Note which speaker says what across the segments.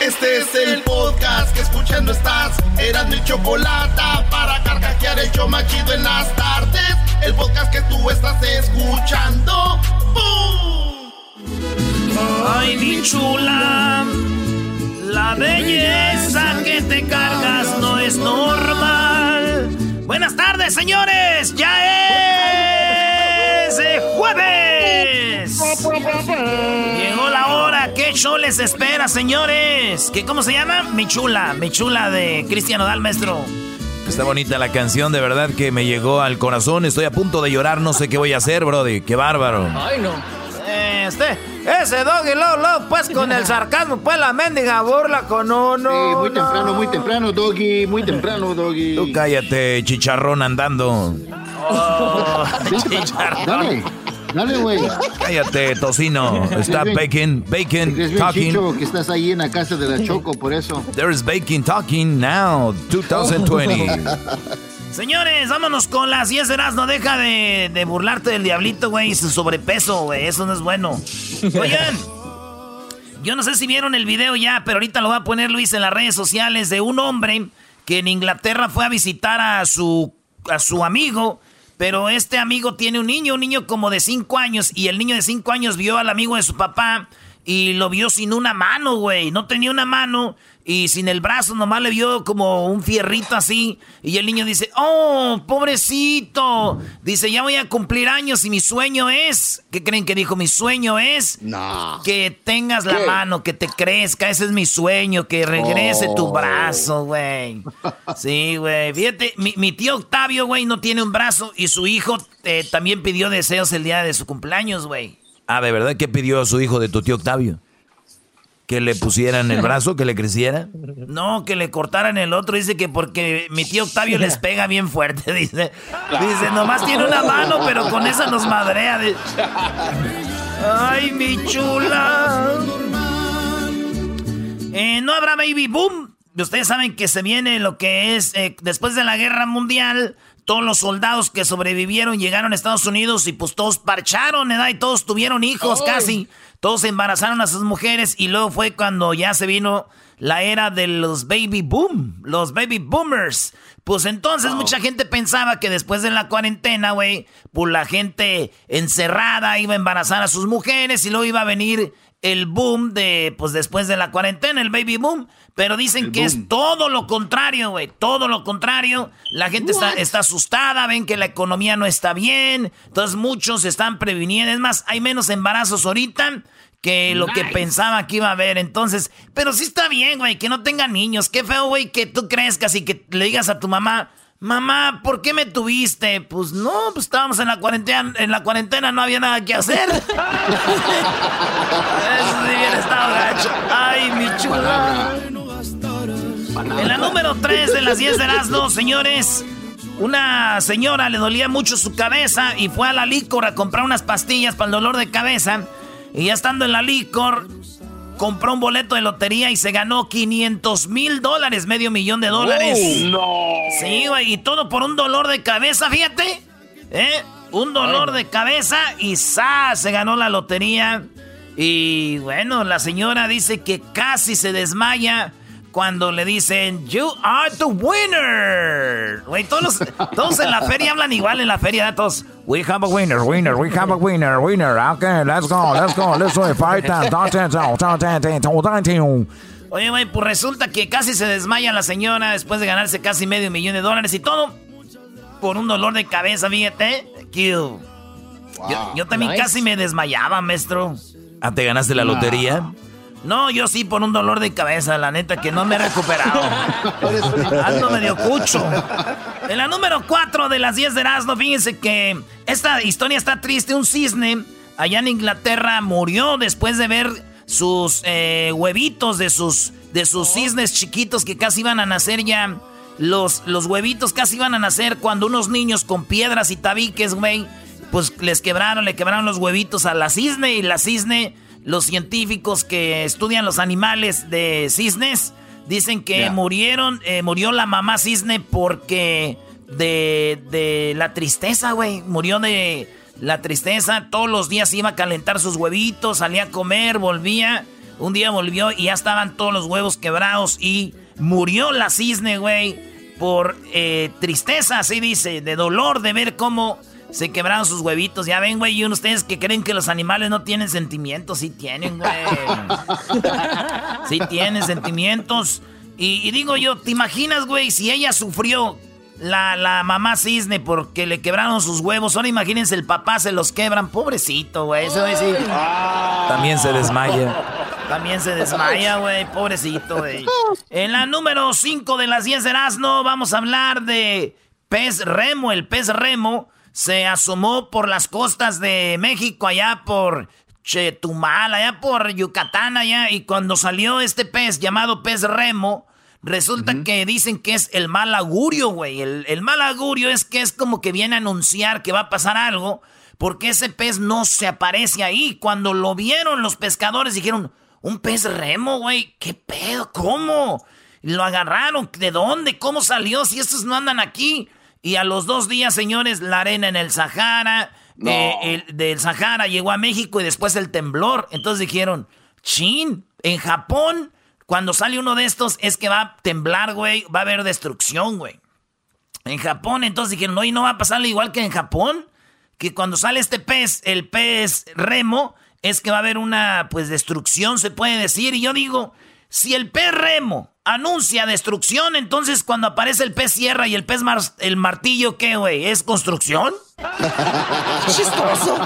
Speaker 1: Este es el podcast que escuchando estás. Eran mi chocolate para carcajear el show machido en las tardes. El podcast que tú estás escuchando. ¡Bum!
Speaker 2: Ay, mi chula. La belleza que te cargas no es normal. Buenas tardes, señores. Ya es jueves. Llegó la hora. ¿Qué show les espera, señores? ¿Qué, ¿Cómo se llama? Mi chula. Mi chula de Cristiano Dal, maestro.
Speaker 3: Está bonita la canción, de verdad que me llegó al corazón. Estoy a punto de llorar, no sé qué voy a hacer, Brody. Qué bárbaro.
Speaker 2: Ay, no. Este, ese doggy lo, lo, pues con el sarcasmo, pues la mendiga burla con uno.
Speaker 4: Sí, muy temprano, muy temprano, doggy, muy temprano, doggy.
Speaker 3: Tú cállate, chicharrón andando.
Speaker 4: Oh, chicharrón. Dale. Dale, güey.
Speaker 3: Cállate, tocino. Está bacon, bacon, talking.
Speaker 4: Chicho, que estás ahí en la casa de la Choco, por eso.
Speaker 3: There's bacon talking now, 2020.
Speaker 2: Señores, vámonos con las 10 de No deja de, de burlarte del diablito, güey, y su sobrepeso, güey. Eso no es bueno. Oigan, yo no sé si vieron el video ya, pero ahorita lo va a poner Luis en las redes sociales de un hombre que en Inglaterra fue a visitar a su, a su amigo. Pero este amigo tiene un niño, un niño como de 5 años, y el niño de 5 años vio al amigo de su papá y lo vio sin una mano, güey. No tenía una mano y sin el brazo, nomás le vio como un fierrito así. Y el niño dice, oh, pobrecito. Dice, ya voy a cumplir años y mi sueño es, ¿qué creen que dijo? Mi sueño es
Speaker 4: no.
Speaker 2: que tengas la mano, que te crezca. Ese es mi sueño, que regrese tu oh. brazo, güey. Sí, güey. Fíjate, mi, tío Octavio, güey, no tiene un brazo y su hijo eh, también pidió deseos el día de su cumpleaños, güey.
Speaker 3: Ah, ¿de verdad qué pidió a su hijo de tu tío Octavio? ¿Que le pusieran el brazo, que le creciera?
Speaker 2: No, que le cortaran el otro. Dice que porque mi tío Octavio les pega bien fuerte, dice. Dice, nomás tiene una mano, pero con esa nos madrea. Ay, mi chula. Eh, no habrá baby boom. Ustedes saben que se viene lo que es eh, después de la guerra mundial todos los soldados que sobrevivieron llegaron a Estados Unidos y pues todos parcharon, ¿verdad? Y todos tuvieron hijos casi. Todos embarazaron a sus mujeres y luego fue cuando ya se vino la era de los baby boom, los baby boomers. Pues entonces mucha gente pensaba que después de la cuarentena, güey, pues la gente encerrada iba a embarazar a sus mujeres y luego iba a venir el boom de, pues después de la cuarentena, el baby boom. Pero dicen que es todo lo contrario, güey. Todo lo contrario. La gente está, está, asustada, ven que la economía no está bien. Entonces muchos están previniendo. Es más, hay menos embarazos ahorita que lo que pensaba que iba a haber. Entonces, pero sí está bien, güey, que no tengan niños. Qué feo, güey, que tú crezcas y que le digas a tu mamá, Mamá, ¿por qué me tuviste? Pues no, pues estábamos en la cuarentena, en la cuarentena no había nada que hacer. Eso sí bien estado gacho. Ay, mi chula. En la número 3 de las 10 de las dos, señores, una señora le dolía mucho su cabeza y fue a la licor a comprar unas pastillas para el dolor de cabeza. Y ya estando en la licor, compró un boleto de lotería y se ganó 500 mil dólares, medio millón de dólares.
Speaker 4: Oh, no.
Speaker 2: Sí, güey, y todo por un dolor de cabeza, fíjate. ¿Eh? Un dolor de cabeza y ¡sa! Se ganó la lotería. Y bueno, la señora dice que casi se desmaya cuando le dicen, You are the winner. Güey, todos, todos en la feria hablan igual en la feria, todos. We have a winner, winner, we have a winner, winner. Okay, let's go, let's go, let's go. Five Oye, güey, pues resulta que casi se desmaya la señora después de ganarse casi medio millón de dólares y todo por un dolor de cabeza, fíjate. Yo, yo, también casi me desmayaba, maestro.
Speaker 3: ¿Ah, te ganaste la lotería?
Speaker 2: No, yo sí por un dolor de cabeza, la neta, que no me he recuperado. Ando medio cucho. En la número 4 de las 10 de Erasmo, fíjense que esta historia está triste. Un cisne allá en Inglaterra murió después de ver sus eh, huevitos de sus, de sus cisnes chiquitos que casi iban a nacer ya. Los, los huevitos casi iban a nacer cuando unos niños con piedras y tabiques, güey, pues les quebraron, le quebraron los huevitos a la cisne y la cisne los científicos que estudian los animales de cisnes dicen que murieron, eh, murió la mamá cisne porque de, de la tristeza, güey. Murió de la tristeza. Todos los días iba a calentar sus huevitos, salía a comer, volvía. Un día volvió y ya estaban todos los huevos quebrados y murió la cisne, güey, por eh, tristeza, así dice, de dolor de ver cómo se quebraron sus huevitos. Ya ven, güey, y ustedes que creen que los animales no tienen sentimientos, sí tienen, güey. sí tienen sentimientos. Y, digo yo, ¿te imaginas, güey, si ella sufrió la, la, mamá cisne porque le quebraron sus huevos? Ahora imagínense, el papá se los quebran. Pobrecito, güey. Eso decir.
Speaker 5: También se desmaya.
Speaker 2: También se desmaya, güey. Pobrecito, güey. En la número 5 de las 10 de Erasmo vamos a hablar de pez remo. El pez remo se asomó por las costas de México, allá por Chetumal, allá por Yucatán, allá. Y cuando salió este pez llamado pez remo, resulta que dicen que es el mal augurio, güey. El, el mal augurio es que es como que viene a anunciar que va a pasar algo, porque ese pez no se aparece ahí. Cuando lo vieron los pescadores dijeron, un pez remo, güey, ¿qué pedo? ¿Cómo? Lo agarraron, ¿de dónde? ¿Cómo salió? Si estos no andan aquí. Y a los dos días, señores, la arena en el Sahara, eh, el, del Sahara llegó a México y después el temblor. Entonces dijeron, chin, en Japón, cuando sale uno de estos es que va a temblar, güey, va a haber destrucción, güey. En Japón, entonces dijeron, no, y no va a pasar igual que en Japón, que cuando sale este pez, el pez remo, es que va a haber una, pues, destrucción, se puede decir. Y yo digo, si el pez remo anuncia destrucción, entonces cuando aparece el pez sierra y el pez el martillo, ¿qué, güey? ¿Es construcción?
Speaker 1: chistoso.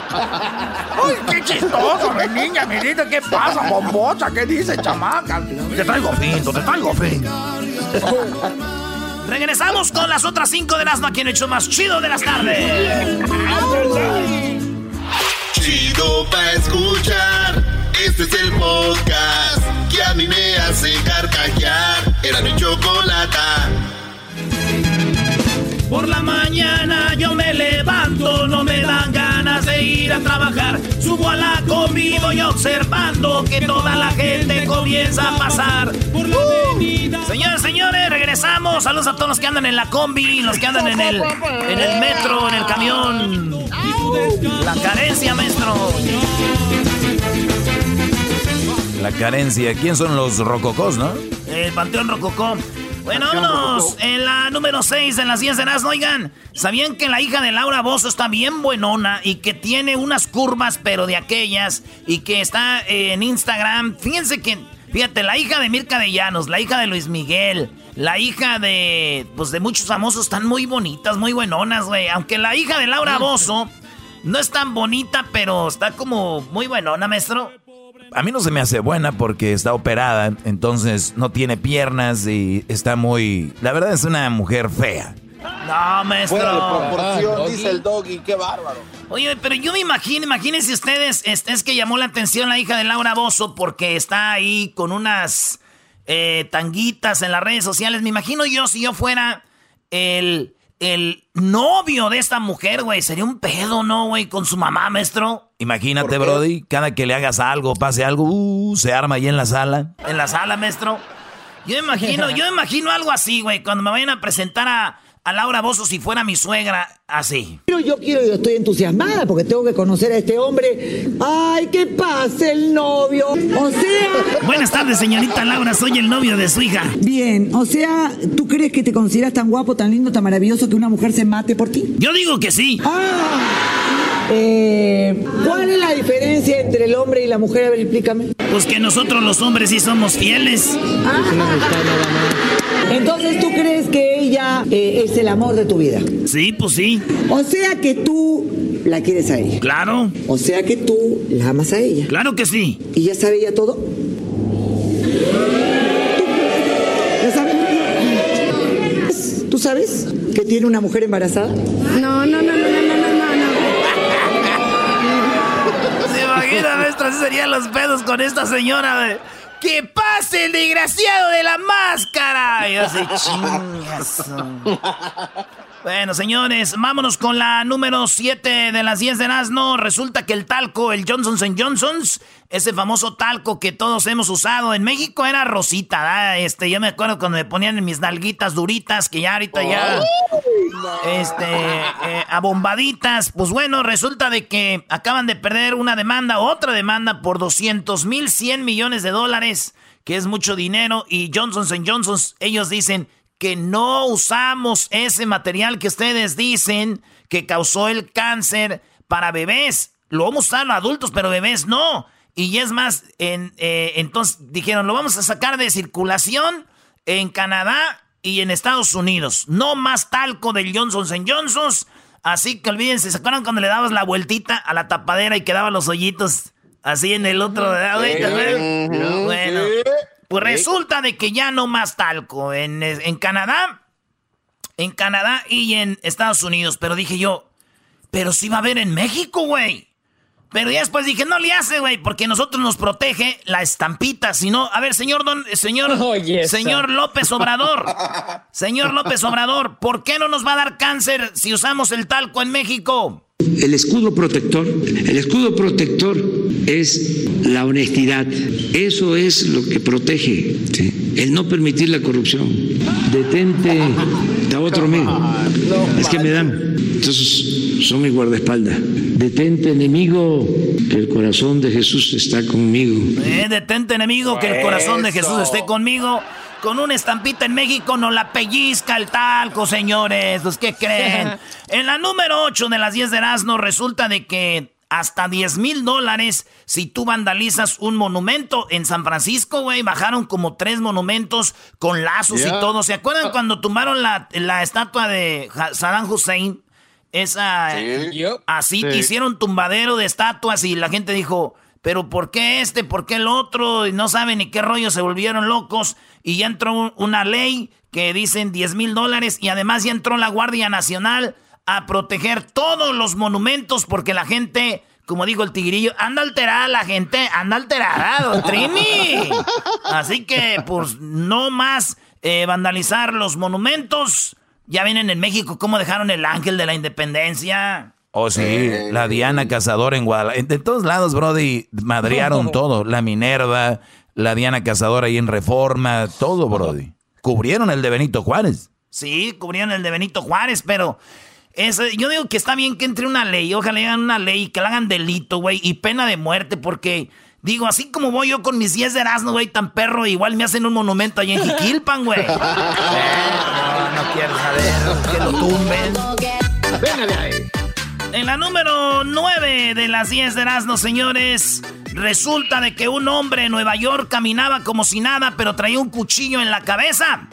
Speaker 1: ¡Uy, qué chistoso, mi niña, mi niña! ¿Qué pasa, bombocha? ¿Qué dice, chamaca?
Speaker 5: Te traigo finto, te traigo fin.
Speaker 2: Regresamos con las otras cinco de las no aquí hecho más chido de las tardes.
Speaker 1: Chido pa' escuchar. Este es el podcast que a mí me hace carcajear. Era mi chocolata.
Speaker 2: Por la mañana yo me levanto, no me dan ganas de ir a trabajar. Subo a la combi, voy observando que toda la gente comienza a pasar. Por la uh. Señores, señores, regresamos. Saludos a todos los que andan en la combi, los que andan en el, en el metro, en el camión. La carencia, maestro.
Speaker 5: La carencia. ¿Quién son los rococós, no?
Speaker 2: El Panteón Rococó. Bueno, vámonos. En la número 6 en las 10 de las, oigan, ¿sabían que la hija de Laura Bozo está bien buenona y que tiene unas curvas, pero de aquellas, y que está en Instagram? Fíjense que, fíjate, la hija de Mirka de Llanos, la hija de Luis Miguel, la hija de, pues de muchos famosos, están muy bonitas, muy buenonas, güey. Aunque la hija de Laura Bozo no es tan bonita, pero está como muy buenona, maestro
Speaker 5: a mí no se me hace buena porque está operada, entonces no tiene piernas y está muy... La verdad es una mujer fea.
Speaker 2: No, maestro. Fuera de
Speaker 6: proporción, ah, dice el doggy, qué bárbaro.
Speaker 2: Oye, pero yo me imagino, imagínense ustedes, es, que llamó la atención la hija de Laura Bozo porque está ahí con unas eh, tanguitas en las redes sociales. Me imagino yo si yo fuera el el novio de esta mujer, güey, sería un pedo, ¿no, güey? Con su mamá, maestro.
Speaker 5: Imagínate, Brody, cada que le hagas algo, pase algo, uh, se arma ahí en la sala.
Speaker 2: En la sala, maestro. Yo imagino, yo imagino algo así, güey, cuando me vayan a presentar a, a Laura Bozo si fuera mi suegra así.
Speaker 7: Pero yo quiero, yo estoy entusiasmada porque tengo que conocer a este hombre. ¡Ay, qué pase el novio! O sea.
Speaker 2: Buenas tardes, señorita Laura, soy el novio de su hija.
Speaker 7: Bien, o sea, ¿tú crees que te consideras tan guapo, tan lindo, tan maravilloso que una mujer se mate por ti?
Speaker 2: Yo digo que sí.
Speaker 7: ¡Ah! Eh, ¿Cuál es la diferencia entre el hombre y la mujer? A ver, explícame.
Speaker 2: Pues que nosotros los hombres sí somos fieles.
Speaker 7: Ah. Entonces, ¿tú crees que ella eh, es el amor de tu vida?
Speaker 2: Sí, pues sí.
Speaker 7: O sea que tú la quieres a ella.
Speaker 2: Claro.
Speaker 7: O sea que tú la amas a ella.
Speaker 2: Claro que sí.
Speaker 7: ¿Y ya sabe ella todo? ¿Ya sabes? ¿Tú sabes que tiene una mujer embarazada?
Speaker 8: No, no, no, no.
Speaker 2: ¿Se imagina, maestro? Así serían los pedos con esta señora. De... ¡Que pase el desgraciado de la máscara! Y así, chingas. Bueno, señores, vámonos con la número 7 de las 10 de Nazno. Resulta que el talco, el Johnson Johnson's, ese famoso talco que todos hemos usado en México era rosita, Este, yo me acuerdo cuando me ponían en mis nalguitas duritas, que ya ahorita ya, este, eh, abombaditas. Pues bueno, resulta de que acaban de perder una demanda, otra demanda por 200 mil 100 millones de dólares, que es mucho dinero, y Johnson Johnson's, ellos dicen que no usamos ese material que ustedes dicen que causó el cáncer para bebés. Lo vamos a usar los adultos, pero bebés no. Y es más, en, eh, entonces dijeron, lo vamos a sacar de circulación en Canadá y en Estados Unidos. No más talco del Johnson Johnson. Así que olvídense, ¿se acuerdan cuando le dabas la vueltita a la tapadera y quedaban los hoyitos así en el otro? de bueno, pues resulta de que ya no más talco en, en Canadá, en Canadá y en Estados Unidos. Pero dije yo, pero sí va a haber en México, güey. Pero ya después dije, no le hace, güey, porque nosotros nos protege la estampita. Si no, a ver, señor don, señor, señor López Obrador, señor López Obrador, ¿por qué no nos va a dar cáncer si usamos el talco en México?
Speaker 9: El escudo protector, el escudo protector es la honestidad. Eso es lo que protege, el no permitir la corrupción. Detente a otro medio. Es que me dan. Entonces son mi guardaespaldas. Detente enemigo, que el corazón de Jesús está conmigo.
Speaker 2: Eh, detente enemigo, que el corazón de Jesús esté conmigo con una estampita en México no la pellizca el talco, señores. ¿Los que creen? en la número 8 de las 10 de Erasmo resulta de que hasta 10 mil dólares si tú vandalizas un monumento. En San Francisco, güey, bajaron como tres monumentos con lazos y todo. ¿Se acuerdan ah. cuando tumbaron la, estatua de Saddam Hussein? Esa. Así que hicieron tumbadero de estatuas y la gente dijo pero ¿por qué este? ¿Por qué el otro? Y no saben ni qué rollo, se volvieron locos. Y ya entró una ley que dicen 10 mil dólares y además ya entró la Guardia Nacional a proteger todos los monumentos porque la gente, como dijo el tigrillo, anda alterada la gente, anda alterada, don Trini. Así que, pues, no más eh, vandalizar los monumentos. Ya vienen en México cómo dejaron el ángel de la independencia.
Speaker 6: Oh, sí, la Diana Cazadora en Guadalajara. De todos lados, Brody, madrearon todo. La Minerva, la Diana Cazadora ahí en Reforma, todo, Brody. Cubrieron el de Benito Juárez.
Speaker 2: Sí, cubrieron el de Benito Juárez, pero yo digo que está bien que entre una ley. Ojalá hagan una ley, que la hagan delito, güey, y pena de muerte, porque... Digo, así como voy yo con mis 10 de Erasmo, güey, tan perro, igual me hacen un monumento ahí en Jiquilpan, güey. no, no quiero saber, que lo tumben. Venga de ahí. En la número 9 de las 10 de Erasmo, señores, resulta de que un hombre en Nueva York caminaba como si nada, pero traía un cuchillo en la cabeza.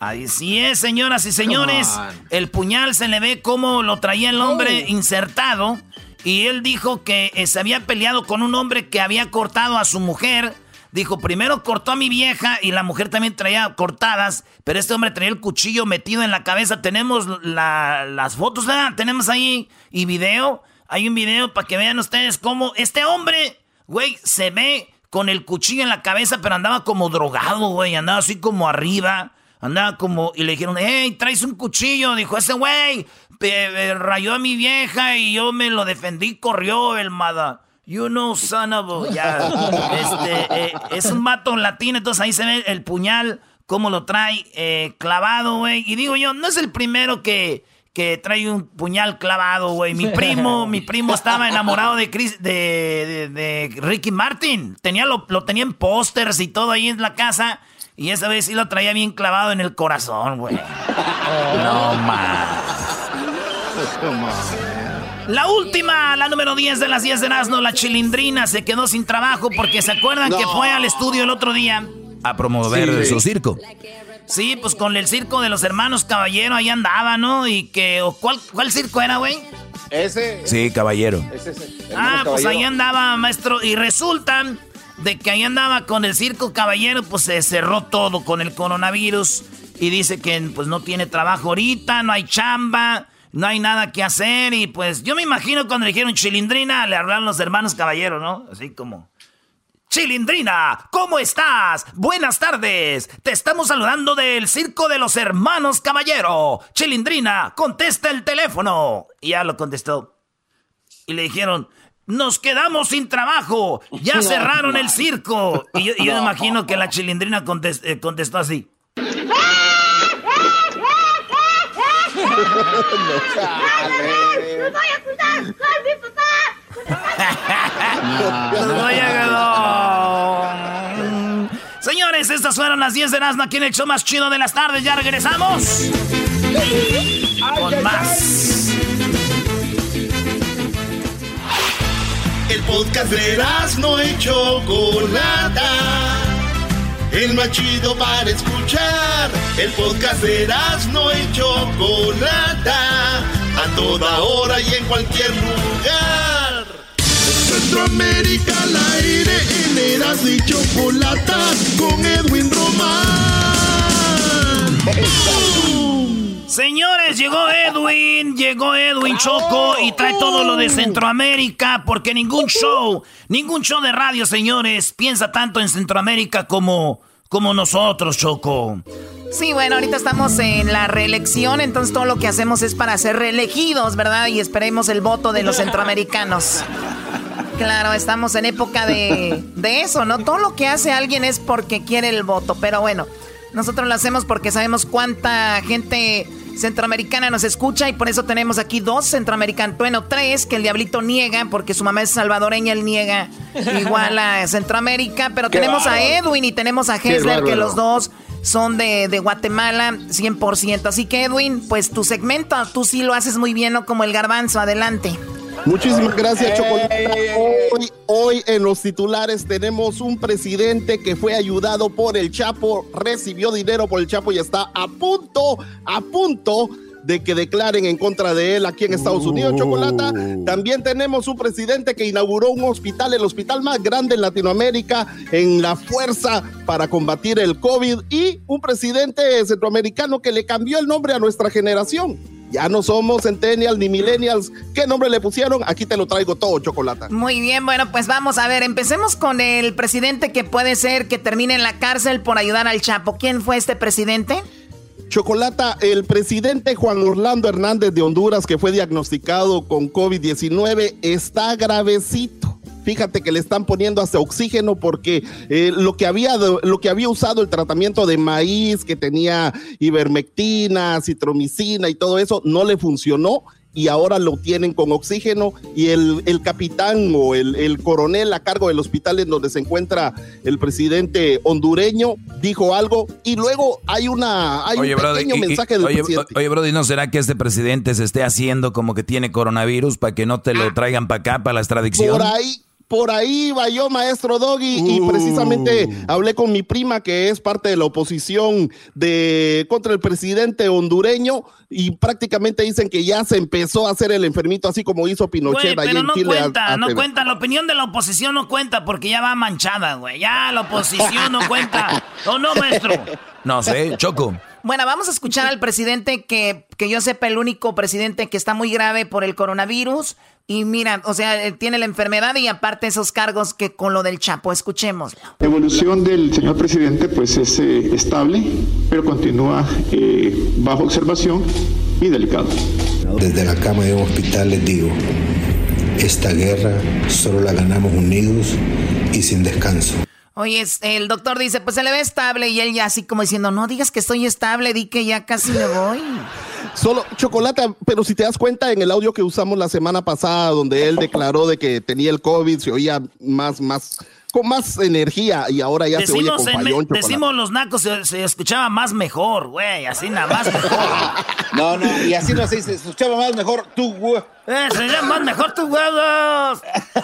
Speaker 2: Ahí sí es, señoras y señores. El puñal se le ve como lo traía el hombre oh. insertado. Y él dijo que eh, se había peleado con un hombre que había cortado a su mujer Dijo, primero cortó a mi vieja y la mujer también traía cortadas, pero este hombre traía el cuchillo metido en la cabeza. Tenemos las fotos, ¿verdad? Tenemos ahí y video. Hay un video para que vean ustedes cómo este hombre, güey, se ve con el cuchillo en la cabeza, pero andaba como drogado, güey. Andaba así como arriba. Andaba como... Y le dijeron, hey, traes un cuchillo. Dijo, ese güey rayó a mi vieja y yo me lo defendí, corrió el mada. You know, son of a... Ya, este, eh, es un mato latino, entonces ahí se ve el puñal, cómo lo trae eh, clavado, güey. Y digo yo, no es el primero que, que trae un puñal clavado, güey. Mi primo, mi primo estaba enamorado de, Chris, de, de, Ricky Martin. Tenía lo, lo tenía en pósters y todo ahí en la casa. Y esa vez sí lo traía bien clavado en el corazón, güey. No más. La última, la número 10 de las 10 de Erasmo, la chilindrina, se quedó sin trabajo porque se acuerdan que fue al estudio el otro día.
Speaker 6: A promover su circo.
Speaker 2: Sí, pues con el circo de los hermanos Caballero ahí andaba, ¿no? Y que, ¿cuál, cuál circo era, güey?
Speaker 6: Ese. Sí, Caballero.
Speaker 2: ah, pues ahí andaba, maestro. Y resulta de que ahí andaba con el circo Caballero, pues se cerró todo con el coronavirus. Y dice que pues no tiene trabajo ahorita, no hay chamba no hay nada que hacer y pues yo me imagino cuando le dijeron chilindrina, le hablaron los hermanos caballeros, ¿no? Así como, Chilindrina, ¿cómo estás? Buenas tardes. Te estamos saludando del Circo de los Hermanos Caballero. Chilindrina, contesta el teléfono. Y ya lo contestó. Y le dijeron, nos quedamos sin trabajo. Ya cerraron el circo. Y yo, yo imagino que la Chilindrina eh, contestó así. Señores, estas fueron las 10 de Nazna aquí en el show más chido de las tardes. Ya regresamos. Con más.
Speaker 10: El podcast de no y Chocolata. El más chido para escuchar. El podcast de no y Chocolata. A toda hora y en cualquier lugar. Centroamérica al aire en Eras y Chocolata con Edwin Román.
Speaker 2: Señores, llegó Edwin, llegó Edwin Choco y trae todo lo de Centroamérica porque ningún show, ningún show de radio, señores, piensa tanto en Centroamérica como, como nosotros, Choco.
Speaker 11: Sí, bueno, ahorita estamos en la reelección, entonces todo lo que hacemos es para ser reelegidos, ¿verdad? Y esperemos el voto de los centroamericanos. Claro, estamos en época de, de eso, ¿no? Todo lo que hace alguien es porque quiere el voto, pero bueno, nosotros lo hacemos porque sabemos cuánta gente centroamericana nos escucha y por eso tenemos aquí dos centroamericanos, bueno, tres, que el diablito niega porque su mamá es salvadoreña, él niega igual a Centroamérica, pero tenemos a Edwin y tenemos a Hessler, que los dos son de, de, Guatemala 100%. Así que Edwin, pues tu segmento, tú sí lo haces muy bien, ¿no? Como el garbanzo, adelante.
Speaker 1: Muchísimas gracias, Chocolata. Hoy, hoy en los titulares tenemos un presidente que fue ayudado por el Chapo, recibió dinero por el Chapo y está a punto, a punto de que declaren en contra de él aquí en Estados Unidos, Chocolata. Uh. También tenemos un presidente que inauguró un hospital, el hospital más grande en Latinoamérica, en la fuerza para combatir el COVID, y un presidente centroamericano que le cambió el nombre a nuestra generación. Ya no somos centennials ni millennials. ¿Qué nombre le pusieron? Aquí te lo traigo todo, chocolate.
Speaker 11: Muy bien, bueno, pues vamos a ver. Empecemos con el presidente que puede ser que termine en la cárcel por ayudar al Chapo. ¿Quién fue este presidente?
Speaker 1: Chocolata, el presidente Juan Orlando Hernández de Honduras, que fue diagnosticado con COVID-19, está gravecito fíjate que le están poniendo hasta oxígeno porque eh, lo, que había, lo que había usado el tratamiento de maíz, que tenía ivermectina, citromicina y todo eso, no le funcionó y ahora lo tienen con oxígeno y el, el capitán o el, el, coronel a cargo del hospital en donde se encuentra el presidente hondureño dijo algo y luego hay una hay un pequeño mensaje del
Speaker 12: oye,
Speaker 1: presidente.
Speaker 12: Oye, Brody, ¿no será que este presidente se esté haciendo como que tiene coronavirus para que no te lo ah. traigan para acá, para la extradición?
Speaker 1: Por ahí, por ahí va yo, maestro Doggy, y uh. precisamente hablé con mi prima, que es parte de la oposición de contra el presidente hondureño, y prácticamente dicen que ya se empezó a hacer el enfermito, así como hizo Pinochet
Speaker 2: güey, pero no Cuenta, no cuenta, la opinión de la oposición no cuenta porque ya va manchada, güey. Ya la oposición no cuenta. ¿O no, maestro?
Speaker 12: No sé, Choco.
Speaker 11: Bueno, vamos a escuchar al presidente que, que yo sepa, el único presidente que está muy grave por el coronavirus. Y mira, o sea, eh, tiene la enfermedad y aparte esos cargos que con lo del Chapo, escuchémoslo.
Speaker 13: La evolución del señor presidente pues es eh, estable, pero continúa eh, bajo observación y delicado.
Speaker 14: Desde la cama de un hospital les digo, esta guerra solo la ganamos unidos y sin descanso.
Speaker 11: Oye, el doctor dice, pues se le ve estable y él ya así como diciendo, no digas que estoy estable, di que ya casi me voy.
Speaker 1: Solo chocolate, pero si te das cuenta en el audio que usamos la semana pasada, donde él declaró de que tenía el COVID, se oía más, más, con más energía y ahora ya se oye con fallón,
Speaker 2: Decimos los nacos, se, escuchaba más mejor, güey, así nada más mejor.
Speaker 6: no, no, y así no se dice, se escuchaba más mejor tú, güey.
Speaker 2: Eh, se llama más mejor tus huevos.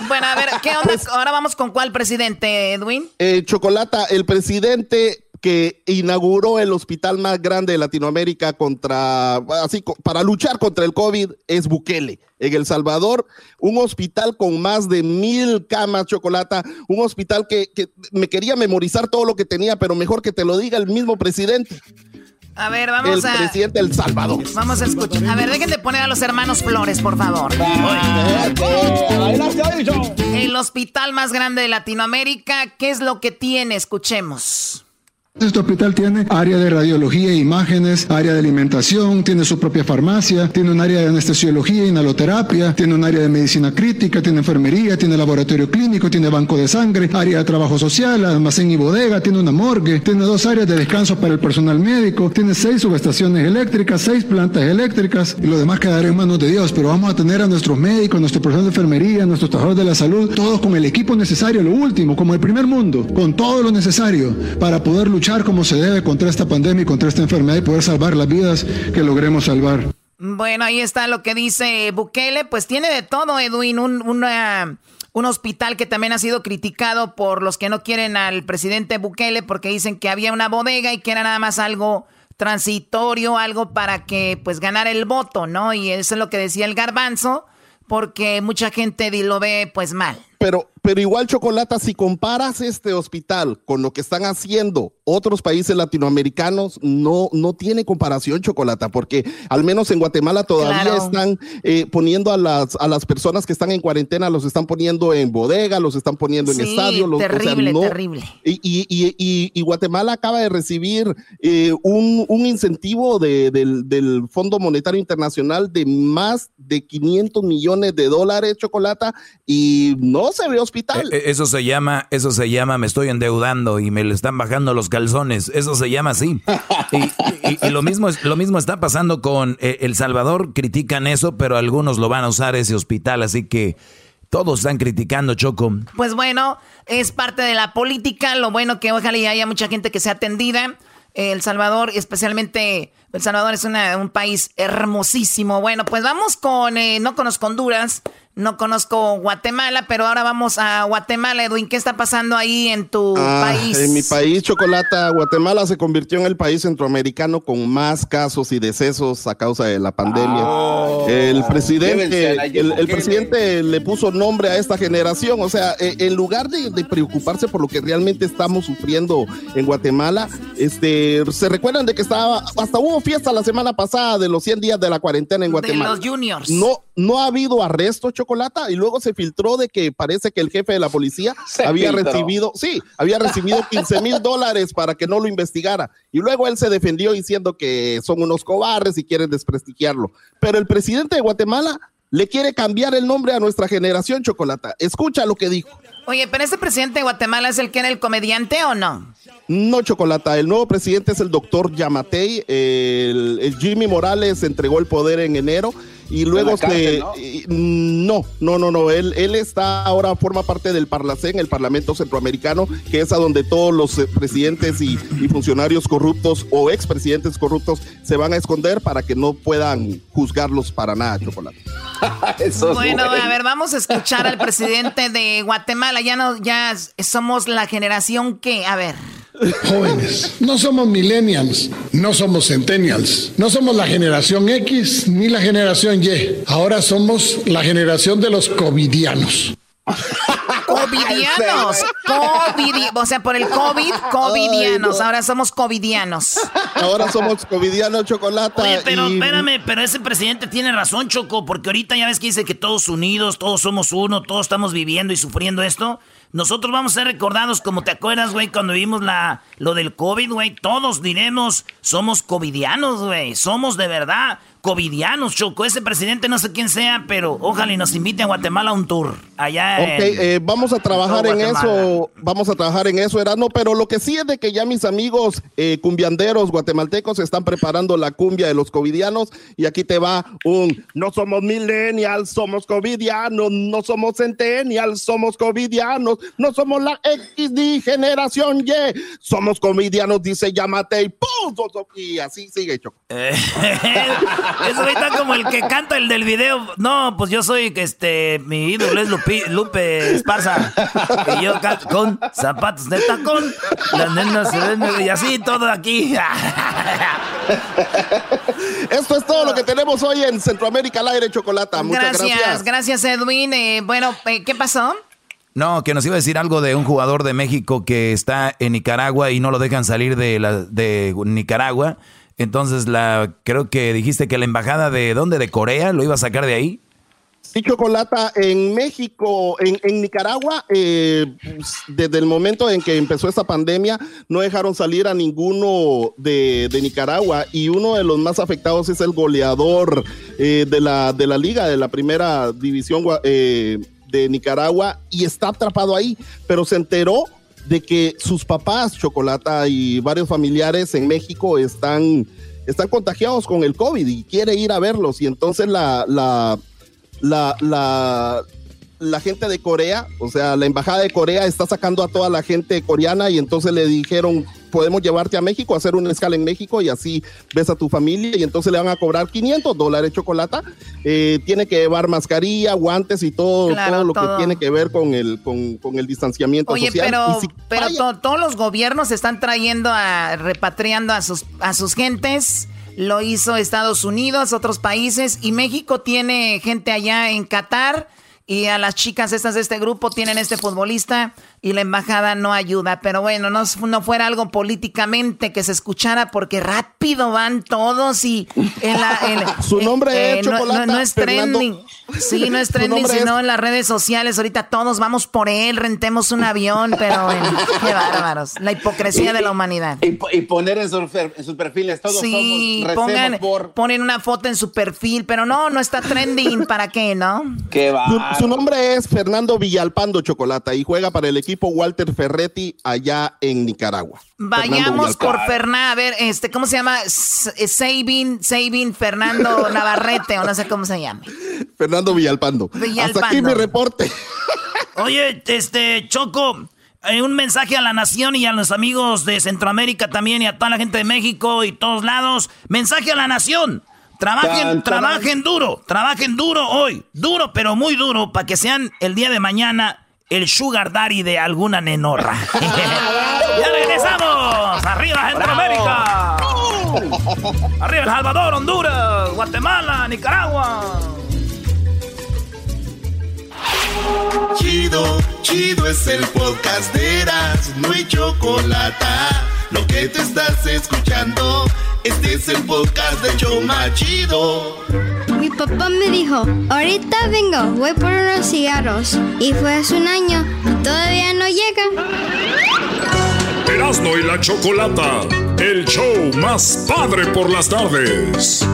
Speaker 11: bueno, a ver, ¿qué onda? Pues Ahora vamos con cuál presidente, Edwin.
Speaker 1: Eh, Chocolata, el presidente que inauguró el hospital más grande de Latinoamérica contra, así, para luchar contra el COVID es Bukele. En El Salvador, un hospital con más de mil camas, chocolata, un hospital que, que me quería memorizar todo lo que tenía, pero mejor que te lo diga el mismo presidente.
Speaker 11: A ver, vamos
Speaker 1: el
Speaker 11: a.
Speaker 1: presidente del Salvador.
Speaker 11: Vamos a escuchar. A ver, dejen de poner a los hermanos Flores, por favor. El hospital más grande de Latinoamérica, ¿qué es lo que tiene? Escuchemos.
Speaker 15: Este hospital tiene área de radiología e imágenes, área de alimentación, tiene su propia farmacia, tiene un área de anestesiología, inhaloterapia, tiene un área de medicina crítica, tiene enfermería, tiene laboratorio clínico, tiene banco de sangre, área de trabajo social, almacén y bodega, tiene una morgue, tiene dos áreas de descanso para el personal médico, tiene seis subestaciones eléctricas, seis plantas eléctricas y lo demás quedará en manos de Dios. Pero vamos a tener a nuestros médicos, nuestro personal de enfermería, nuestros trabajadores de la salud, todos con el equipo necesario, lo último, como el primer mundo, con todo lo necesario para poder luchar como se debe contra esta pandemia y contra esta enfermedad y poder salvar las vidas que logremos salvar.
Speaker 11: Bueno, ahí está lo que dice Bukele. Pues tiene de todo, Edwin. Un, un hospital que también ha sido criticado por los que no quieren al presidente Bukele porque dicen que había una bodega y que era nada más algo transitorio, algo para que pues ganara el voto, ¿no? Y eso es lo que decía el garbanzo, porque mucha gente lo ve pues mal.
Speaker 1: Pero, pero igual, Chocolata, si comparas este hospital con lo que están haciendo otros países latinoamericanos, no, no tiene comparación, Chocolata, porque al menos en Guatemala todavía están eh, poniendo a las, a las personas que están en cuarentena, los están poniendo en bodega, los están poniendo en estadio. Los,
Speaker 11: terrible, terrible.
Speaker 1: Y, y, y, Guatemala acaba de recibir eh, un, un, incentivo de, del, del Fondo Monetario Internacional de más de 500 millones de dólares, Chocolata, y no se ve hospital.
Speaker 2: E, e, eso se llama, eso se llama, me estoy endeudando y me le están bajando los calzones. Eso se llama así. y, lo mismo lo mismo está pasando con eh, El Salvador. Critican eso, pero algunos lo van a usar ese hospital, así que todos están criticando, Choco.
Speaker 11: Pues bueno, es parte de la política. Lo bueno que ojalá haya mucha gente que sea atendida. El Salvador, especialmente El Salvador es un país hermosísimo. Bueno, pues vamos con, eh, no conozco Honduras, no conozco Guatemala, pero ahora vamos a Guatemala. Edwin, ¿qué está pasando ahí en tu ah, país?
Speaker 1: En mi país, Chocolata, Guatemala se convirtió en el país centroamericano con más casos y decesos a causa de la pandemia. Ah. el presidente, el, presidente le puso nombre a esta generación. O sea, eh, en lugar de, preocuparse por lo que realmente estamos sufriendo en Guatemala, este, se recuerdan de que estaba, hasta hubo fiesta la semana pasada de los 100 días de la cuarentena en Guatemala.
Speaker 11: De los juniors.
Speaker 1: No, no ha habido arresto, Chocolata, y luego se filtró de que parece que el jefe de la policía había recibido, sí, había recibido 15 mil dólares para que no lo investigara. Y luego él se defendió diciendo que son unos cobardes y quieren desprestigiarlo. Pero el presidente de Guatemala le quiere cambiar el nombre a nuestra generación, Chocolata. Escucha lo que dijo.
Speaker 11: Oye, pero ese presidente de Guatemala es el que era el comediante o no?
Speaker 1: No, Chocolata. El nuevo presidente es el doctor Yamatei. el Jimmy Morales entregó el poder en enero y luego que ¿no? ¿no? no, no, Él, él está ahora, forma parte del Parlacén, el Parlamento Centroamericano, que es a donde todos los eh, presidentes y, funcionarios corruptos o expresidentes corruptos se van a esconder para que no puedan juzgarlos para nada, Chocolate.
Speaker 11: bueno, a ver, vamos a escuchar al presidente de Guatemala. Ya no, ya somos la generación que, a ver.
Speaker 16: Jóvenes, no somos millennials, no somos centennials, no somos la generación X ni la generación Y. Ahora somos la generación de los covidianos.
Speaker 11: Covidianos, COVID, o sea, por el COVID, covidianos. Ahora somos covidianos.
Speaker 1: Ahora somos covidianos, chocolate.
Speaker 5: Oye, pero espérame, pero ese presidente tiene razón, Choco, porque ahorita ya ves que dice que todos unidos, todos somos uno, todos estamos viviendo y sufriendo esto. Nosotros vamos a ser recordados como te acuerdas, güey, cuando vimos la, lo del COVID, güey. Todos diremos, somos covidianos, güey. Somos de verdad covidianos, Choco. Ese presidente no sé quién sea, pero ojalá y nos invite a Guatemala a un tour. Allá
Speaker 1: Ok, eh, vamos a trabajar en eso, vamos a trabajar en eso, Erasmo, pero lo que sí es de que ya mis amigos eh, cumbianderos guatemaltecos están preparando la cumbia de los covidianos y aquí te va un, no somos millennials, somos covidianos, no somos centennials, somos covidianos, no somos la XD generación Y, somos covidianos, dice Yamate y ¡pum! Y así sigue, Choco.
Speaker 5: Eso ahorita como el que canta el del video. No, pues yo soy, este, mi ídolo es Lupe Esparza. Y yo con zapatos de tacón. Las nenas se ven y así todo aquí.
Speaker 1: Esto es todo lo que tenemos hoy en Centroamérica al aire, Chocolata. Muchas gracias.
Speaker 11: Gracias, gracias Edwin. Eh, bueno, eh, ¿qué pasó?
Speaker 2: No, que nos iba a decir algo de un jugador de México que está en Nicaragua y no lo dejan salir de, la, de Nicaragua.
Speaker 17: Entonces, la creo que dijiste que la embajada de dónde, de Corea, lo iba a sacar de ahí.
Speaker 18: Sí, Chocolata, en México, en, Nicaragua, eh, desde el momento en que empezó esta pandemia, no dejaron salir a ninguno de, Nicaragua. Y uno de los más afectados es el goleador eh, de, la, de la liga, de la primera división eh, Nicaragua y está atrapado ahí, pero se enteró de que sus papás, Chocolata y varios familiares en México están, están contagiados con el COVID y quiere ir a verlos. Y entonces la, la la, la, la gente de Corea, o sea, la embajada de Corea está sacando a toda la gente coreana y entonces le dijeron, podemos llevarte a México, hacer una escala en México y así ves a tu familia y entonces le van a cobrar 500 dólares chocolate. Eh, tiene que llevar mascarilla, guantes y todo, todo lo que tiene que ver con el, con, el distanciamiento
Speaker 11: Oye,
Speaker 18: social.
Speaker 11: pero, pero todos los gobiernos están trayendo a, repatriando a sus, a sus gentes lo hizo Estados Unidos, otros países y México tiene gente allá en Qatar y a las chicas estas de este grupo tienen este futbolista y la embajada no ayuda. Pero bueno, no, no fuera algo políticamente que se escuchara porque rápido van todos y en la,
Speaker 18: su nombre es
Speaker 11: eh, no, es trending. Sí, no es trending, sino en las redes sociales. Ahorita todos vamos por él, rentemos un avión, pero bueno, qué bárbaros. La hipocresía de la humanidad.
Speaker 6: Y, poner en, sus perfiles todos
Speaker 11: sí, pongan, ponen una foto en su perfil, pero no, no está trending. ¿Para qué, no?
Speaker 6: Qué
Speaker 18: va. Su, nombre es Fernando Villalpando Chocolata y juega para el equipo Walter Ferretti allá en Nicaragua.
Speaker 11: Vayamos por Fernando, a ver, este, ¿cómo se llama? Eh, Sabin, Sabin Fernando Navarrete, o no sé cómo se llama.
Speaker 18: Fernando Villalpando. Villalpando. Hasta aquí mi reporte.
Speaker 2: Oye, este, Choco, hay un mensaje a la nación y a los amigos de Centroamérica también y a toda la gente de México y todos lados. Mensaje a la nación. Trabajen, trabajen duro, trabajen duro hoy, duro pero muy duro para que sean el día de mañana el sugar daddy de alguna nenorra. ¡Ya regresamos! ¡Arriba Centroamérica! ¡Arriba El Salvador, Honduras, Guatemala, Nicaragua!
Speaker 1: Chido, chido es el podcast de Eras, no hay chocolate. Lo que te estás escuchando, este es el podcast de Choma Chido.
Speaker 8: Mi papá me dijo, ahorita vengo, voy por unos cigarros. Y fue hace un año y todavía no llega.
Speaker 19: Erasmo y la Chocolata, el show más padre por las tardes.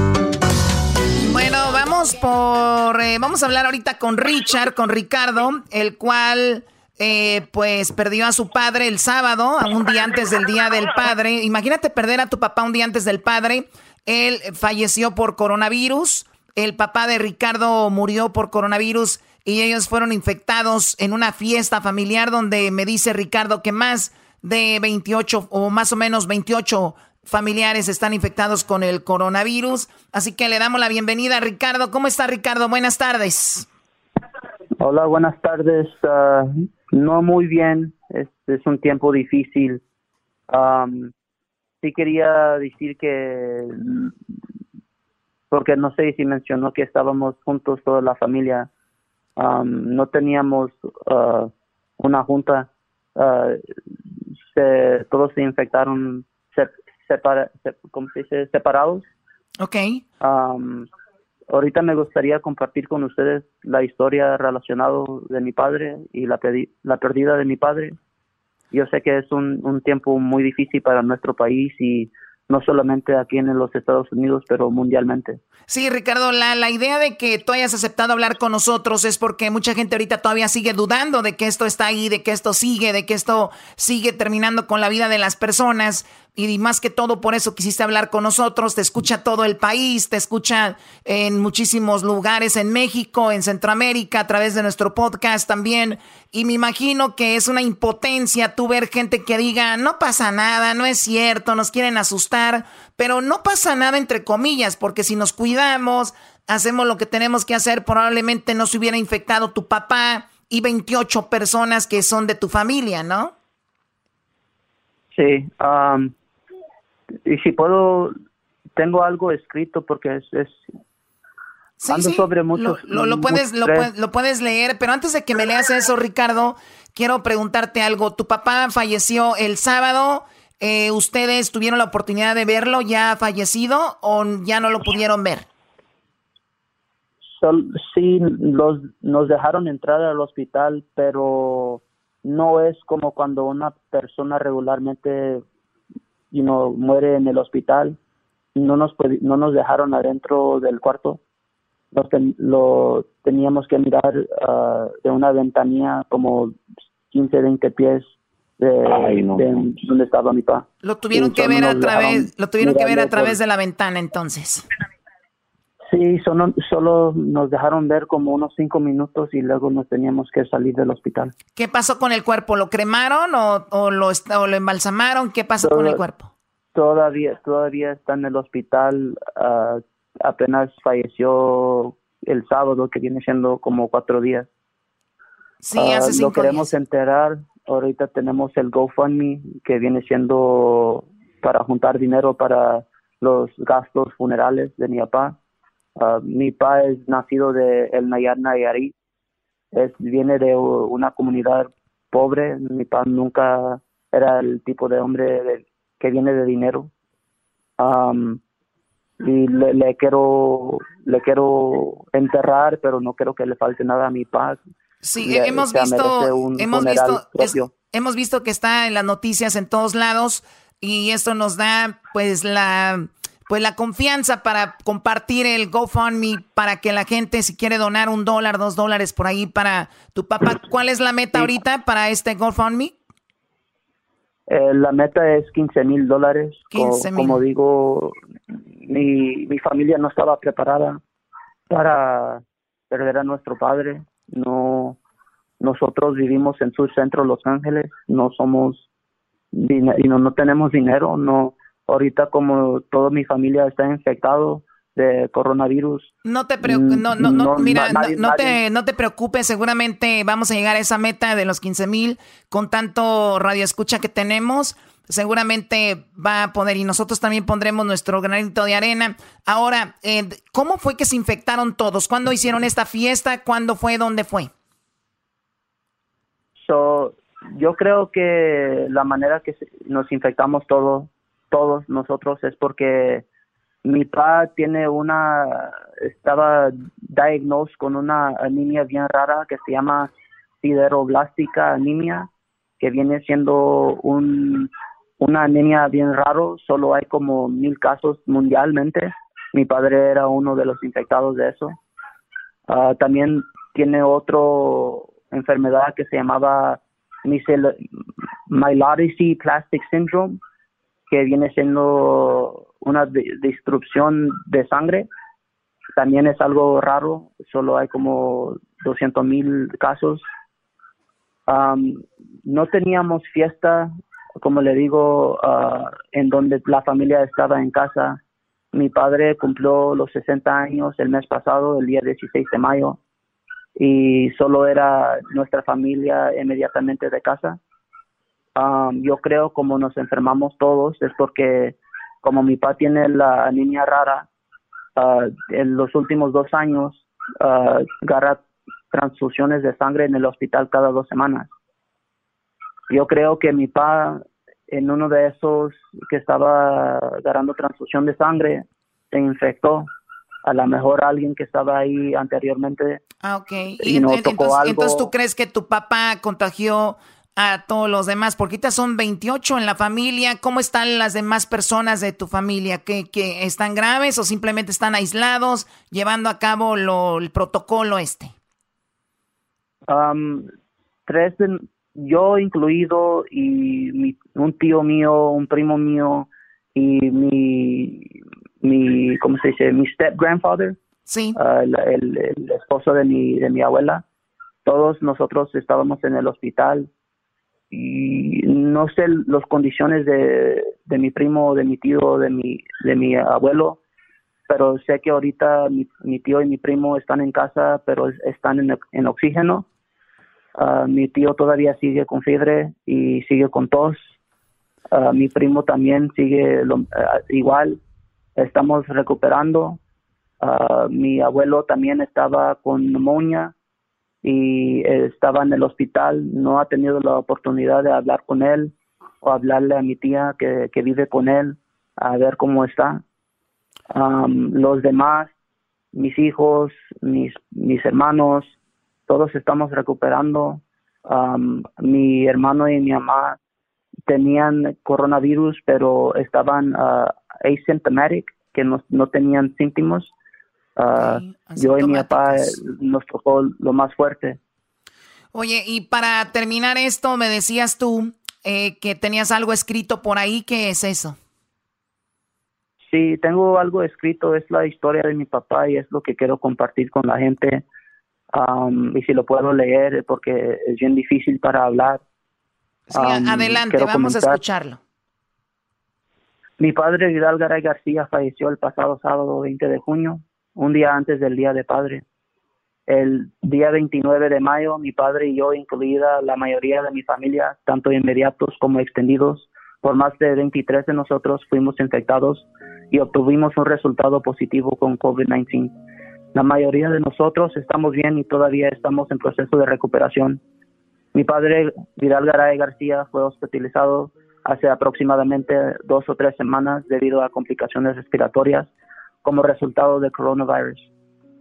Speaker 11: Bueno, vamos por. Eh, vamos a hablar ahorita con Richard, con Ricardo, el cual. Eh, pues perdió a su padre el sábado, un día antes del Día del Padre. Imagínate perder a tu papá un día antes del padre. Él falleció por coronavirus. El papá de Ricardo murió por coronavirus y ellos fueron infectados en una fiesta familiar donde me dice Ricardo que más de 28 o más o menos 28 familiares están infectados con el coronavirus. Así que le damos la bienvenida a Ricardo. ¿Cómo está Ricardo? Buenas tardes.
Speaker 20: Hola, buenas tardes. Ah, no muy bien. Este es un tiempo difícil. sí quería decir que porque no sé si mencionó que estábamos juntos toda la familia. Um, no teníamos uh, una junta. Uh, se, todos se infectaron separados.
Speaker 11: Ok.
Speaker 20: Um, ahorita me gustaría compartir con ustedes la historia relacionada de mi padre y la, la pérdida de mi padre. Yo sé que es un, un tiempo muy difícil para nuestro país y no solamente aquí en los Estados Unidos, pero mundialmente.
Speaker 11: Sí, Ricardo, la, la idea de que tú hayas aceptado hablar con nosotros es porque mucha gente ahorita todavía sigue dudando de que esto está ahí, de que esto sigue, de que esto sigue terminando con la vida de las personas. Y más que todo, por eso quisiste hablar con nosotros. Te escucha todo el país, te escucha en muchísimos lugares, en México, en Centroamérica, a través de nuestro podcast también. Y me imagino que es una impotencia tú ver gente que diga, no pasa nada, no es cierto, nos quieren asustar, pero no pasa nada entre comillas, porque si nos cuidamos, hacemos lo que tenemos que hacer, probablemente no se hubiera infectado tu papá y 28 personas que son de tu familia, ¿no?
Speaker 20: Sí, um, y si puedo, tengo algo escrito porque es... es sobre muchos...
Speaker 11: Lo, lo, puedes, lo, lo, puedes leer, pero antes de que me leas eso, Ricardo, quiero preguntarte algo. Tu papá falleció el sábado Eh, ¿Ustedes tuvieron la oportunidad de verlo ya fallecido o ya no lo pudieron ver?
Speaker 20: sí, los, nos dejaron entrar al hospital, pero no es como cuando una persona regularmente you know, muere en el hospital. No nos, no nos dejaron adentro del cuarto. lo teníamos que mirar ah, de una ventanilla como 15, 20 pies de, donde estaba mi papá.
Speaker 11: Lo tuvieron que ver a través, lo tuvieron que ver a través de la ventana entonces.
Speaker 20: Sí, solo, solo nos dejaron ver como unos cinco minutos y luego nos teníamos que salir del hospital.
Speaker 11: ¿Qué pasó con el cuerpo? ¿Lo cremaron o, o lo, o lo embalsamaron? ¿Qué pasó con el cuerpo?
Speaker 20: Todavía, todavía está en el hospital. Ah, apenas falleció el sábado, que viene siendo como cuatro días.
Speaker 11: Sí, hace uh, cinco Lo
Speaker 20: queremos enterar. Ahorita tenemos el GoFundMe, que viene siendo para juntar dinero para los gastos funerales de mi papá. Uh, mi papá es nacido de El Nayar Nayarit. Es, viene de una comunidad pobre. Mi papá nunca era el tipo de hombre que viene de dinero. Um, y le, quiero le quiero enterrar, pero no quiero que le falte nada a mi papá.
Speaker 11: Sí, hemos visto hemos visto hemos visto que está en las noticias en todos lados y esto nos da pues la pues la confianza para compartir el GoFundMe para que la gente si quiere donar un dólar, dos dólares por ahí para tu papá. ¿Cuál es la meta ahorita para este GoFundMe?
Speaker 20: Eh, la meta es 15 mil dólares. Como digo, mi, mi familia no estaba preparada para perder a nuestro padre. No, nosotros vivimos en su centro, Los Ángeles. No somos y no, no tenemos dinero. No, ahorita como toda mi familia está infectado de coronavirus.
Speaker 11: No te preocupes, no, no, no, mira, no, te, no te preocupes, seguramente vamos a llegar a esa meta de los 15 mil con tanto radio escucha que tenemos. Seguramente va a poder y nosotros también pondremos nuestro granito de arena. Ahora, eh, ¿cómo fue que se infectaron todos? ¿Cuándo hicieron esta fiesta? ¿Cuándo fue? ¿Dónde fue?
Speaker 20: So, yo creo que la manera que nos infectamos todos todos nosotros es porque mi papá tiene una, estaba diagnosticado con una anemia bien rara que se llama sideroblástica anemia, que viene siendo un, una anemia bien raro, solo hay como mil casos mundialmente. Mi padre era uno de los infectados de eso. Ah, también tiene otra enfermedad que se llamaba Myelodicy Plastic Syndrome, que viene siendo una destrucción de sangre. También es algo raro, solo hay como 200 mil casos. no teníamos fiesta, como le digo, uh, en donde la familia estaba en casa. Mi padre cumplió los 60 años el mes pasado, el día 16 de mayo, y solo era nuestra familia inmediatamente de casa Um, yo creo como nos enfermamos todos es porque como mi papá tiene la niña rara, uh, en los últimos dos años uh, agarra transfusiones de sangre en el hospital cada dos semanas. Yo creo que mi papá en uno de esos que estaba agarrando transfusión de sangre se infectó. A lo mejor alguien que estaba ahí anteriormente.
Speaker 11: Ah, ok. Y, entonces, tú crees que tu papá contagió a todos los demás? Porque ahorita son 28 en la familia. ¿Cómo están las demás personas de tu familia? ¿Que, están graves o simplemente están aislados llevando a cabo lo, el protocolo este?
Speaker 20: tres, yo incluido y un tío mío, un primo mío y mi, mi ¿cómo se dice? Mi step grandfather.
Speaker 11: Sí.
Speaker 20: Ah, el, el, esposo de mi, de mi abuela. Todos nosotros estábamos en el hospital y no sé las condiciones de, de mi primo, de mi tío, de mi, de mi abuelo, pero sé que ahorita mi, tío y mi primo están en casa, pero están en, en oxígeno. Ah, mi tío todavía sigue con fiebre y sigue con tos. Ah, mi primo también sigue ah, igual. Estamos recuperando. mi abuelo también estaba con neumonía y estaba en el hospital, no ha tenido la oportunidad de hablar con él. o hablarle a mi tía que, que vive con él a ver cómo está. los demás, mis hijos, mis, mis hermanos, todos estamos recuperando. mi hermano y mi mamá tenían coronavirus, pero estaban uh, asymptomatic, que no, no tenían síntomas. Ah, yo y mi papá eh, nos tocó lo más fuerte.
Speaker 11: Oye, y para terminar esto, me decías tú eh, que tenías algo escrito por ahí. ¿Qué es eso?
Speaker 20: Sí, tengo algo escrito. Es la historia de mi papá y es lo que quiero compartir con la gente. y si lo puedo leer, porque es bien difícil para hablar.
Speaker 11: Sí, adelante, vamos a escucharlo.
Speaker 20: Mi padre Vidal Garay García falleció el pasado sábado 20 de junio, un día antes del Día de Padre. El día 29 de mayo, mi padre y yo, incluida la mayoría de mi familia, tanto inmediatos como extendidos, por más de 23 de nosotros fuimos infectados y obtuvimos un resultado positivo con COVID-19. La mayoría de nosotros estamos bien y todavía estamos en proceso de recuperación. Mi padre, Vidal Garay García, fue hospitalizado hace aproximadamente dos o tres semanas debido a complicaciones respiratorias como resultado del coronavirus.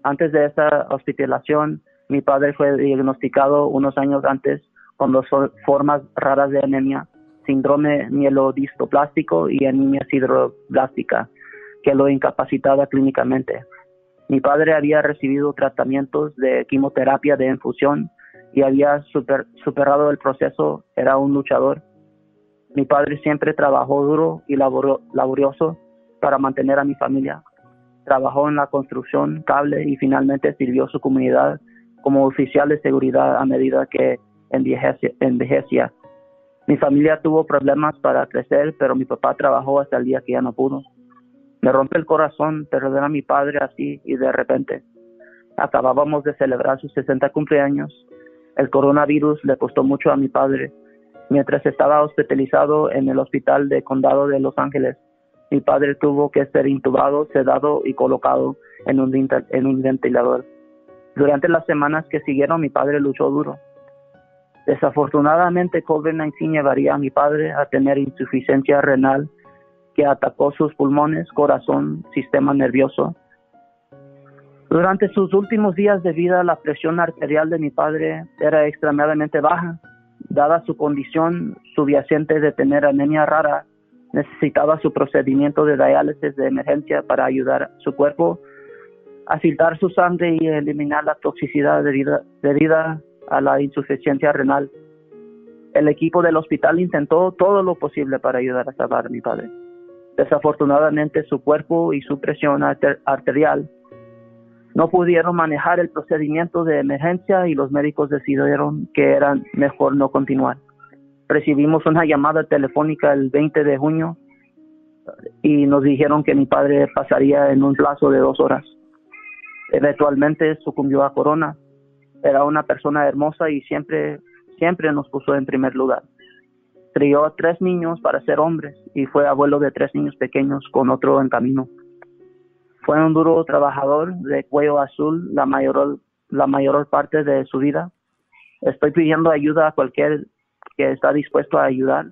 Speaker 20: Antes de esta hospitalización, mi padre fue diagnosticado unos años antes con dos formas raras de anemia, síndrome mielodistoplástico y anemia sideroblástica, que lo incapacitaba clínicamente. Mi padre había recibido tratamientos de quimioterapia de infusión y había superado el proceso, era un luchador. Mi padre siempre trabajó duro y laborioso para mantener a mi familia trabajó en la construcción, cable y finalmente sirvió a su comunidad como oficial de seguridad a medida que envejecía. Mi familia tuvo problemas para crecer, pero mi papá trabajó hasta el día que ya no pudo. Me rompe el corazón perder a mi padre así y de repente. Acabábamos de celebrar sus 60 cumpleaños. El coronavirus le costó mucho a mi padre mientras estaba hospitalizado en el hospital de condado de Los Ángeles. Mi padre tuvo que ser intubado, sedado y colocado en un, un ventilador. Durante las semanas que siguieron, mi padre luchó duro. Desafortunadamente, COVID-19 llevaría a mi padre a tener insuficiencia renal que atacó sus pulmones, corazón, sistema nervioso. Durante sus últimos días de vida, la presión arterial de mi padre era extremadamente baja. Dada su condición subyacente de tener anemia rara, necesitaba su procedimiento de diálisis de emergencia para ayudar a su cuerpo a filtrar su sangre y eliminar la toxicidad debida, a la insuficiencia renal. El equipo del hospital intentó todo lo posible para ayudar a salvar a mi padre. Desafortunadamente su cuerpo y su presión arterial no pudieron manejar el procedimiento de emergencia y los médicos decidieron que era mejor no continuar recibimos una llamada telefónica el 20 de junio y nos dijeron que mi padre pasaría en un plazo de dos horas. Eventualmente sucumbió a corona. Era una persona hermosa y siempre, siempre nos puso en primer lugar. Crió a tres niños para ser hombres y fue abuelo de tres niños pequeños con otro en camino. Fue un duro trabajador de cuello azul la mayor, la mayor parte de su vida. Estoy pidiendo ayuda a cualquier que está dispuesto a ayudar.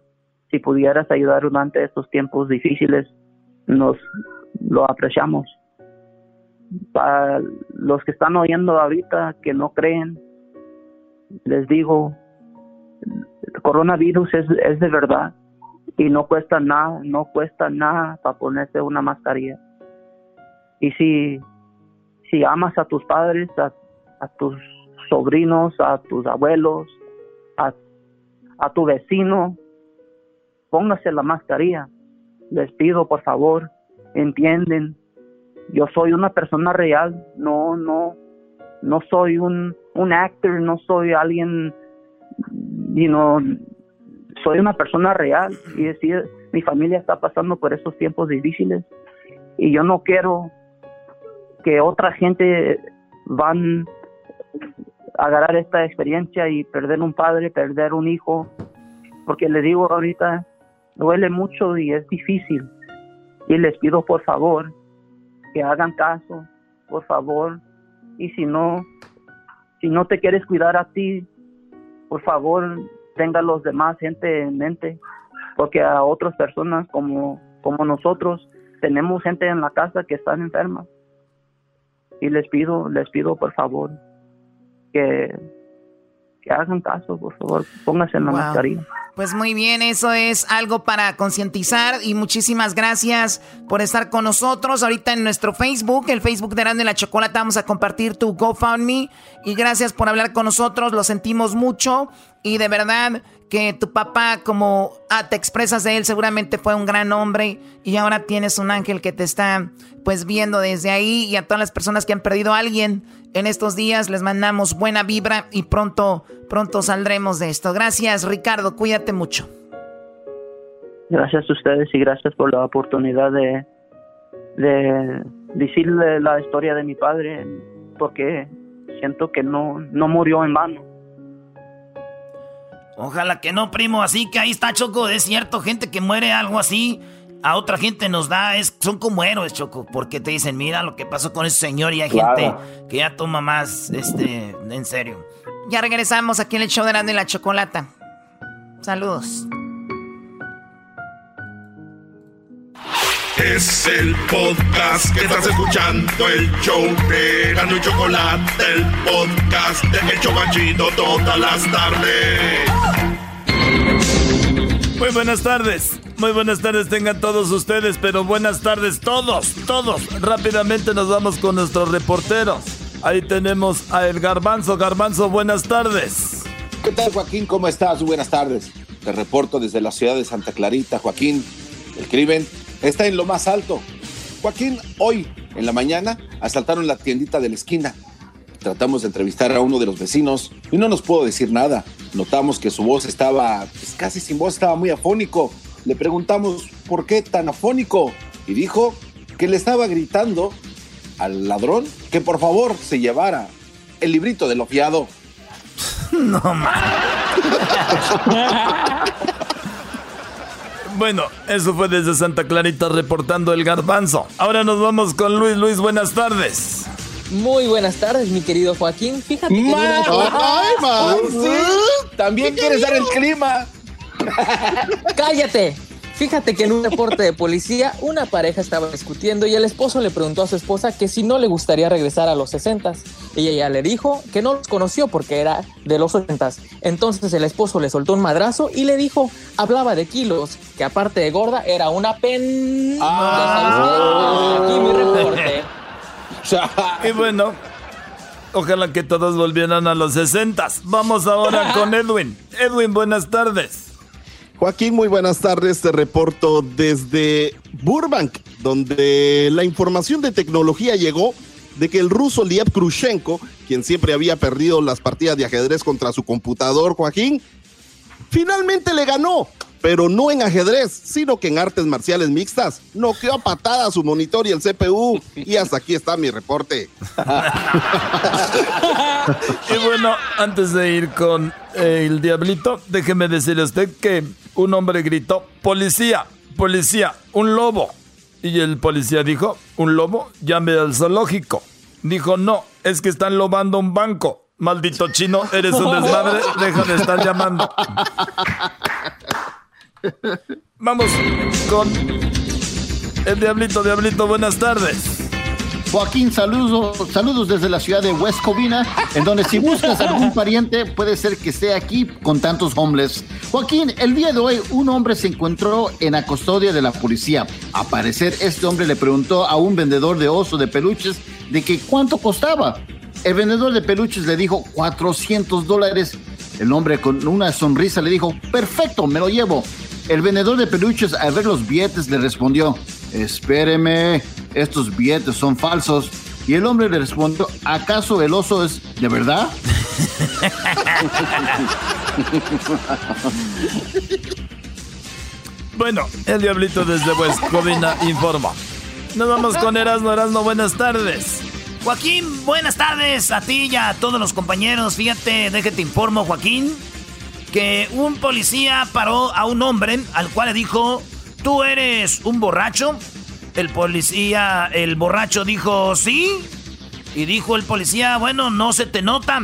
Speaker 20: Si pudieras ayudar durante estos tiempos difíciles, nos lo apreciamos. Para los que están oyendo ahorita que no creen, les digo, el coronavirus es, es de verdad y no cuesta nada, no cuesta nada para ponerse una mascarilla. Y si, si amas a tus padres, a, a tus sobrinos, a tus abuelos, a a tu vecino, póngase la mascarilla. Les pido, por favor, entienden. Yo soy una persona real, no, no, no soy un, un actor, no soy alguien, you know, soy una persona real y decir, mi familia está pasando por esos tiempos difíciles y yo no quiero que otra gente van agarrar esta experiencia y perder un padre, perder un hijo, porque le digo ahorita, duele mucho y es difícil. Y les pido por favor que hagan caso, por favor, y si no, si no te quieres cuidar a ti, por favor, tenga a los demás gente en mente, porque a otras personas como, como nosotros tenemos gente en la casa que están enfermas. Y les pido, les pido por favor que, que hagan caso, por favor, pónganse en la mascarilla.
Speaker 11: Pues muy bien, eso es algo para concientizar y muchísimas gracias por estar con nosotros. Ahorita en nuestro Facebook, el Facebook de Grande la Chocolata, vamos a compartir tu GoFundMe y gracias por hablar con nosotros, lo sentimos mucho y de verdad que tu papá, como ah, te expresas de él, seguramente fue un gran hombre y ahora tienes un ángel que te está pues viendo desde ahí y a todas las personas que han perdido a alguien en estos días les mandamos buena vibra y pronto pronto saldremos de esto. Gracias, Ricardo, cuídate mucho.
Speaker 20: Gracias a ustedes y gracias por la oportunidad de de decirle la historia de mi padre porque siento que no no murió en vano.
Speaker 5: Ojalá que no, primo. Así que ahí está, Choco. Es cierto, gente que muere algo así. A otra gente nos da, es, son como héroes, Choco, porque te dicen, mira lo que pasó con ese señor y hay gente que ya toma más, este, en serio.
Speaker 11: Ya regresamos aquí en el show de Grande y la Chocolata. Saludos.
Speaker 21: Es el podcast que estás escuchando, el show de Gano y Chocolate, el podcast de El Chocachito todas las tardes.
Speaker 22: Muy buenas tardes, muy buenas tardes tengan todos ustedes, pero buenas tardes todos, todos. Rápidamente nos vamos con nuestros reporteros. Ahí tenemos a El Garbanzo. Garbanzo, buenas tardes.
Speaker 6: ¿Qué tal, Joaquín? ¿Cómo estás? Buenas tardes. Te reporto desde la ciudad de Santa Clarita, Joaquín. El crimen está en lo más alto. Joaquín, hoy en la mañana asaltaron la tiendita de la esquina. Tratamos de entrevistar a uno de los vecinos y no nos pudo decir nada. Notamos que su voz estaba pues, casi sin voz, estaba muy afónico. Le preguntamos por qué tan afónico y dijo que le estaba gritando al ladrón que por favor se llevara el librito de lo fiado.
Speaker 5: No más.
Speaker 22: Bueno, eso fue desde Santa Clarita reportando el garbanzo. Ahora nos vamos con Luis. Luis, buenas tardes.
Speaker 3: Muy buenas tardes, mi querido Joaquín. Fíjate que...
Speaker 6: ¡Ay, También quieres dar el clima.
Speaker 3: ¡Cállate! Fíjate que en un reporte de policía, una pareja estaba discutiendo y el esposo le preguntó a su esposa que si no le gustaría regresar a los 60 y ella le dijo que no los conoció porque era de los 80 Entonces el esposo le soltó un madrazo y le dijo, hablaba de kilos, que aparte de gorda era una pen.
Speaker 22: Ah.
Speaker 3: Aquí mi reporte.
Speaker 22: Y bueno, ojalá que todos volvieran a los 60 Vamos ahora con Edwin. Edwin, buenas tardes.
Speaker 1: Joaquín, muy buenas tardes. Te reporto desde Burbank, donde la información de tecnología llegó de que el ruso Liev Krushenko, quien siempre había perdido las partidas de ajedrez contra su computador, Joaquín, finalmente le ganó, pero no en ajedrez, sino que en artes marciales mixtas. Noqueó a patada su monitor y el CPU. Y hasta aquí está mi reporte.
Speaker 22: Y bueno, antes de ir con eh, el diablito, déjeme decirle a usted que un hombre gritó, policía, policía, un lobo. Y el policía dijo, ¿un lobo? Llame al zoológico. Dijo, no, es que están lobando un banco. Maldito chino, eres un desmadre, deja de estar llamando. Vamos con el diablito, diablito, buenas tardes.
Speaker 4: Joaquín, saludos, saludos desde la ciudad de West Covina, en donde si buscas algún pariente puede ser que esté aquí con tantos hombres. Joaquín, el día de hoy un hombre se encontró en la custodia de la policía. A parecer este hombre le preguntó a un vendedor de oso de peluches de que cuánto costaba. El vendedor de peluches le dijo 400 dólares. El hombre con una sonrisa le dijo, perfecto, me lo llevo. El vendedor de peluches al ver los billetes le respondió, espéreme, estos billetes son falsos. Y el hombre le respondió, ¿acaso el oso es de verdad?
Speaker 22: Bueno, el diablito desde West Covina informa. Nos vamos con Erasmo, Erasmo, buenas tardes.
Speaker 5: Joaquín, buenas tardes a ti y a todos los compañeros. Fíjate, déjate informo, Joaquín, que un policía paró a un hombre al cual le dijo, ¿tú eres un borracho? El policía, el borracho dijo, sí. Y dijo el policía, bueno, no se te nota.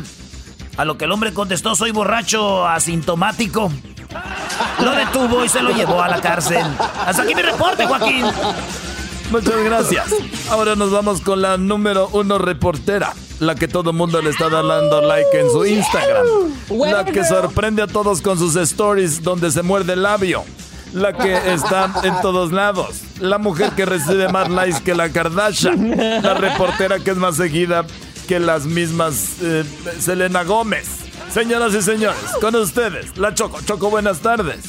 Speaker 5: A lo que el hombre contestó, soy borracho asintomático. lo detuvo y se lo llevó a la cárcel. Hasta aquí mi reporte, Joaquín.
Speaker 22: Muchas gracias. Ahora nos vamos con la número uno reportera, la que todo el mundo le está dando like en su Instagram, la que sorprende a todos con sus stories donde se muerde el labio, la que está en todos lados, la mujer que recibe más likes que la Kardashian, la reportera que es más seguida que las mismas eh, Selena Gómez. Señoras y señores, con ustedes, la Choco. Choco, buenas tardes.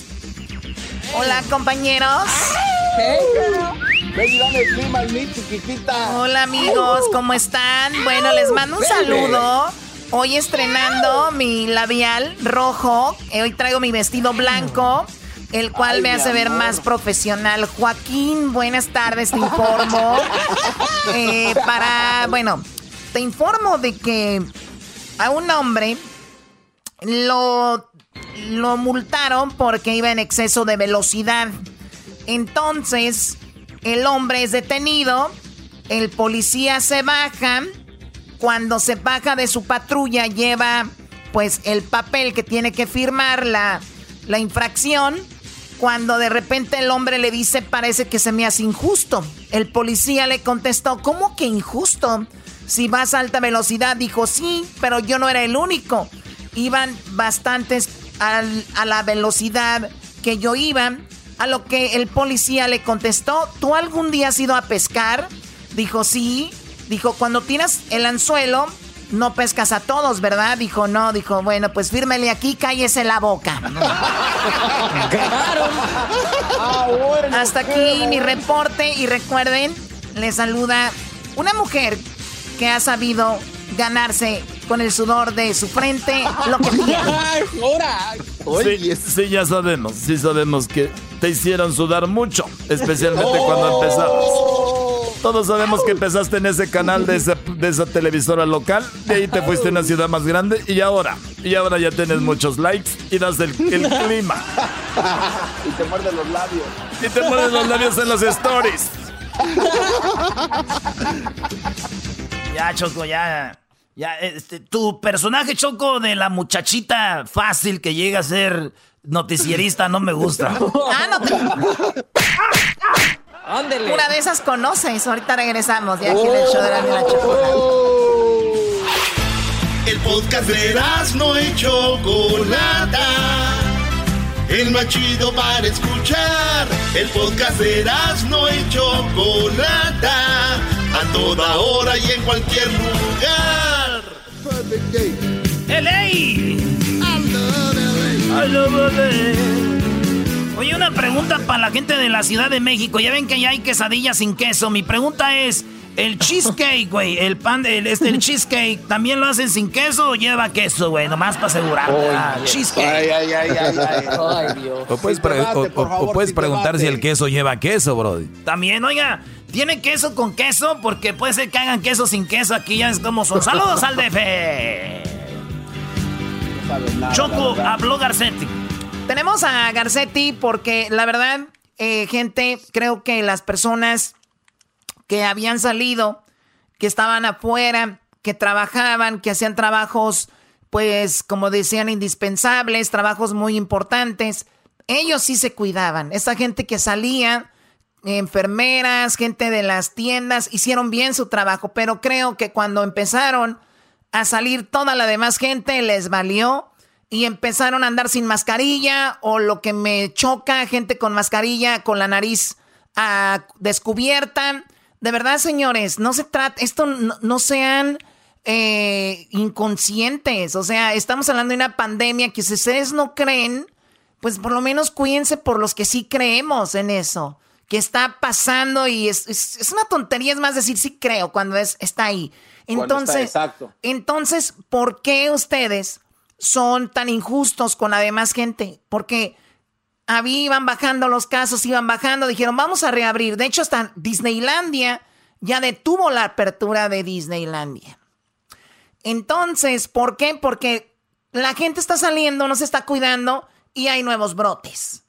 Speaker 11: Hola, compañeros. Hola, amigos, ¿cómo están? Bueno, les mando un saludo. Hoy estrenando mi labial rojo. Eh, hoy traigo mi vestido blanco el cual me hace ver más profesional. Joaquín, buenas tardes, te informo. Eh, para, bueno, te informo de que a un hombre lo, lo multaron porque iba en exceso de velocidad. Entonces, el hombre es detenido, el policía se baja, cuando se baja de su patrulla lleva pues el papel que tiene que firmar la, la infracción cuando de repente el hombre le dice, parece que se me hace injusto. El policía le contestó, ¿cómo que injusto? Si vas a alta velocidad, dijo, sí, pero yo no era el único. Iban bastantes a la velocidad que yo iba. A lo que el policía le contestó, ¿tú algún día has ido a pescar? Dijo, sí. Dijo, cuando tiras el anzuelo, no pescas a todos, ¿verdad? Dijo, no, dijo, bueno, pues fírmele aquí, cállese la boca. Ah, Hasta aquí mi reporte y recuerden, le saluda una mujer que ha sabido ganarse con el sudor de su frente lo que
Speaker 22: tiene. Sí, sí, ya sabemos, sí sabemos que te hicieron sudar mucho, especialmente cuando empezamos. Todos sabemos que empezaste en ese canal de esa, de esa televisora local, de ahí te fuiste a una ciudad más grande y ahora, y ahora ya tienes muchos likes y das el, clima.
Speaker 6: y te muerden los labios.
Speaker 22: Y te muerden los labios en los stories.
Speaker 5: ya, Choco, ya. Ya, este, tu personaje, Choco, de la muchachita fácil que llega a ser noticierista, no me gusta. ah, no te...
Speaker 11: Una de esas conoces. Ahorita regresamos de aquí en el show de la, la
Speaker 21: El podcast de no hecho Chocolata. El más chido para escuchar. El podcast de no hecho Chocolata. A toda hora y en cualquier lugar.
Speaker 5: LA. I love Oye, una pregunta para la gente de la Ciudad de México. Ya ven que ya hay quesadillas sin queso. Mi pregunta es, el cheesecake, güey, el pan, el, este, el cheesecake, ¿también lo hacen sin queso o lleva queso, güey? Nomás para asegurar. Ah, cheesecake. Ay, ay, ay, ay,
Speaker 2: ay. Dios. O puedes, puedes preguntar si el queso lleva queso, bro.
Speaker 5: También, oiga, ¿tiene queso con queso? Porque puede ser que hagan queso sin queso. Aquí ya es como son. ¡Saludos al DF! Choco, habló Garcetti.
Speaker 11: Tenemos a Garcetti porque la verdad, eh, gente, creo que las personas que habían salido, que estaban afuera, que trabajaban, que hacían trabajos, pues como decían, indispensables, trabajos muy importantes, ellos sí se cuidaban. Esa gente que salía, enfermeras, gente de las tiendas, hicieron bien su trabajo, pero creo que cuando empezaron a salir toda la demás gente, les valió y empezaron a andar sin mascarilla o lo que me choca, gente con mascarilla, con la nariz ah, descubierta. De verdad, señores, no se trata, esto no, sean eh, inconscientes. O sea, estamos hablando de una pandemia que si ustedes no creen, pues por lo menos cuídense por los que sí creemos en eso. Que está pasando y es, es, una tontería, es más decir sí creo cuando es, está ahí. Entonces, entonces, ¿por qué ustedes son tan injustos con la demás gente, porque iban bajando los casos, iban bajando, dijeron, vamos a reabrir. De hecho, hasta Disneylandia ya detuvo la apertura de Disneylandia. Entonces, ¿por qué? Porque la gente está saliendo, no se está cuidando y hay nuevos brotes.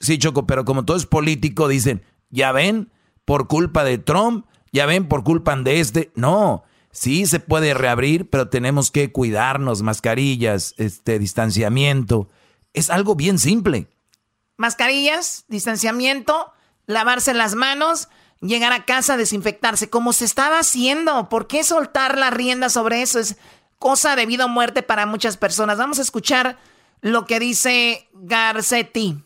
Speaker 2: Sí, Choco, pero como todo es político, dicen, ya ven, por culpa de Trump, ya ven, por culpa de este. No, Sí, se puede reabrir, pero tenemos que cuidarnos, mascarillas, este distanciamiento. Es algo bien simple.
Speaker 11: mascarillas, distanciamiento, lavarse las manos, llegar a casa, desinfectarse, como se estaba haciendo. ¿Por qué soltar la rienda sobre eso? Es cosa de vida o muerte para muchas personas. Vamos a escuchar lo que dice Garcetti.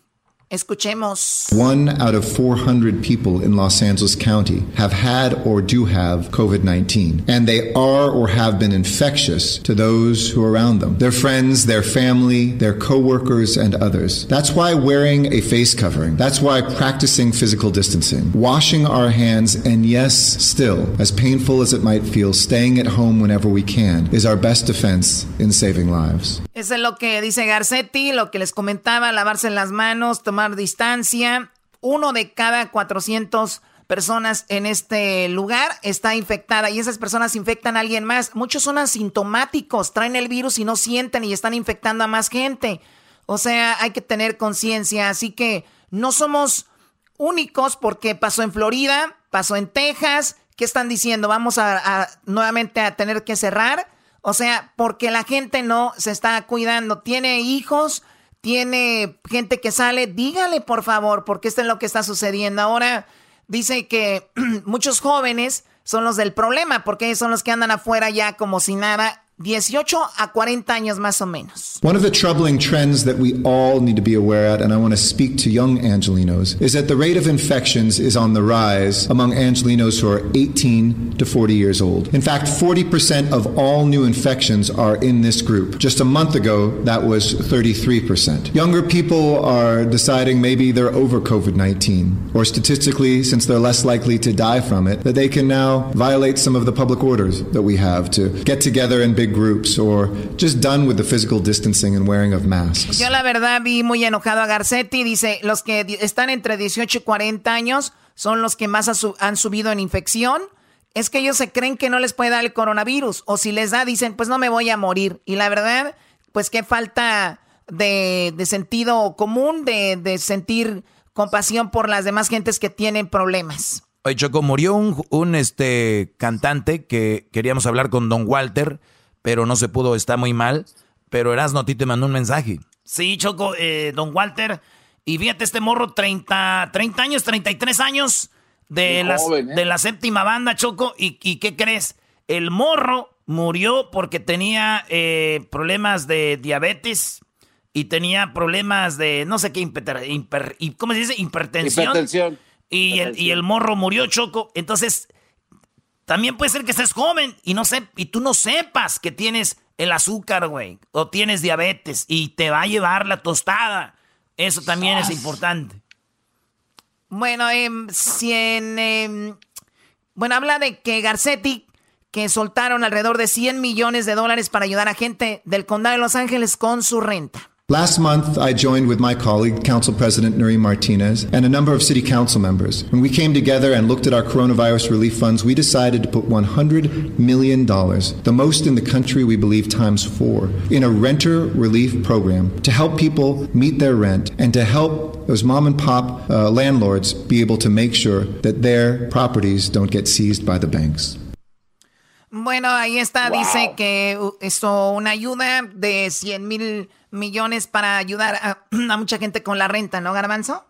Speaker 11: Escuchemos.
Speaker 23: One out of 400 people in Los Angeles County have had or do have COVID 19, and they are or have been infectious to those who are around them their friends, their family, their coworkers, and others. That's why wearing a face covering, that's why practicing physical distancing, washing our hands, and yes, still, as painful as it might feel, staying at home whenever we can is our best defense in saving lives.
Speaker 11: Eso es lo que dice Garcetti, lo que les comentaba, lavarse las manos, tomar distancia. Uno de cada 400 personas en este lugar está infectada y esas personas infectan a alguien más. Muchos son asintomáticos, traen el virus y no sienten y están infectando a más gente. O sea, hay que tener conciencia. Así que no somos únicos porque pasó en Florida, pasó en Texas. ¿Qué están diciendo? Vamos a, a nuevamente a tener que cerrar. O sea, porque la gente no se está cuidando. Tiene hijos, tiene gente que sale. Dígale, por favor, porque esto es lo que está sucediendo. Ahora dice que muchos jóvenes son los del problema, porque son los que andan afuera ya como si nada 18 a 40 años más o menos.
Speaker 23: One of the troubling trends that we all need to be aware of, and I want to speak to young Angelinos, is that the rate of infections is on the rise among Angelinos who are 18 to 40 years old. In fact, 40% of all new infections are in this group. Just a month ago, that was 33%. Younger people are deciding maybe they're over COVID 19, or statistically, since they're less likely to die from it, that they can now violate some of the public orders that we have to get together in big groups or just done with the physical distancing and wearing of masks.
Speaker 11: Yo la verdad vi muy enojado a Garcetti, dice, los que están entre 18 y 40 años son los que más han subido en infección. Es que ellos se creen que no les puede dar el coronavirus o si les da dicen, pues no me voy a morir. Y la verdad, pues qué falta de, de sentido común, de, de sentir compasión por las demás gentes que tienen problemas.
Speaker 2: Oye, Choco, murió un, un, este, cantante que queríamos hablar con Don Walter pero no se pudo, está muy mal. Pero Erasno a ti te mandó un mensaje.
Speaker 5: Sí, Choco, eh, don Walter. Y fíjate, este morro, 30, 30 años, 33 años de, las, ¿eh? de la séptima banda, Choco. ¿Y, ¿Y, qué crees? El morro murió porque tenía eh, problemas de diabetes y tenía problemas de, no sé qué, hiper, ¿cómo se dice? Hipertensión.
Speaker 6: Hipertensión.
Speaker 5: Y, El, y el morro murió, Choco. Entonces, también puede ser que estés joven y, no y tú no sepas que tienes el azúcar, güey, o tienes diabetes y te va a llevar la tostada. Eso también es importante.
Speaker 11: Bueno, eh, si en, bueno, habla de que Garcetti, que soltaron alrededor de 100 millones de dólares para ayudar a gente del condado de Los Ángeles con su renta.
Speaker 23: Last month, I joined with my colleague, Council President Nuri Martinez, and a number of city council members. When we came together and looked at our coronavirus relief funds, we decided to put $100 million, the most in the country, we believe, times four, in a renter relief program to help people meet their rent and to help those mom and pop uh, landlords be able to make sure that their properties don't get seized by the banks.
Speaker 11: Bueno, ahí está, wow. dice que esto, una ayuda de 100 mil millones para ayudar a, a, mucha gente con la renta, ¿no, Garbanzo?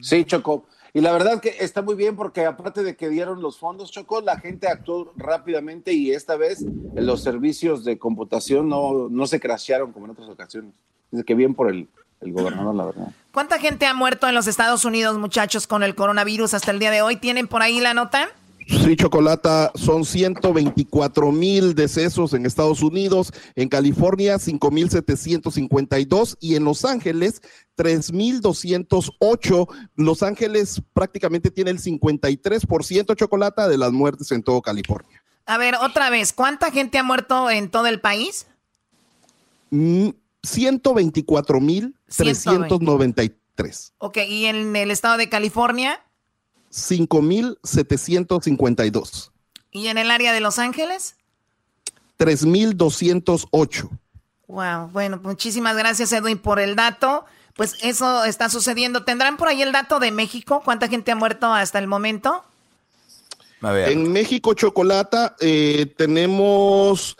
Speaker 6: Sí, Choco. Y la verdad que está muy bien porque aparte de que dieron los fondos, Choco, la gente actuó rápidamente y esta vez los servicios de computación no, no se crashearon como en otras ocasiones. Dice que bien por el, el gobernador, la verdad.
Speaker 11: ¿Cuánta gente ha muerto en los Estados Unidos, muchachos, con el coronavirus hasta el día de hoy? ¿Tienen por ahí la nota?
Speaker 1: Sí, Chocolata, son 124 mil decesos en Estados Unidos, en California 5.752 y en Los Ángeles 3.208. Los Ángeles prácticamente tiene el 53% Chocolata de las muertes en todo California.
Speaker 11: A ver, otra vez, ¿cuánta gente ha muerto en todo el país?
Speaker 1: Mm, 124 mil 393.
Speaker 11: Ok, ¿y en el estado de California?
Speaker 1: 5,752.
Speaker 11: ¿Y en el área de Los Ángeles?
Speaker 1: 3,208.
Speaker 11: Wow, bueno, muchísimas gracias Edwin por el dato. Pues eso está sucediendo. ¿Tendrán por ahí el dato de México? ¿Cuánta gente ha muerto hasta el momento?
Speaker 1: A ver. En México, Chocolata, eh, tenemos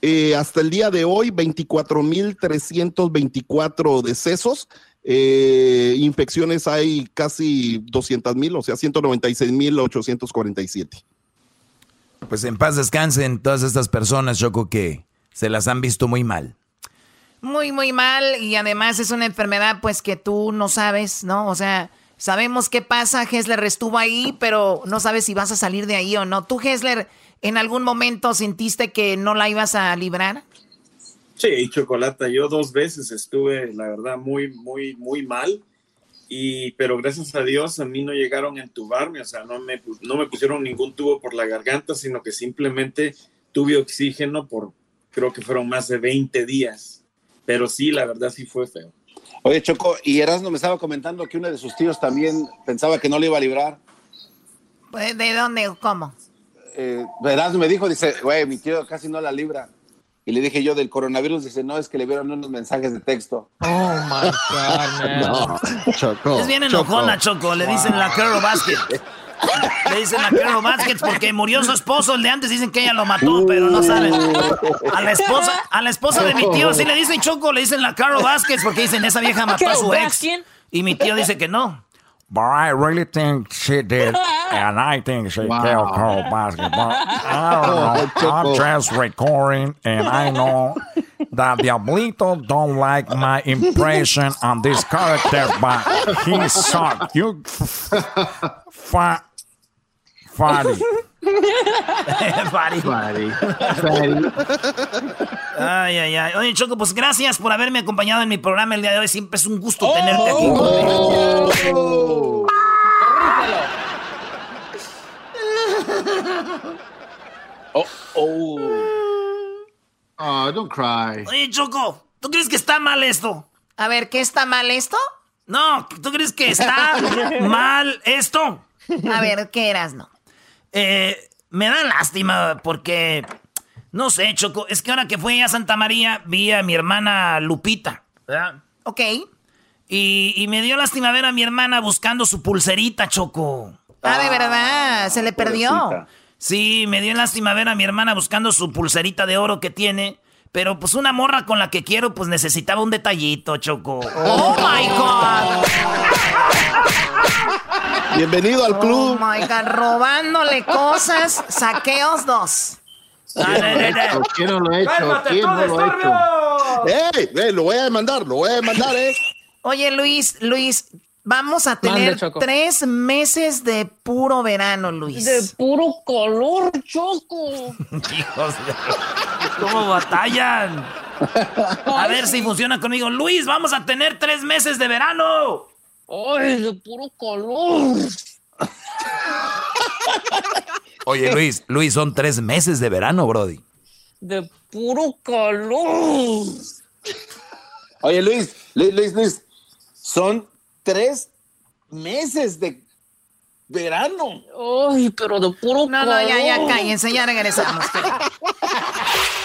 Speaker 1: eh, hasta el día de hoy 24,324 decesos
Speaker 24: eh, infecciones hay casi 200 mil, o sea, 196 mil 847.
Speaker 25: Pues en paz descansen todas estas personas, Choco, que se las han visto muy mal.
Speaker 11: Muy, muy mal y además es una enfermedad pues que tú no sabes, ¿no? O sea, sabemos qué pasa, Hessler estuvo ahí, pero no sabes si vas a salir de ahí o no. ¿Tú, Hessler, en algún momento sentiste que no la ibas a librar?
Speaker 26: Sí, Chocolata, yo dos veces estuve, la verdad, muy, muy, muy mal. Y, pero gracias a Dios a mí no llegaron a entubarme, o sea, no me, no me pusieron ningún tubo por la garganta, sino que simplemente tuve oxígeno por, creo que fueron más de 20 días. Pero sí, la verdad sí fue feo.
Speaker 6: Oye, Choco, y Erasmo me estaba comentando que uno de sus tíos también pensaba que no le iba a librar.
Speaker 11: Pues, ¿De dónde? ¿Cómo?
Speaker 6: Eh, Erasmo me dijo, dice, güey, mi tío casi no la libra. Y le dije yo del coronavirus, dice, no, es que le vieron unos mensajes de texto.
Speaker 27: Oh, my God,
Speaker 6: no, Choco.
Speaker 2: Es bien enojona, Choco. Le dicen la Carol Basket. Le dicen la Carol Basket porque murió su esposo. El de antes dicen que ella lo mató, pero no saben. A la esposa, a la esposa de mi tío sí le dicen Choco, le dicen la Carol Basket porque dicen esa vieja mató a su ex. Y mi tío dice que no.
Speaker 4: But I really think she did, and I think she
Speaker 2: Wow.
Speaker 4: killed Carl Basketball. I don't know. Oh, I'm just recording, and I know that Diablito don't like my impression on this character, but he sucked. You fat, fatty.
Speaker 2: Fari. Ay, ay, ay. Oye, Choco, pues gracias por haberme acompañado en mi programa el día de hoy. Siempre es un gusto tenerte aquí conmigo.
Speaker 6: Oh, oh.
Speaker 5: Oh, don't cry.
Speaker 2: Oye, Choco, ¿tú crees que está mal esto?
Speaker 11: A ver, ¿qué está mal esto?
Speaker 2: No, ¿tú crees que está mal esto?
Speaker 11: A ver, ¿qué eras, no?
Speaker 2: Eh, me da lástima porque, no sé, Choco, es que ahora que fui a Santa María vi a mi hermana Lupita, ¿verdad?
Speaker 11: Ok.
Speaker 2: Y, y me dio lástima ver a mi hermana buscando su pulserita, Choco.
Speaker 11: Ah, de verdad, se le perdió.
Speaker 2: Sí, me dio lástima ver a mi hermana buscando su pulserita de oro que tiene. Pero pues una morra con la que quiero, pues necesitaba un detallito, Choco.
Speaker 11: Oh my God.
Speaker 24: Bienvenido al club.
Speaker 11: Oh my God, robándole cosas, saqueos dos.
Speaker 5: ¿Quién no lo ha hecho? ¿Quién no lo ha hecho?
Speaker 24: ¡Ey! ey, Lo voy a demandar, lo voy a demandar, ¿eh?
Speaker 11: Oye, Luis, Luis, vamos a tener tres meses de puro verano, Luis.
Speaker 27: De puro color, Choco.
Speaker 2: Hijos de... ¿Cómo batallan? A ver si funciona conmigo. Luis, vamos a tener tres meses de verano.
Speaker 27: Ay, de puro color.
Speaker 25: Oye, Luis, Luis, son tres meses de verano, Brody.
Speaker 27: De puro color.
Speaker 6: Oye, Luis, Luis, Luis, Luis, son tres meses de verano.
Speaker 27: Ay, pero de puro
Speaker 11: No, no, ya, ya cállense, ya regresamos.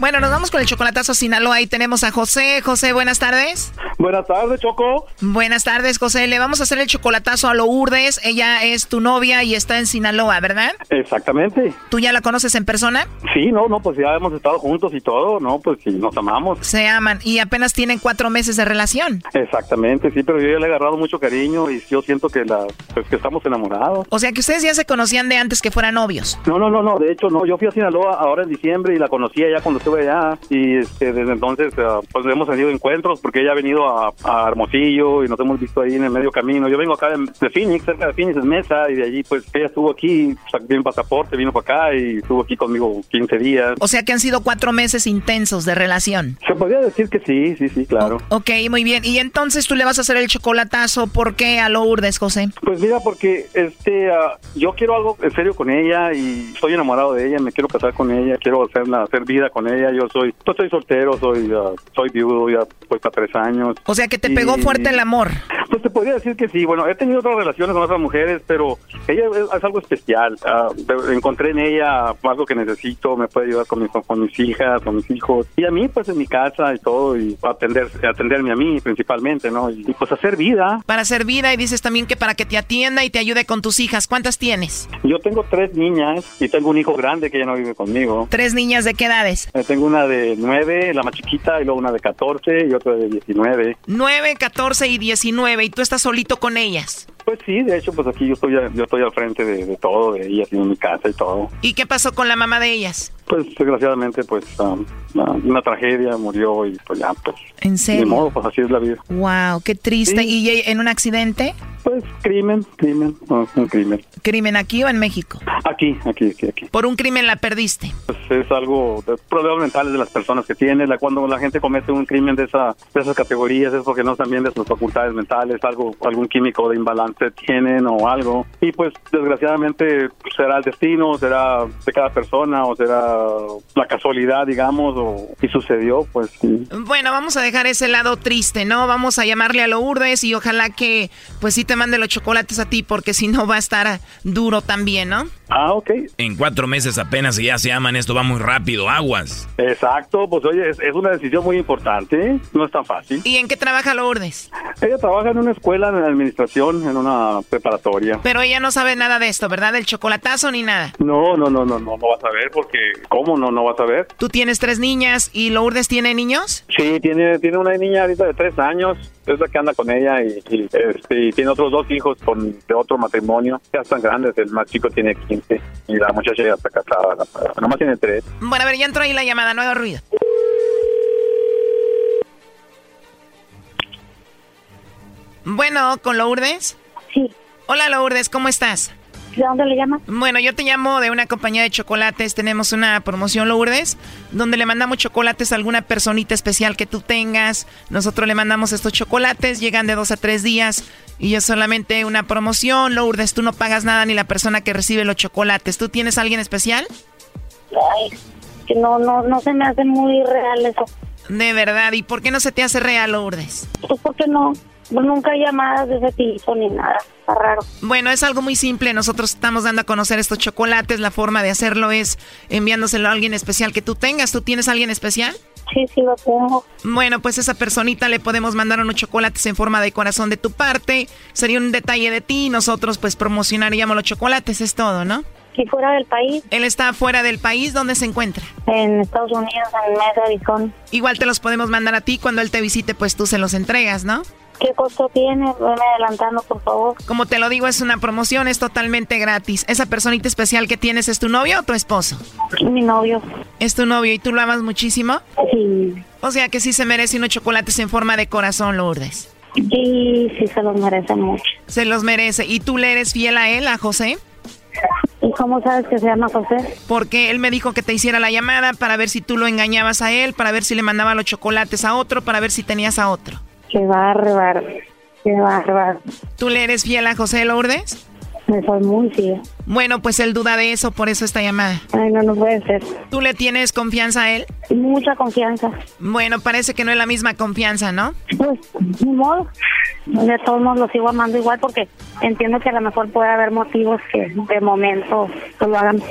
Speaker 11: Bueno, nos vamos con el chocolatazo Sinaloa. Ahí tenemos a José. José, buenas tardes.
Speaker 28: Buenas tardes, Choco.
Speaker 11: Buenas tardes, José. Le vamos a hacer el chocolatazo a Lourdes. Ella es tu novia y está en Sinaloa, ¿verdad?
Speaker 28: Exactamente.
Speaker 11: ¿Tú ya la conoces en persona?
Speaker 28: Sí, no, no, pues ya hemos estado juntos y todo, ¿no? Pues sí, nos amamos.
Speaker 11: Se aman y apenas tienen cuatro meses de relación.
Speaker 28: Exactamente, sí, pero yo ya le he agarrado mucho cariño y yo siento que, la, pues que estamos enamorados.
Speaker 11: O sea que ustedes ya se conocían de antes que fueran novios.
Speaker 28: No, no, no, no, de hecho, no, yo fui a Sinaloa ahora en diciembre y la conocí allá cuando estuve estuve allá y este, desde entonces ah, pues hemos tenido encuentros porque ella ha venido a, a Hermosillo y nos hemos visto ahí en el medio camino. Yo vengo acá de, de Phoenix, cerca de Phoenix, en Mesa, y de allí pues ella estuvo aquí, sacó mi pasaporte, vino para acá y estuvo aquí conmigo 15 días.
Speaker 11: O sea que han sido cuatro meses intensos de relación.
Speaker 28: Se podría decir que sí, sí, sí, claro.
Speaker 11: Ok, muy bien. Y entonces tú le vas a hacer el chocolatazo. ¿Por qué a Lourdes, José?
Speaker 28: Pues mira, porque este, ah, yo quiero algo en serio con ella y estoy enamorado de ella, me quiero casar con ella, quiero hacerla, hacer vida con ella. Yo soy, pues soy soltero, soy, ah, soy viudo, ya voy para tres años.
Speaker 11: O sea que te pegó fuerte el amor.
Speaker 28: Pues te podría decir que sí. Bueno, he tenido otras relaciones con otras mujeres, pero ella es, es algo especial. Ah, encontré en ella algo que necesito, me puede ayudar con, mis con mis hijas, con mis hijos. Y a mí, pues en mi casa y todo, y atender, atenderme a mí principalmente, ¿no? Y, y, pues hacer vida.
Speaker 11: Para hacer vida y dices también que para que te atienda y te ayude con tus hijas. ¿Cuántas tienes?
Speaker 28: Yo tengo tres niñas y tengo un hijo grande que ya no vive conmigo.
Speaker 11: Tres niñas de qué edades?
Speaker 28: Tengo una de nueve, la más chiquita, y luego una de 14 y otra de 19.
Speaker 11: 9, 14 y 19. Y tú estás solito con ellas.
Speaker 28: Pues sí, de hecho, pues aquí yo estoy, yo estoy al frente de, de todo, de ellas, en mi casa y todo.
Speaker 11: ¿Y qué pasó con la mamá de ellas?
Speaker 28: Pues desgraciadamente, pues um, una, una tragedia, murió y pues ya, pues...
Speaker 11: ¿En serio?
Speaker 28: modo, pues así es la vida.
Speaker 11: Wow, qué triste. ¿Y ella en un accidente?
Speaker 28: Pues crimen, crimen, no, un crimen.
Speaker 11: ¿Crimen aquí o en México?
Speaker 28: Aquí, aquí, aquí, aquí.
Speaker 11: Por un crimen la perdiste.
Speaker 28: Pues es algo de problemas mentales de las personas que tienen. La, cuando la gente comete un crimen de, esa, de esas categorías es porque no están bien de sus facultades mentales, algo, algún químico de imbalance tienen o algo. Y pues desgraciadamente pues, será el destino, será de cada persona o será la casualidad, digamos, o, y sucedió, pues sí.
Speaker 11: Bueno, vamos a dejar ese lado triste, ¿no? Vamos a llamarle a Lourdes y ojalá que pues sí te mande los chocolates a ti porque si no va a estar duro también, ¿no?
Speaker 28: Ah, ok.
Speaker 2: En cuatro meses apenas y ya se aman, esto va muy rápido, aguas.
Speaker 28: Exacto, pues oye, es, es una decisión muy importante, no es tan fácil.
Speaker 11: ¿Y en qué trabaja Lourdes?
Speaker 28: Ella trabaja en una escuela de administración, en una preparatoria.
Speaker 11: Pero ella no sabe nada de esto, ¿verdad? Del chocolatazo ni nada.
Speaker 28: No, no, no, no, no, no vas a ver porque ¿cómo no, no vas a ver?
Speaker 11: Tú tienes tres niñas y Lourdes tiene niños.
Speaker 28: Sí, tiene, tiene una niña ahorita de tres años, es la que anda con ella y, y, este, y tiene otros dos hijos con, de otro matrimonio. Ya están grandes, el más chico tiene 15 y la muchacha ya está casada, la- nomás tiene tres.
Speaker 11: Bueno, a ver, ya entró ahí la llamada, no haga ruido. Bueno, ¿con Lourdes?
Speaker 29: Sí.
Speaker 11: Hola Lourdes, ¿cómo estás?
Speaker 29: ¿De dónde le llama?
Speaker 11: Bueno, yo te llamo de una compañía de chocolates. Tenemos una promoción Lourdes, donde le mandamos chocolates a alguna personita especial que tú tengas. Nosotros le mandamos estos chocolates, llegan de dos a tres días y es solamente una promoción. Lourdes, tú no pagas nada ni la persona que recibe los chocolates. ¿Tú tienes a alguien especial?
Speaker 29: Ay, que no, no, no se me hace muy real eso.
Speaker 11: De verdad, ¿y por qué no se te hace real, Lourdes?
Speaker 29: Pues porque no, nunca hay llamadas de ese tipo ni nada. Está raro.
Speaker 11: Bueno, es algo muy simple. Nosotros estamos dando a conocer estos chocolates. La forma de hacerlo es enviándoselo a alguien especial que tú tengas. ¿Tú tienes a alguien especial?
Speaker 29: Sí, sí lo tengo.
Speaker 11: Bueno, pues esa personita le podemos mandar unos chocolates en forma de corazón de tu parte. Sería un detalle de ti y nosotros pues promocionaríamos los chocolates, es todo, ¿no?
Speaker 29: ¿Y fuera del país?
Speaker 11: Él está fuera del país, ¿dónde se encuentra?
Speaker 29: En Estados Unidos, en Mesa, Arizona.
Speaker 11: Igual te los podemos mandar a ti cuando él te visite, pues tú se los entregas, ¿no?
Speaker 29: ¿Qué costo tiene? Veme adelantando, por favor.
Speaker 11: Como te lo digo, es una promoción, es totalmente gratis. ¿Esa personita especial que tienes es tu novio o tu esposo?
Speaker 29: Mi novio.
Speaker 11: ¿Es tu novio y tú lo amas muchísimo?
Speaker 29: Sí.
Speaker 11: O sea que sí se merece unos chocolates en forma de corazón, Lourdes.
Speaker 29: Sí, sí se los merece mucho.
Speaker 11: Se los merece. ¿Y tú le eres fiel a él, a José?
Speaker 29: ¿Y cómo sabes que se llama José?
Speaker 11: Porque él me dijo que te hiciera la llamada para ver si tú lo engañabas a él, para ver si le mandaba los chocolates a otro, para ver si tenías a otro.
Speaker 29: Qué bárbaro. Qué bárbaro.
Speaker 11: ¿Tú le eres fiel a José Lourdes?
Speaker 29: Me soy muy fiel.
Speaker 11: Bueno, pues él duda de eso, por eso esta llamada.
Speaker 29: Ay, no, no puede ser.
Speaker 11: ¿Tú le tienes confianza a él?
Speaker 29: Mucha confianza.
Speaker 11: Bueno, parece que no es la misma confianza, ¿no?
Speaker 29: Pues, ni modo. De todos modos lo sigo amando igual porque entiendo que a lo mejor puede haber motivos que de momento pues, lo hagan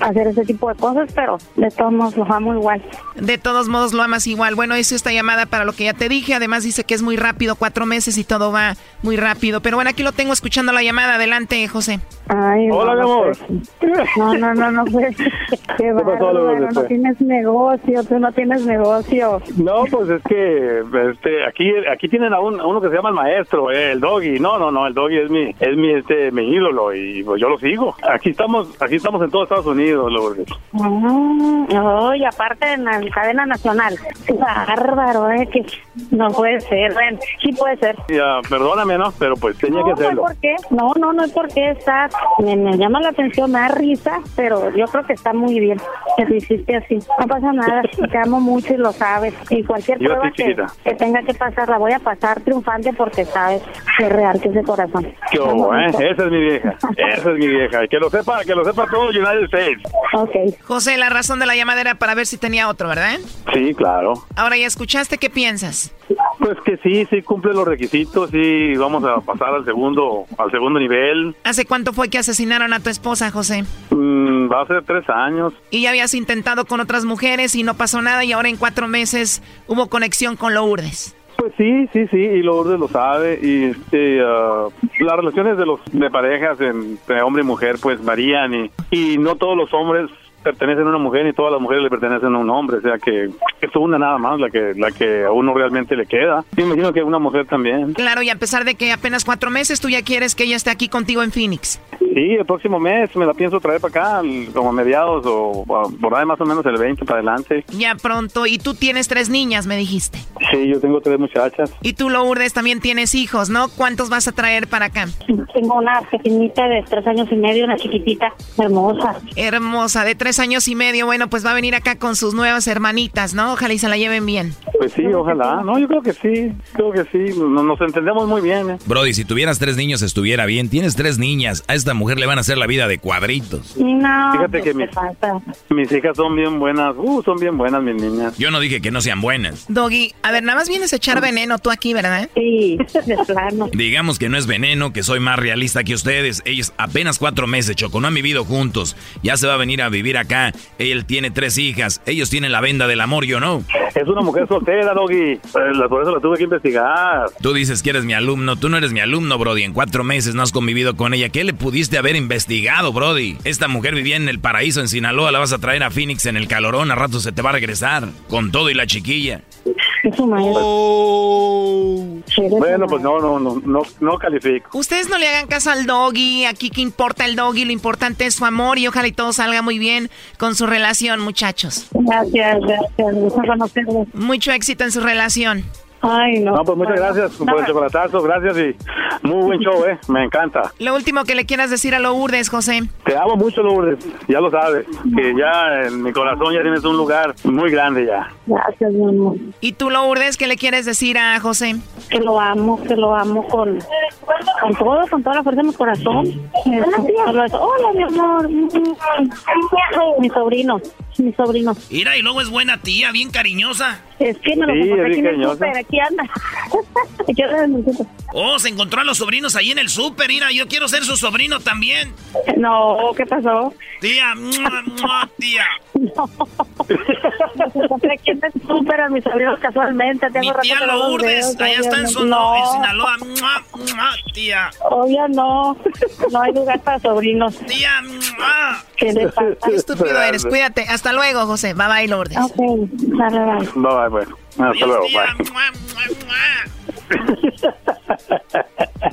Speaker 29: hacer ese tipo de cosas, pero de todos modos lo amo igual.
Speaker 11: De todos modos lo amas igual. Bueno, hizo esta llamada para lo que ya te dije. Además dice que es muy rápido, cuatro meses y todo va muy rápido. Pero bueno, aquí lo tengo escuchando la llamada. Adelante, José.
Speaker 29: Ay,
Speaker 28: Hola,
Speaker 29: no,
Speaker 28: mi
Speaker 29: no
Speaker 28: amor.
Speaker 29: puede- No, no, no, no, pues, qué bárbaro, no tienes negocio, tú no tienes negocio.
Speaker 28: No, pues es que este, aquí aquí tienen a, un- a uno que se llama el maestro, eh, el doggy. No, no, no, el doggy es mi, es mi, este, mi ídolo y pues yo lo sigo. Aquí estamos, aquí estamos en todos Estados Unidos, Lourdes.
Speaker 29: Mm, no, y aparte en la cadena nacional. Qué bárbaro, ¿eh? Que no puede ser. Bueno, sí puede ser.
Speaker 28: Ya, perdóname, ¿no? Pero pues tenía
Speaker 29: no,
Speaker 28: que
Speaker 29: no
Speaker 28: hacerlo.
Speaker 29: por qué. No, no, no hay por qué estar. Me, llama la atención, me da risa, pero yo creo que está muy bien que lo hiciste así. No pasa nada. Te amo mucho y lo sabes. Y cualquier
Speaker 28: Yo
Speaker 29: prueba
Speaker 28: ti,
Speaker 29: que, que tenga que pasar, la voy a pasar triunfante porque sabes que es real, que es de corazón.
Speaker 28: Qué bobo, ¿eh? Esa es mi vieja. Esa es mi vieja. Y que lo sepa, que lo sepa todo United States.
Speaker 29: Ok.
Speaker 11: José, la razón de la llamada era para ver si tenía otro, ¿verdad?
Speaker 28: Sí, claro.
Speaker 11: Ahora ya escuchaste, ¿qué piensas?
Speaker 28: Pues que sí, sí cumple los requisitos, sí vamos a pasar al segundo, al segundo nivel.
Speaker 11: ¿Hace cuánto fue que asesinaron a tu esposa, José?
Speaker 28: Mm, va a ser tres años.
Speaker 11: Y ya habías intentado con otras mujeres y no pasó nada y ahora en cuatro meses hubo conexión con Lourdes.
Speaker 28: Pues sí, sí, sí, y Lourdes lo sabe. Y este, ah, las relaciones de los de parejas entre hombre y mujer pues varían y, y no todos los hombres pertenecen a una mujer ni todas las mujeres le pertenecen a un hombre, o sea que es una nada más la que la que a uno realmente le queda. Y me imagino que a una mujer también.
Speaker 11: Claro, y a pesar de que apenas cuatro meses, tú ya quieres que ella esté aquí contigo en Phoenix.
Speaker 28: Sí, el próximo mes me la pienso traer para acá, como a mediados o o por ahí más o menos el 20 para adelante.
Speaker 11: Ya pronto. Y tú tienes tres niñas, me dijiste.
Speaker 28: Sí, yo tengo tres muchachas.
Speaker 11: Y tú, Lourdes, también tienes hijos, ¿no? ¿Cuántos vas a traer para acá?
Speaker 29: Tengo una pequeñita de tres años y medio, una chiquitita, hermosa.
Speaker 11: Hermosa, de tres años y medio. Bueno, pues va a venir acá con sus nuevas hermanitas, ¿no? Ojalá y se la lleven bien.
Speaker 28: Pues sí, ojalá. No, yo creo que sí, creo que sí. Nos, nos entendemos muy bien. ¿eh?
Speaker 2: Brody, si tuvieras tres niños estuviera bien. Tienes tres niñas. A esta mujer le van a hacer la vida de cuadritos.
Speaker 29: No,
Speaker 28: Fíjate
Speaker 29: ¿qué
Speaker 28: que
Speaker 29: te
Speaker 28: mis, mis hijas son bien buenas. Uh, son bien buenas mis niñas.
Speaker 2: Yo no dije que no sean buenas.
Speaker 11: Doggy, a ver, nada más vienes a echar veneno tú aquí, ¿verdad?
Speaker 29: Sí, de plano.
Speaker 2: Digamos que no es veneno, que soy más realista que ustedes. Ellos apenas cuatro meses, Choco, no han vivido juntos. Ya se va a venir a vivir acá. Él tiene tres hijas. Ellos tienen la venda del amor, yo no.
Speaker 28: Es una mujer soltera, Doggy. Eh, Por eso la tuve que investigar.
Speaker 2: Tú dices que eres mi alumno. Tú no eres mi alumno, Brody. En cuatro meses no has convivido con ella. ¿Qué le pudiste haber investigado, Brody? Esta mujer vivía en el paraíso en Sinaloa. La vas a traer a Phoenix en el calorón. A rato se te va a regresar. Con todo y la chiquilla.
Speaker 29: Es su maestro.
Speaker 28: Bueno, pues no, no, no, no, no califico.
Speaker 11: Ustedes no le hagan caso al doggy, aquí que importa el doggy, lo importante es su amor y ojalá y todo salga muy bien con su relación, muchachos.
Speaker 29: Gracias, gracias.
Speaker 11: Mucho éxito en su relación.
Speaker 29: Ay, no.
Speaker 28: No, pues muchas gracias por el chocolatazo, gracias y muy buen show, ¿eh? Me encanta.
Speaker 11: Lo último que le quieras decir a Lourdes, José.
Speaker 28: Te amo mucho, Lourdes, ya lo sabes, que ya en mi corazón ya tienes un lugar muy grande ya.
Speaker 29: Gracias, mi amor.
Speaker 11: ¿Y tú, Lourdes, qué le quieres decir a José?
Speaker 29: Que lo amo, que lo amo con, con todo, con toda la fuerza de mi corazón. Eso. Hola, mi amor. Mi sobrino, mi sobrino.
Speaker 5: Mira, y luego es buena tía, bien cariñosa.
Speaker 29: Es que me lo
Speaker 28: Sí,
Speaker 29: encontré aquí en el súper, aquí anda. Aquí anda en el súper.
Speaker 5: Oh, se encontró a los sobrinos ahí en el súper. Mira, yo quiero ser su sobrino también.
Speaker 29: No, ¿qué pasó?
Speaker 5: Tía, mua, mua, tía.
Speaker 29: Me encontré aquí en el súper a mis sobrinos casualmente. Tengo
Speaker 5: Mi tía Lourdes, allá está en,
Speaker 29: No.
Speaker 5: en Sinaloa. Mua, mua, tía.
Speaker 29: Obvio no. No hay lugar para sobrinos.
Speaker 5: Tía, mua.
Speaker 29: ¿Qué le pasa?
Speaker 11: Qué estúpido eres, cuídate. Hasta luego, José. Bye bye, Lourdes.
Speaker 29: Ok, dale, dale.
Speaker 28: Bye, bye, bueno. Hasta luego,
Speaker 5: Tía,
Speaker 28: bye.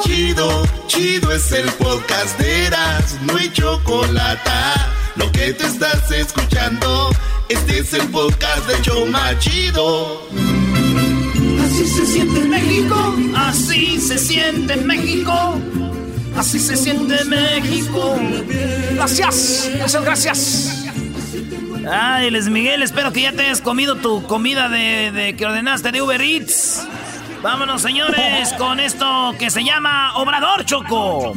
Speaker 21: Chido, chido es el podcast de Eras, no hay chocolate. Lo que te estás escuchando, este es el podcast de Choma Chido.
Speaker 5: Así se siente en México, así se siente en México, así se siente México. Gracias, muchas gracias. Ay, Les Miguel, espero que ya te hayas comido tu comida de, de que ordenaste de Uber Eats. Vámonos, señores, con esto que se llama Obrador Choco.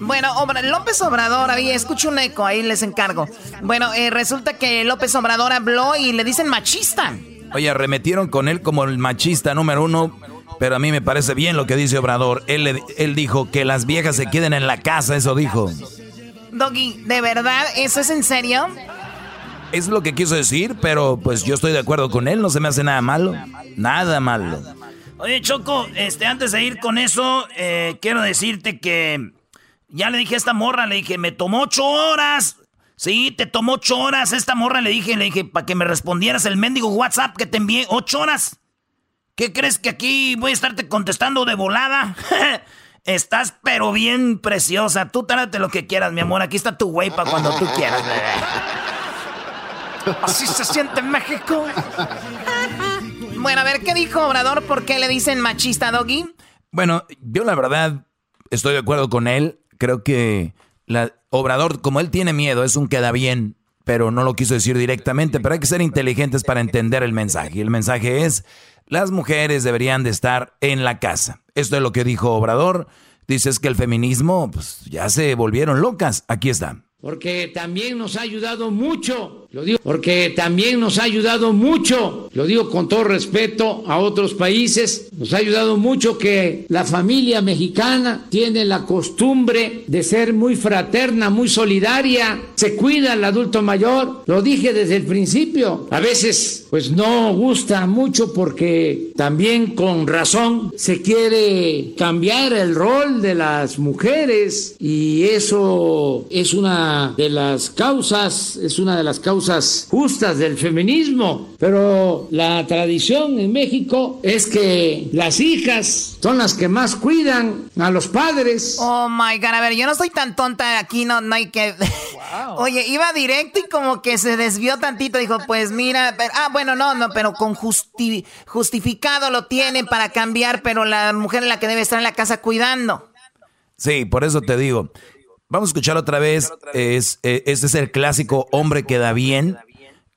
Speaker 11: Bueno, López Obrador, ahí escucho un eco, ahí les encargo. Bueno, eh, resulta que López Obrador habló y le dicen machista.
Speaker 2: Oye, arremetieron con él como el machista número uno, pero a mí me parece bien lo que dice Obrador. Él, le- él dijo que las viejas se queden en la casa, eso dijo.
Speaker 11: Doggy, ¿de verdad? ¿Eso es en serio?
Speaker 2: Es lo que quiso decir, pero pues yo estoy de acuerdo con él, no se me hace nada malo. Nada malo.
Speaker 5: Oye, Choco, este, antes de ir con eso, eh, quiero decirte que ya le dije a esta morra, le dije, me tomó ocho horas. Sí, te tomó ocho horas. Esta morra le dije, le dije, para que me respondieras el mendigo WhatsApp que te envié, ocho horas. ¿Qué crees que aquí voy a estarte contestando de volada? Estás pero bien preciosa. Tú trátate lo que quieras, mi amor. Aquí está tu güey para cuando tú quieras. Así se siente en México.
Speaker 11: Bueno, a ver, ¿qué dijo Obrador? ¿Por qué le dicen machista, Doggy?
Speaker 2: Bueno, yo la verdad estoy de acuerdo con él. Creo que la, Obrador, como él tiene miedo, es un queda bien, pero no lo quiso decir directamente. Pero hay que ser inteligentes para entender el mensaje. Y el mensaje es, las mujeres deberían de estar en la casa. Esto es lo que dijo Obrador. Dices que el feminismo, pues ya se volvieron locas. Aquí está
Speaker 9: porque también nos ha ayudado mucho, lo digo, porque también nos ha ayudado mucho, lo digo con todo respeto a otros países, nos ha ayudado mucho que la familia mexicana tiene la costumbre de ser muy fraterna, muy solidaria, se cuida al adulto mayor, lo dije desde el principio, a veces pues no gusta mucho porque también con razón se quiere cambiar el rol de las mujeres y eso es una de las causas, es una de las causas justas del feminismo, pero la tradición en México es que las hijas son las que más cuidan a los padres.
Speaker 11: Oh my god, a ver, yo no soy tan tonta aquí, no, no hay que. Oye, iba directo y como que se desvió tantito, dijo, pues mira, ah, bueno, no, no, pero con justificado lo tienen para cambiar, pero la mujer es la que debe estar en la casa cuidando.
Speaker 2: Sí, por eso te digo. Vamos a escuchar otra vez. Es, eh, este es el clásico hombre que da bien,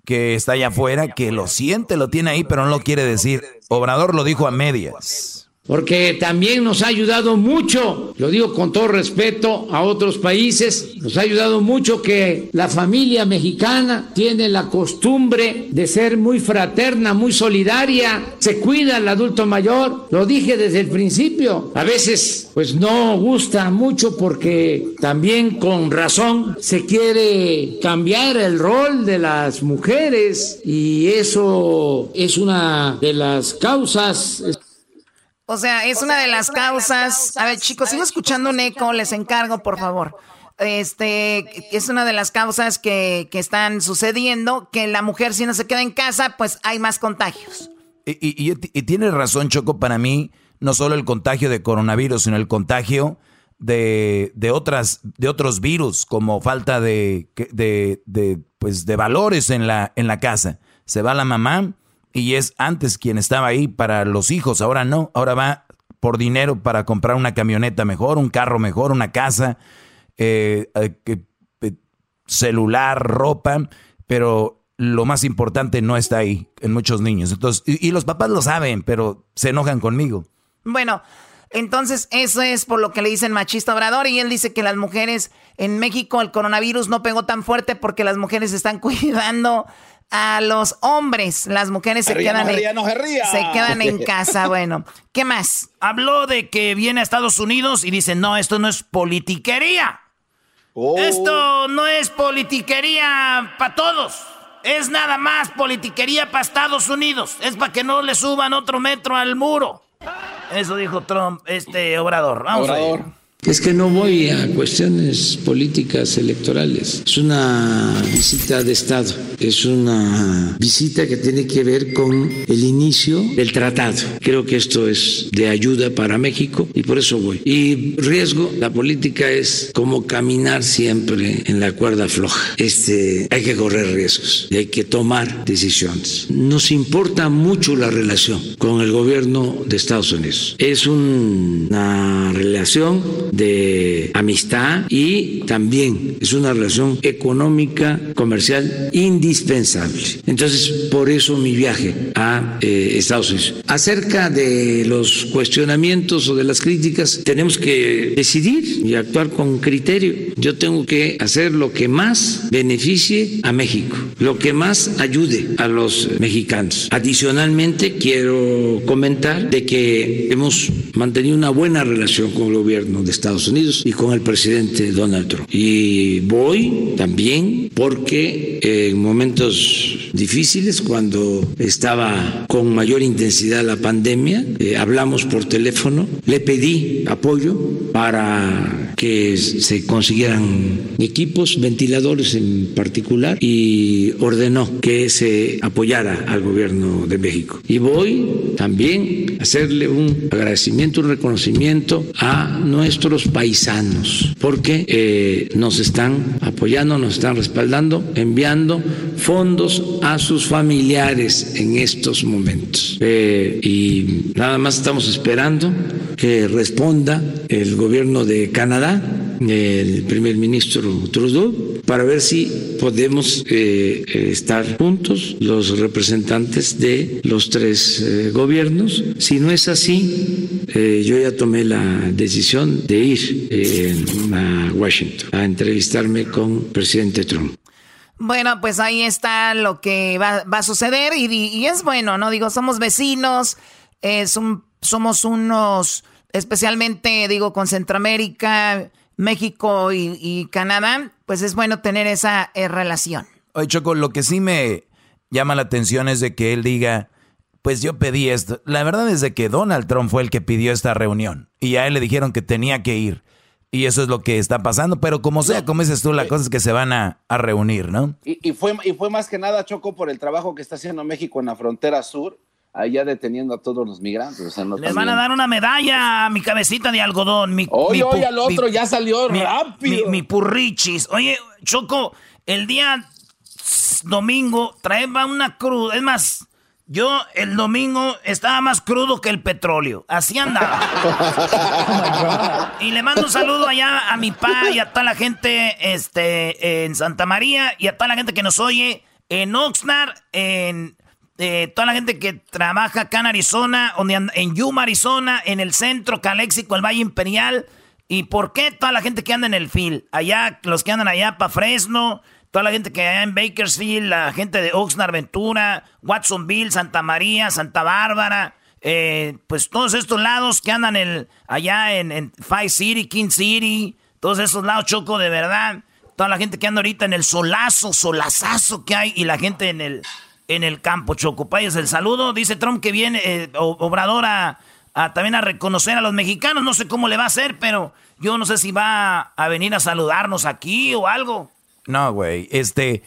Speaker 2: que está allá afuera, que lo siente, lo tiene ahí, pero no lo quiere decir. Obrador lo dijo a medias
Speaker 9: porque también nos ha ayudado mucho, lo digo con todo respeto a otros países, nos ha ayudado mucho que la familia mexicana tiene la costumbre de ser muy fraterna, muy solidaria, se cuida al adulto mayor, lo dije desde el principio, a veces pues no gusta mucho porque también con razón se quiere cambiar el rol de las mujeres y eso es una de las causas.
Speaker 11: O sea, es una de las causas. A ver, chicos, sigo escuchando un eco, les encargo, por favor. Este, es una de las causas que, están sucediendo, que la mujer si no se queda en casa, pues hay más contagios.
Speaker 2: Y, tiene razón, Choco, para mí, no solo el contagio de coronavirus, sino el contagio de, otras, de otros virus, como falta de, de, de, pues, de valores en la, en la casa. Se va la mamá y es antes quien estaba ahí para los hijos, ahora no, ahora va por dinero para comprar una camioneta mejor, un carro mejor, una casa, eh, eh, eh, celular, ropa, pero lo más importante no está ahí en muchos niños. Entonces, y, los papás lo saben, pero se enojan conmigo.
Speaker 11: Bueno, entonces eso es por lo que le dicen machista obrador y él dice que las mujeres en México el coronavirus no pegó tan fuerte porque las mujeres están cuidando a los hombres. Las mujeres se, quedan, en, se, quedan en casa. Bueno, ¿qué más?
Speaker 5: Habló de que viene a Estados Unidos y dice, no, esto no es politiquería. Oh. Esto no es politiquería para todos. Es nada más politiquería para Estados Unidos. Es para que no le suban otro metro al muro. Eso dijo Trump, este Obrador. Vamos Obrador.
Speaker 9: Es que no voy a cuestiones políticas electorales. Es una visita de Estado. Es una visita que tiene que ver con el inicio del tratado. Creo que esto es de ayuda para México y por eso voy. Y riesgo, la política es como caminar siempre en la cuerda floja. Este, hay que correr riesgos y hay que tomar decisiones. Nos importa mucho la relación con el gobierno de Estados Unidos. Es una relación de amistad y también es una relación económica, comercial indispensable. Entonces, por eso mi viaje a eh, Estados Unidos. Acerca de los cuestionamientos o de las críticas, tenemos que decidir y actuar con criterio. Yo tengo que hacer lo que más beneficie a México, lo que más ayude a los mexicanos. Adicionalmente, quiero comentar de que hemos mantenido una buena relación con el gobierno de Estados Unidos y con el presidente Donald Trump. Y voy también porque en momentos difíciles, cuando estaba con mayor intensidad la pandemia, eh, hablamos por teléfono, le pedí apoyo para que se consiguieran equipos, ventiladores en particular, y ordenó que se apoyara al gobierno de México. Y voy también a hacerle un agradecimiento, un reconocimiento a nuestros paisanos, porque eh, nos están apoyando, nos están respaldando, enviando fondos a sus familiares en estos momentos. Eh, y nada más estamos esperando que responda el gobierno de Canadá, el primer ministro Trudeau, para ver si podemos eh, estar juntos los representantes de los tres eh, gobiernos. Si no es así, yo ya tomé la decisión de ir a Washington a entrevistarme con el presidente Trump.
Speaker 11: Bueno, pues ahí está lo que va, a suceder y, es bueno, ¿no? Digo, somos vecinos, es somos unos, especialmente, digo, con Centroamérica, México y, Canadá, pues es bueno tener esa eh, relación.
Speaker 2: Oye, Choco, lo que sí me llama la atención es de que él diga, pues yo pedí esto. La verdad es de que Donald Trump fue el que pidió esta reunión y a él le dijeron que tenía que ir. Y eso es lo que está pasando, pero como sea, como dices tú, la cosa es que se van a, reunir, ¿no?
Speaker 6: Y, fue, y fue más que nada, Choco, por el trabajo que está haciendo México en la frontera sur, allá deteniendo a todos los migrantes.
Speaker 5: Les van a dar una medalla a mi cabecita de algodón. Mi,
Speaker 6: oye, oye, al otro ya salió rápido.
Speaker 5: Mi, purrichis. Oye, Choco, el día domingo traeba una cruz. Es más, yo el domingo estaba más crudo que el petróleo. Así andaba. y le mando un saludo allá a mi pa y a toda la gente este, en Santa María y a toda la gente que nos oye en Oxnard, en eh, toda la gente que trabaja acá en Arizona, en Yuma, Arizona, en el centro, Caléxico, el Valle Imperial. ¿Y por qué toda la gente que anda en el FIL? Allá, los que andan allá para Fresno, toda la gente que hay en Bakersfield, la gente de Oxnard, Ventura, Watsonville, Santa María, Santa Bárbara, eh, pues todos estos lados que andan el, allá en, en Five City, King City, todos esos lados, Choco, de verdad. Toda la gente que anda ahorita en el solazo, solazazo que hay y la gente en el, en el campo, Choco. Payas el saludo. Dice Trump que viene, eh, Obrador, a, también a reconocer a los mexicanos. No sé cómo le va a hacer, pero yo no sé si va a venir a saludarnos aquí o algo.
Speaker 2: No, güey. Este,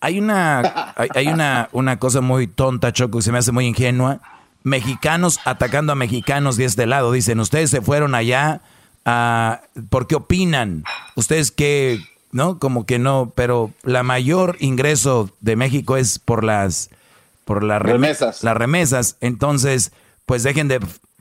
Speaker 2: hay una, hay, una, una cosa muy tonta, Choco, que se me hace muy ingenua. Mexicanos atacando a mexicanos de este lado. Dicen, ustedes se fueron allá a, ¿por qué opinan? Ustedes que, ¿no? Como que no, pero la mayor ingreso de México es por las, por las remesas. Las remesas. Entonces, pues dejen de,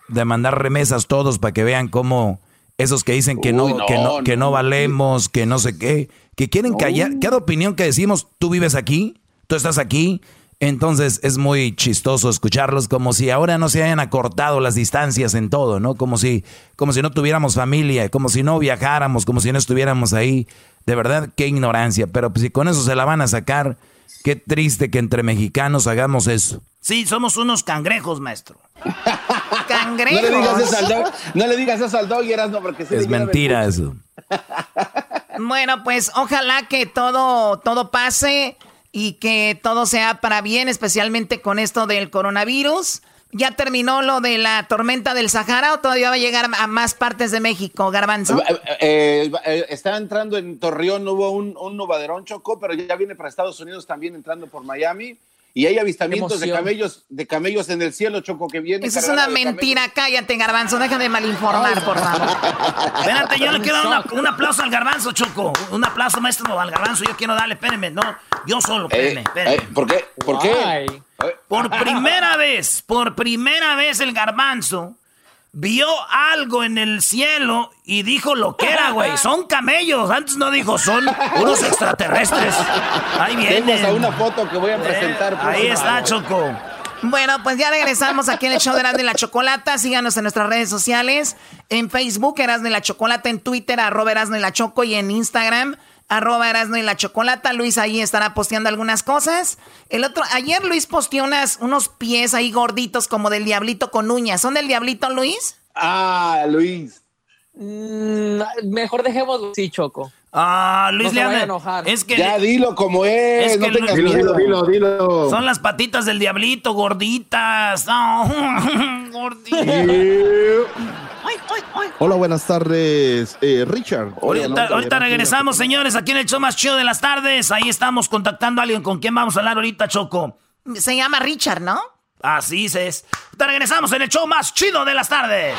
Speaker 2: de mandar remesas todos para que vean cómo esos que dicen que no, que no, que no valemos, que no sé qué que quieren callar. Cada opinión que decimos, tú vives aquí, tú estás aquí. Entonces es muy chistoso escucharlos como si ahora no se hayan acortado las distancias en todo, ¿no? Como si, como si no tuviéramos familia, como si no viajáramos, como si no estuviéramos ahí. De verdad, qué ignorancia. Pero pues, si con eso se la van a sacar, qué triste que entre mexicanos hagamos eso.
Speaker 5: Sí, somos unos cangrejos, maestro.
Speaker 11: cangrejos.
Speaker 6: No le digas eso al dog, no le digas eso al dog, no, porque
Speaker 2: Es mentira eso.
Speaker 11: Bueno, pues ojalá que todo, todo pase y que todo sea para bien, especialmente con esto del coronavirus. ¿Ya terminó lo de la tormenta del Sahara o todavía va a llegar a más partes de México, Garbanzo?
Speaker 6: Eh, eh, eh, está entrando en Torreón, hubo un, un novaderón chocó, pero ya viene para Estados Unidos también entrando por Miami. Y hay avistamientos de camellos, de camellos en el cielo, Choco, que viene.
Speaker 11: Esa es una mentira. Cállate, Garbanzo. Deja de malinformar, por favor.
Speaker 5: Espérate, yo le quiero dar un aplauso al Garbanzo, Choco. Un aplauso, maestro, al Garbanzo. Yo quiero darle, espérenme, no. Yo solo, espérenme, espérenme.
Speaker 6: ¿Por qué? ¿Por qué?
Speaker 5: Por primera vez, por primera vez el Garbanzo vio algo en el cielo y dijo lo que era, güey. Son camellos. Antes no dijo, son unos extraterrestres. Ahí viene.
Speaker 6: a una foto que voy a presentar.
Speaker 5: ahí está, Choco.
Speaker 11: Bueno, pues ya regresamos aquí en el show de Erasmo y la Chocolata. Síganos en nuestras redes sociales. En Facebook, Erasmo y la Chocolata. En Twitter, arroba Erasmo y la Choco. Y en Instagram, arroba Erasmo y la Chocolata. Luis ahí estará posteando algunas cosas. El otro, ayer Luis posteó unas, unos pies ahí gorditos como del diablito con uñas. ¿Son del diablito, Luis?
Speaker 6: Ah, Luis.
Speaker 3: Mm, mejor dejémoslo así, Choco.
Speaker 2: Ah, Luis
Speaker 3: No enojar.
Speaker 2: Es que
Speaker 6: Ya dilo como es,
Speaker 2: Es
Speaker 6: no
Speaker 2: que
Speaker 6: tengas
Speaker 2: Lu-
Speaker 6: miedo.
Speaker 4: Dilo, dilo.
Speaker 2: son las patitas del diablito, gorditas. No, gorditas.
Speaker 30: Hola, buenas tardes, eh, Richard. Hola,
Speaker 2: Ahorita,
Speaker 30: hola,
Speaker 2: ahorita
Speaker 30: hola.
Speaker 2: regresamos, señores, aquí en el show más chido de las tardes. Ahí estamos contactando a alguien con quien vamos a hablar ahorita, Choco.
Speaker 11: Se llama Richard, ¿no?
Speaker 2: Así es. Ahorita regresamos en el show más chido de las tardes.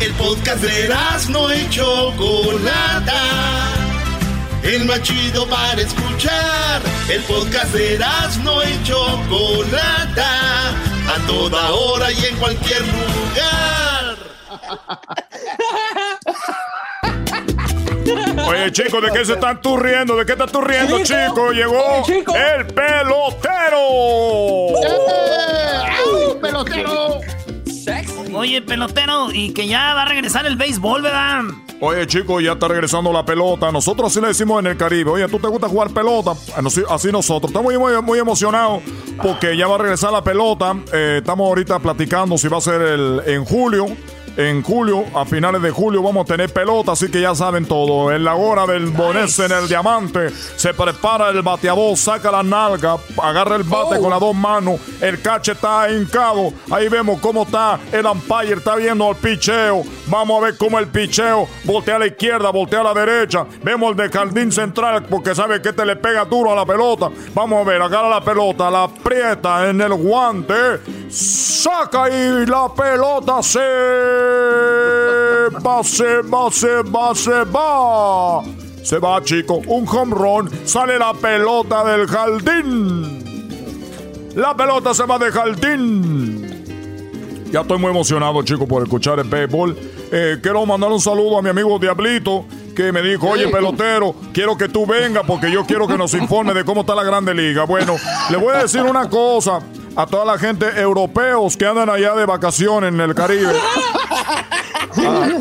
Speaker 1: El podcast de no y Chocolata. El más chido para escuchar. El podcast de no y Chocolata. A toda hora y en cualquier lugar.
Speaker 19: Oye, chico, ¿de qué se están tú riendo? ¿De qué estás tú riendo, chico? Llegó
Speaker 3: Oye, chico.
Speaker 19: el pelotero.
Speaker 4: ¡Au, pelotero!
Speaker 2: Oye, pelotero, y que ya va a regresar el béisbol, ¿verdad?
Speaker 19: Oye, chico, ya está regresando la pelota. Nosotros así le decimos en el Caribe. Oye, ¿tú te gusta jugar pelota? Así, así nosotros. Estamos muy, muy, muy emocionados porque ya va a regresar la pelota. Eh, estamos ahorita platicando si va a ser el, en julio. En julio, a finales de julio, vamos a tener pelota, así que ya saben todo. En la hora del bonés en el diamante, se prepara el bateador, saca la nalga, agarra el bate con las dos manos, el cache está hincado. Ahí vemos cómo está el umpire, está viendo el picheo. Vamos a ver cómo el picheo voltea a la izquierda, voltea a la derecha. Vemos el de jardín central, porque sabe que te le pega duro a la pelota. Vamos a ver, agarra la pelota, la aprieta en el guante, saca y la pelota se va, se va, se va, se va. Se va, chico. Un home run. Sale la pelota del jardín. La pelota se va de jardín. Ya estoy muy emocionado, chico, por escuchar el béisbol. Eh, quiero mandar un saludo a mi amigo Diablito, que me dijo, oye, pelotero, quiero que tú vengas porque yo quiero que nos informe de cómo está la Grande Liga. Bueno, le voy a decir una cosa a toda la gente europeos que andan allá de vacaciones en el Caribe.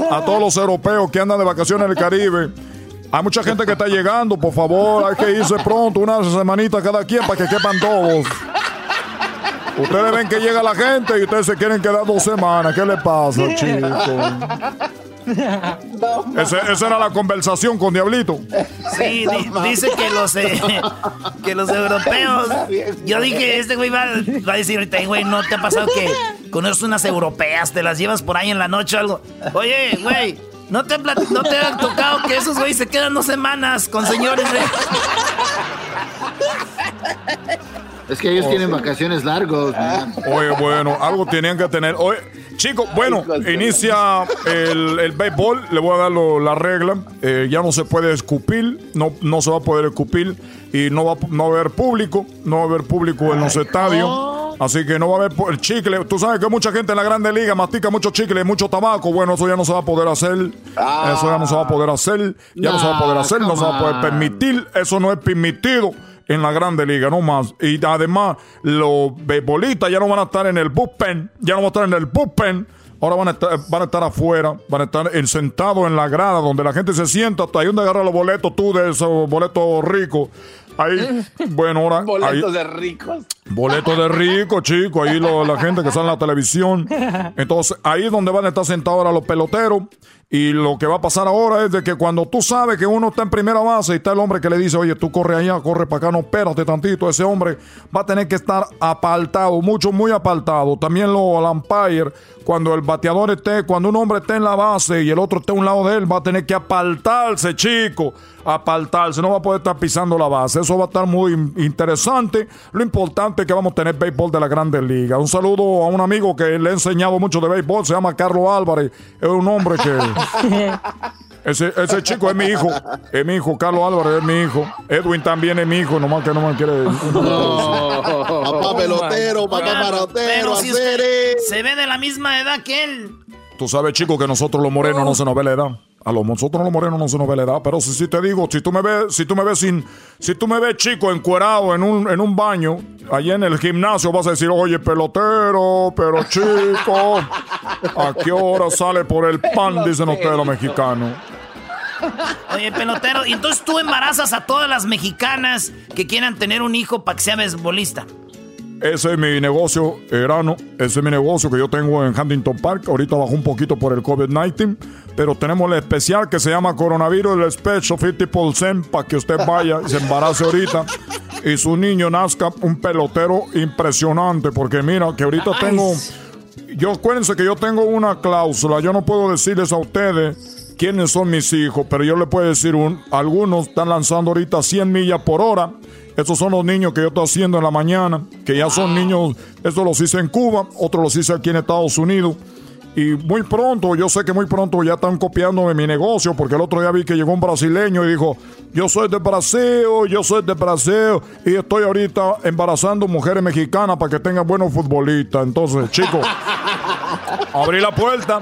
Speaker 19: A, todos los europeos que andan de vacaciones en el Caribe. Hay mucha gente que está llegando, por favor, hay que irse pronto, una semanita cada quien para que quepan todos. Ustedes ven que llega la gente y ustedes se quieren quedar dos semanas. ¿Qué le pasa, chicos? Ese- esa era la conversación con Diablito.
Speaker 2: Sí, di- dice que los, eh, que los europeos. Yo dije, este güey va, va a decir ahorita, "Ey, güey, ¿no te ha pasado que conoces unas europeas, te las llevas por ahí en la noche o algo? Oye, güey, ¿no te, no te ha tocado que esos güeyes se quedan dos semanas con señores de...
Speaker 4: Es que ellos tienen vacaciones largos.
Speaker 19: Oye, bueno, algo tenían que tener. Oye, chicos, bueno, inicia el, el béisbol. Le voy a dar lo- la regla. Eh, ya no se puede escupir, no, no se va a poder escupir y no va, a- no va a haber público, no va a haber público en los estadios. Así que no va a haber el chicle. Tú sabes que mucha gente en la Grande Liga mastica mucho chicle, mucho tabaco. Bueno, eso ya no se va a poder hacer. Eso ya no se va a poder hacer. Ya no se va a poder hacer, no se va a poder permitir. Eso no es permitido en la Grande Liga, no más. Y además, los beisbolistas ya no van a estar en el bullpen, ya no van a estar en el bullpen. Ahora van a estar, van a estar afuera, van a estar en- sentados en la grada donde la gente se sienta. Hasta ahí donde agarra los boletos tú de esos boletos ricos. Ahí, bueno, ahora. ahí-
Speaker 6: Boletos de ricos.
Speaker 19: Boleto de rico, chico. Ahí lo- la gente que sale en la televisión. Entonces, ahí es donde van a estar sentados ahora los peloteros. Y lo que va a pasar ahora es de que cuando tú sabes que uno está en primera base y está el hombre que le dice, oye, tú corre allá, corre para acá, no espérate tantito. Ese hombre va a tener que estar apartado, mucho, muy apartado. También lo, el umpire, cuando el bateador esté, cuando un hombre esté en la base y el otro esté a un lado de él, va a tener que apartarse, chico. Apartarse, no va a poder estar pisando la base. Eso va a estar muy interesante. Lo importante es que vamos a tener béisbol de la Grandes Ligas. Un saludo a un amigo que le he enseñado mucho de béisbol, se llama Carlos Álvarez. Es un hombre que. Ese, ese chico es mi hijo. Es mi hijo. Carlos Álvarez es mi hijo. Edwin también es mi hijo, nomás que no me quiere.
Speaker 30: Papá pelotero, papá
Speaker 2: pero si se ve de la misma edad que él.
Speaker 19: Tú sabes, chico, que nosotros los morenos no se nos ve la edad. A los nosotros los morenos no se nos ve la edad. Pero si, si te digo, si tú me ves, si tú me ves sin, si tú me ves chico encuerado en un, en un baño, allá en el gimnasio, vas a decir, oye, pelotero, pero chico, ¿a qué hora sale por el pan? Dicen ustedes los mexicanos.
Speaker 2: Oye, pelotero, y entonces tú embarazas a todas las mexicanas que quieran tener un hijo para que sea beisbolista.
Speaker 19: Ese es mi negocio, Erano. Ese es mi negocio que yo tengo en Huntington Park. Ahorita bajó un poquito por el COVID-19. Pero tenemos el especial que se llama Coronavirus, el Special 50% para que usted vaya y se embarace ahorita y su niño nazca un pelotero impresionante, porque mira que ahorita tengo... Yo acuérdense que yo tengo una cláusula, yo no puedo decirles a ustedes quiénes son mis hijos, pero yo le puedo decir, un, algunos están lanzando ahorita 100 millas por hora. Esos son los niños que yo estoy haciendo en la mañana, que ya son niños, estos los hice en Cuba, otros los hice aquí en Estados Unidos. Y muy pronto, yo sé que muy pronto ya están copiándome mi negocio, porque el otro día vi que llegó un brasileño y dijo, yo soy de Brasil, yo soy de Brasil, y estoy ahorita embarazando mujeres mexicanas para que tengan buenos futbolistas. Entonces, chicos, abrí la puerta,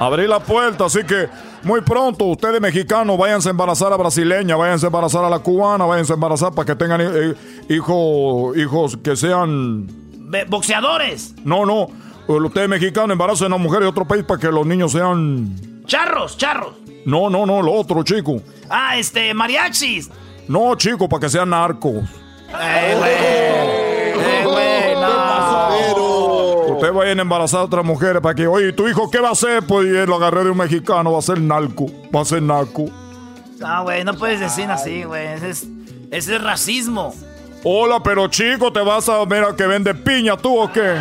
Speaker 19: abrí la puerta, así que muy pronto ustedes mexicanos váyanse a embarazar a brasileña, váyanse a embarazar a la cubana, váyanse a embarazar para que tengan eh, hijos, hijos que sean...
Speaker 5: Boxeadores.
Speaker 19: No, no, ustedes mexicanos embarazan a una mujer de otro país para que los niños sean...
Speaker 5: Charros, charros.
Speaker 19: No, no, no, lo otro, chico.
Speaker 5: Ah, este, mariachis.
Speaker 19: No, chico, para que sean narcos.
Speaker 5: Eh, güey. Eh, güey, no.
Speaker 19: Ustedes vayan a embarazar a otras mujeres para que, oye, ¿tu hijo qué va a hacer? Pues y él lo agarré de un mexicano, va a ser narco, va a ser narco.
Speaker 5: No, güey, no puedes decir así, güey. Ese es, ese es racismo.
Speaker 19: Hola, pero chico, ¿te vas a ver a que vende piña tú o qué?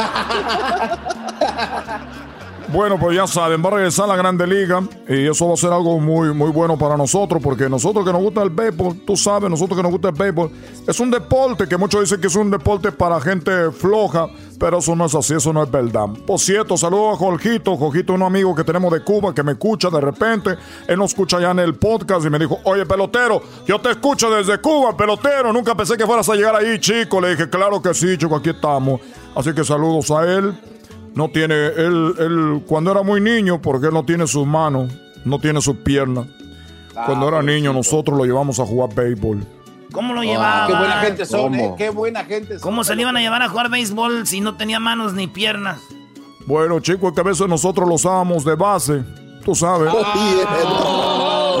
Speaker 19: Bueno, pues ya saben, va a regresar la Grande Liga y eso va a ser algo muy, muy bueno para nosotros, porque nosotros que nos gusta el béisbol, tú sabes, nosotros que nos gusta el béisbol, es un deporte que muchos dicen que es un deporte para gente floja, pero eso no es así, eso no es verdad. Por cierto, saludo a Jorgito, Jorgito es un amigo que tenemos de Cuba que me escucha de repente, él nos escucha ya en el podcast y me dijo, oye pelotero, yo te escucho desde Cuba, pelotero, nunca pensé que fueras a llegar ahí, chico, le dije, claro que sí, chico, aquí estamos. Así que saludos a él. No tiene, él, él, cuando era muy niño, porque él no tiene sus manos, no tiene sus piernas. Cuando era niño, nosotros lo llevamos a jugar béisbol.
Speaker 5: ¿Cómo lo llevaban?
Speaker 6: qué buena gente son,
Speaker 19: ¿Cómo?
Speaker 6: ¿eh? Qué buena gente son.
Speaker 5: ¿Cómo se le iban a llevar a jugar béisbol si no tenía manos ni piernas?
Speaker 19: Bueno, chicos, que a veces nosotros lo usábamos de base, tú sabes.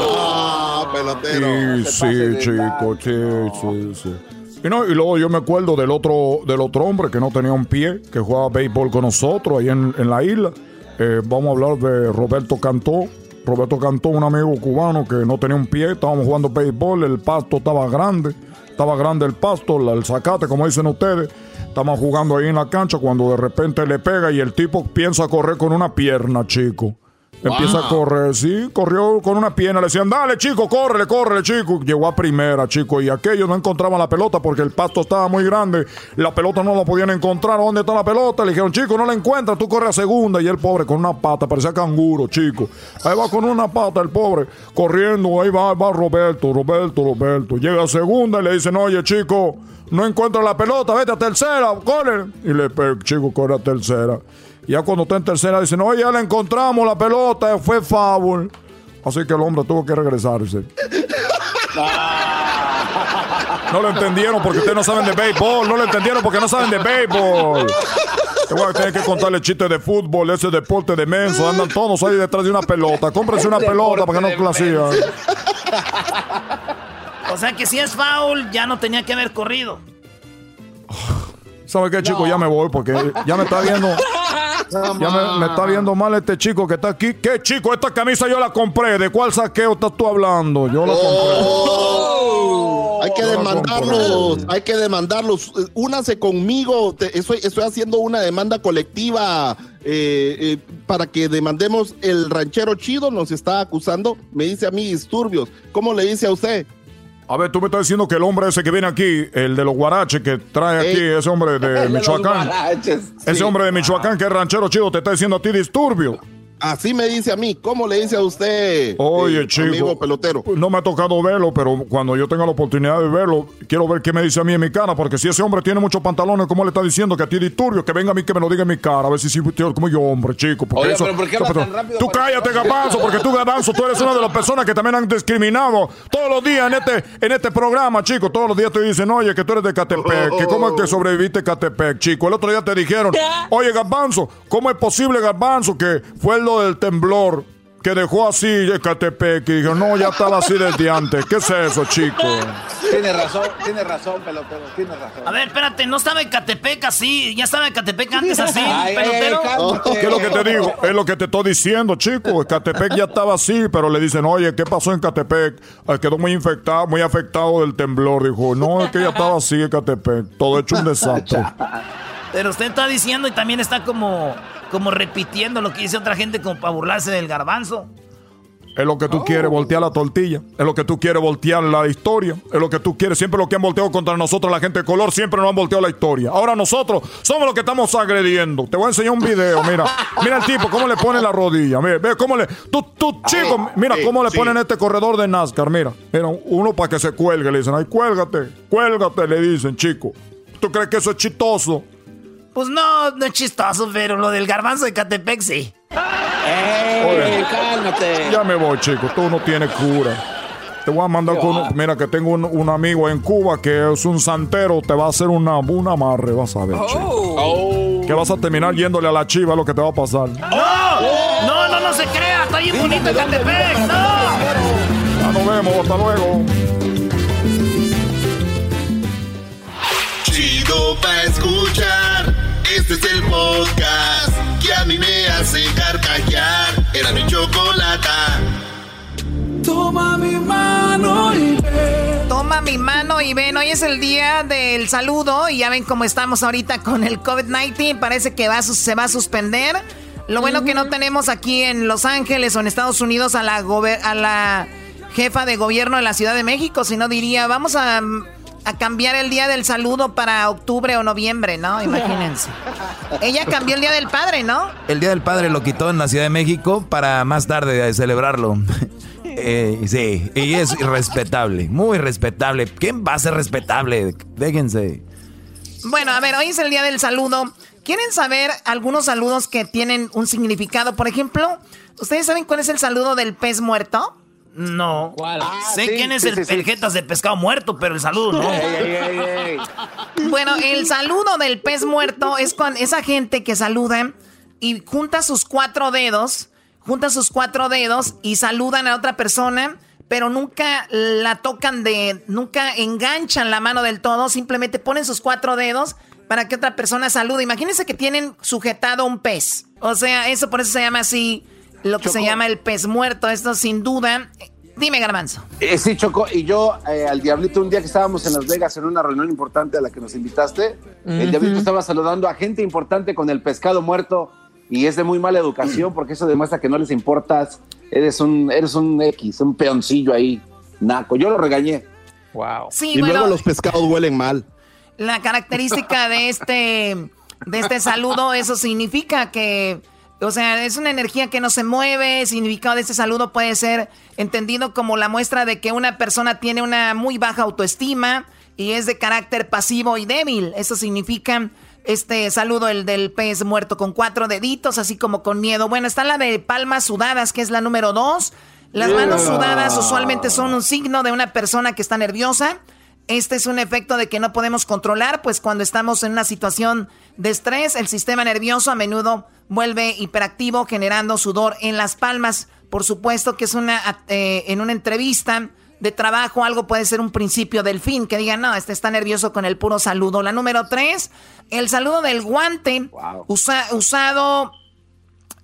Speaker 1: Ah, pelotero.
Speaker 19: Sí, sí, chico, sí, sí, sí. Y, no, y luego yo me acuerdo del otro, del otro hombre que no tenía un pie, que jugaba béisbol con nosotros ahí en, en la isla. Eh, vamos a hablar de Roberto Cantó. Roberto Cantó, un amigo cubano que no tenía un pie. Estábamos jugando béisbol, el pasto estaba grande. Estaba grande el pasto, el zacate, como dicen ustedes. Estamos jugando ahí en la cancha cuando de repente le pega y el tipo piensa correr con una pierna, chico. Empieza a correr, sí, corrió con una pierna. Le decían, dale, chico, córrele, córrele, chico. Llegó a primera, chico, y aquellos no encontraban la pelota porque el pasto estaba muy grande. La pelota no la podían encontrar. ¿Dónde está la pelota? Le dijeron, chico, no la encuentras, tú corres a segunda. Y el pobre con una pata, parecía canguro, chico. Ahí va con una pata el pobre, corriendo. Ahí va, va Roberto, Roberto, Roberto. Llega a segunda y le dicen, oye, chico, no encuentras la pelota, vete a tercera, corre. Y le chico corre a tercera. Y ya cuando está en tercera dicen, oye, ya la encontramos la pelota, fue foul. Así que el hombre tuvo que regresarse. No lo entendieron porque ustedes no saben de béisbol. No lo entendieron porque no saben de béisbol. Te voy a tener que contarle chistes de fútbol, ese deporte de menso. Andan todos ahí detrás de una pelota. Cómprense una pelota para que no la sigan.
Speaker 5: O sea que si es foul, ya no tenía que haber corrido.
Speaker 19: ¿Sabe qué, chico? Ya me voy porque ya me está viendo. Ya me, me está viendo mal este chico que está aquí. ¿Qué chico? Esta camisa yo la compré. ¿De cuál saqueo estás tú hablando? Yo la compré.
Speaker 1: Hay que demandarlos, hay que demandarlos. Únase conmigo. Te- estoy, estoy haciendo una demanda colectiva eh, eh, para que demandemos. El ranchero chido nos está acusando. Me dice a mí disturbios. ¿Cómo le dice a usted?
Speaker 19: A ver, tú me estás diciendo que el hombre ese que viene aquí, el de los guaraches que trae aquí, ese hombre
Speaker 1: de
Speaker 19: Michoacán.
Speaker 1: guaraches,
Speaker 19: Ese hombre de Michoacán que es ranchero chido te está diciendo a ti disturbio.
Speaker 1: Así me dice a mí. ¿Cómo le dice a usted?
Speaker 19: Oye,
Speaker 1: eh,
Speaker 19: chico.
Speaker 1: Amigo pelotero.
Speaker 19: No me ha tocado verlo, pero cuando yo tenga la oportunidad de verlo, quiero ver qué me dice a mí en mi cara, porque si ese hombre tiene muchos pantalones, ¿cómo le está diciendo que a ti disturbio? Que venga a mí que me lo diga en mi cara, a ver si sí, como yo, hombre, chico. Porque
Speaker 6: Oye,
Speaker 19: eso-
Speaker 6: pero ¿por qué habla
Speaker 19: pero-
Speaker 6: tan rápido
Speaker 19: Tú cállate, Gabanzo, porque tú, Gabanzo, tú eres una de las personas que también han discriminado todos los días en este, en este programa, chico. Todos los días te dicen, oye, que tú eres de Catepec, que cómo es que sobreviviste Catepec, chico. El otro día te dijeron, oye, Garbanzo, ¿cómo es posible, Garbanzo, que fue lo del temblor? que dejó así Ecatepec y dijo, no, ya estaba así desde antes. ¿Qué es eso, chico?
Speaker 6: Tiene razón, tiene razón, pelotero, tiene razón.
Speaker 5: A ver, espérate, no estaba Ecatepec así, ya estaba Ecatepec antes así,
Speaker 19: Ay,
Speaker 5: pelotero.
Speaker 19: ¿Qué es lo que te digo? Es lo que te estoy diciendo, chico. Ecatepec ya estaba así, pero le dicen, oye, ¿qué pasó en Ecatepec? Ah, Quedó muy infectado, muy afectado del temblor. Dijo, no, es que ya estaba así Ecatepec. Todo hecho un desastre.
Speaker 5: Pero usted está diciendo y también está como, como repitiendo lo que dice otra gente como para burlarse del garbanzo.
Speaker 19: Es lo que tú quieres, voltear la tortilla. Es lo que tú quieres, voltear la historia. Es lo que tú quieres. Siempre lo que han volteado contra nosotros, la gente de color, siempre nos han volteado la historia. Ahora nosotros somos los que estamos agrediendo. Te voy a enseñar un video, mira. Mira el tipo, cómo le pone la rodilla. Mira, ve cómo le. Tú, tú, chico, mira cómo le
Speaker 21: sí.
Speaker 19: ponen este corredor de NASCAR. Mira, mira, uno para que se cuelgue. Le dicen, ay, cuélgate, cuélgate, le dicen, chico. ¿Tú crees que eso es chistoso?
Speaker 5: Pues no, no es chistoso, pero lo del garbanzo de Catepec sí.
Speaker 19: Oye, Ya me voy, chico. Tú no tienes cura. Te voy a mandar con. un- Mira, que tengo un, un amigo en Cuba que es un santero. Te va a hacer una, un amarre, vas a ver, chico. Que vas a terminar yéndole a la chiva, es lo que te va a pasar.
Speaker 5: ¡No! No, no, no se crea, está bien bonito Catepec, no.
Speaker 19: Ya nos vemos, hasta luego.
Speaker 21: Chido pa' escuchar. Este es el podcast que a mí me hace carcajear. Era mi chocolata.
Speaker 11: Toma mi mano y ven. Toma mi mano y ven. Hoy es el día del saludo y ya ven cómo estamos ahorita con el COVID-19. Parece que va se va a suspender. Lo bueno que no tenemos aquí en Los Ángeles o en Estados Unidos a la, gober- a la jefa de gobierno de la Ciudad de México, si no diría, vamos a, a cambiar el día del saludo para octubre o noviembre, ¿no? Imagínense. Ella cambió el día del padre, ¿no?
Speaker 2: El Día del Padre lo quitó en la Ciudad de México para más tarde celebrarlo. Eh, sí, y es respetable, muy respetable. ¿Quién va a ser respetable? Déjense.
Speaker 11: Bueno, a ver, hoy es el día del saludo. ¿Quieren saber algunos saludos que tienen un significado? Por ejemplo, ¿ustedes saben cuál es el saludo del pez muerto?
Speaker 5: No.
Speaker 11: Ah,
Speaker 5: sé
Speaker 11: sí,
Speaker 5: quién es
Speaker 11: sí,
Speaker 5: el,
Speaker 11: sí,
Speaker 5: de pescado muerto, pero el saludo no.
Speaker 11: Bueno, el saludo del pez muerto es con esa gente que saluda y junta sus cuatro dedos, junta sus cuatro dedos y saludan a otra persona, pero nunca la tocan de, nunca enganchan la mano del todo, simplemente ponen sus cuatro dedos para que otra persona salude. Imagínense que tienen sujetado un pez. O sea, eso por eso se llama así, lo que se llama el pez muerto. Esto sin duda. Dime, Garbanzo.
Speaker 6: Eh, sí, Choco, y yo eh, al Diablito, un día que estábamos en Las Vegas en una reunión importante a la que nos invitaste, el. Diablito estaba saludando a gente importante con el pescado muerto y es de muy mala educación porque eso demuestra que no les importas, eres un, eres un X, un peoncillo ahí, naco. Yo lo regañé.
Speaker 3: Wow.
Speaker 11: Sí,
Speaker 1: y
Speaker 11: bueno.
Speaker 1: luego los pescados huelen mal.
Speaker 11: La característica de este, de este saludo, eso significa que, o sea, es una energía que no se mueve. El significado de este saludo puede ser entendido como la muestra de que una persona tiene una muy baja autoestima y es de carácter pasivo y débil. Eso significa este saludo, el del pez muerto con cuatro deditos, así como con miedo. Bueno, está la de palmas sudadas, que es la número dos. Las manos sudadas usualmente son un signo de una persona que está nerviosa. Este es un efecto de que no podemos controlar, pues cuando estamos en una situación de estrés, el sistema nervioso a menudo vuelve hiperactivo, generando sudor en las palmas. Por supuesto que es una eh, en una entrevista de trabajo, algo puede ser un principio del fin, que digan, no, este está nervioso con el puro saludo. La número tres, el saludo del guante, usa- usado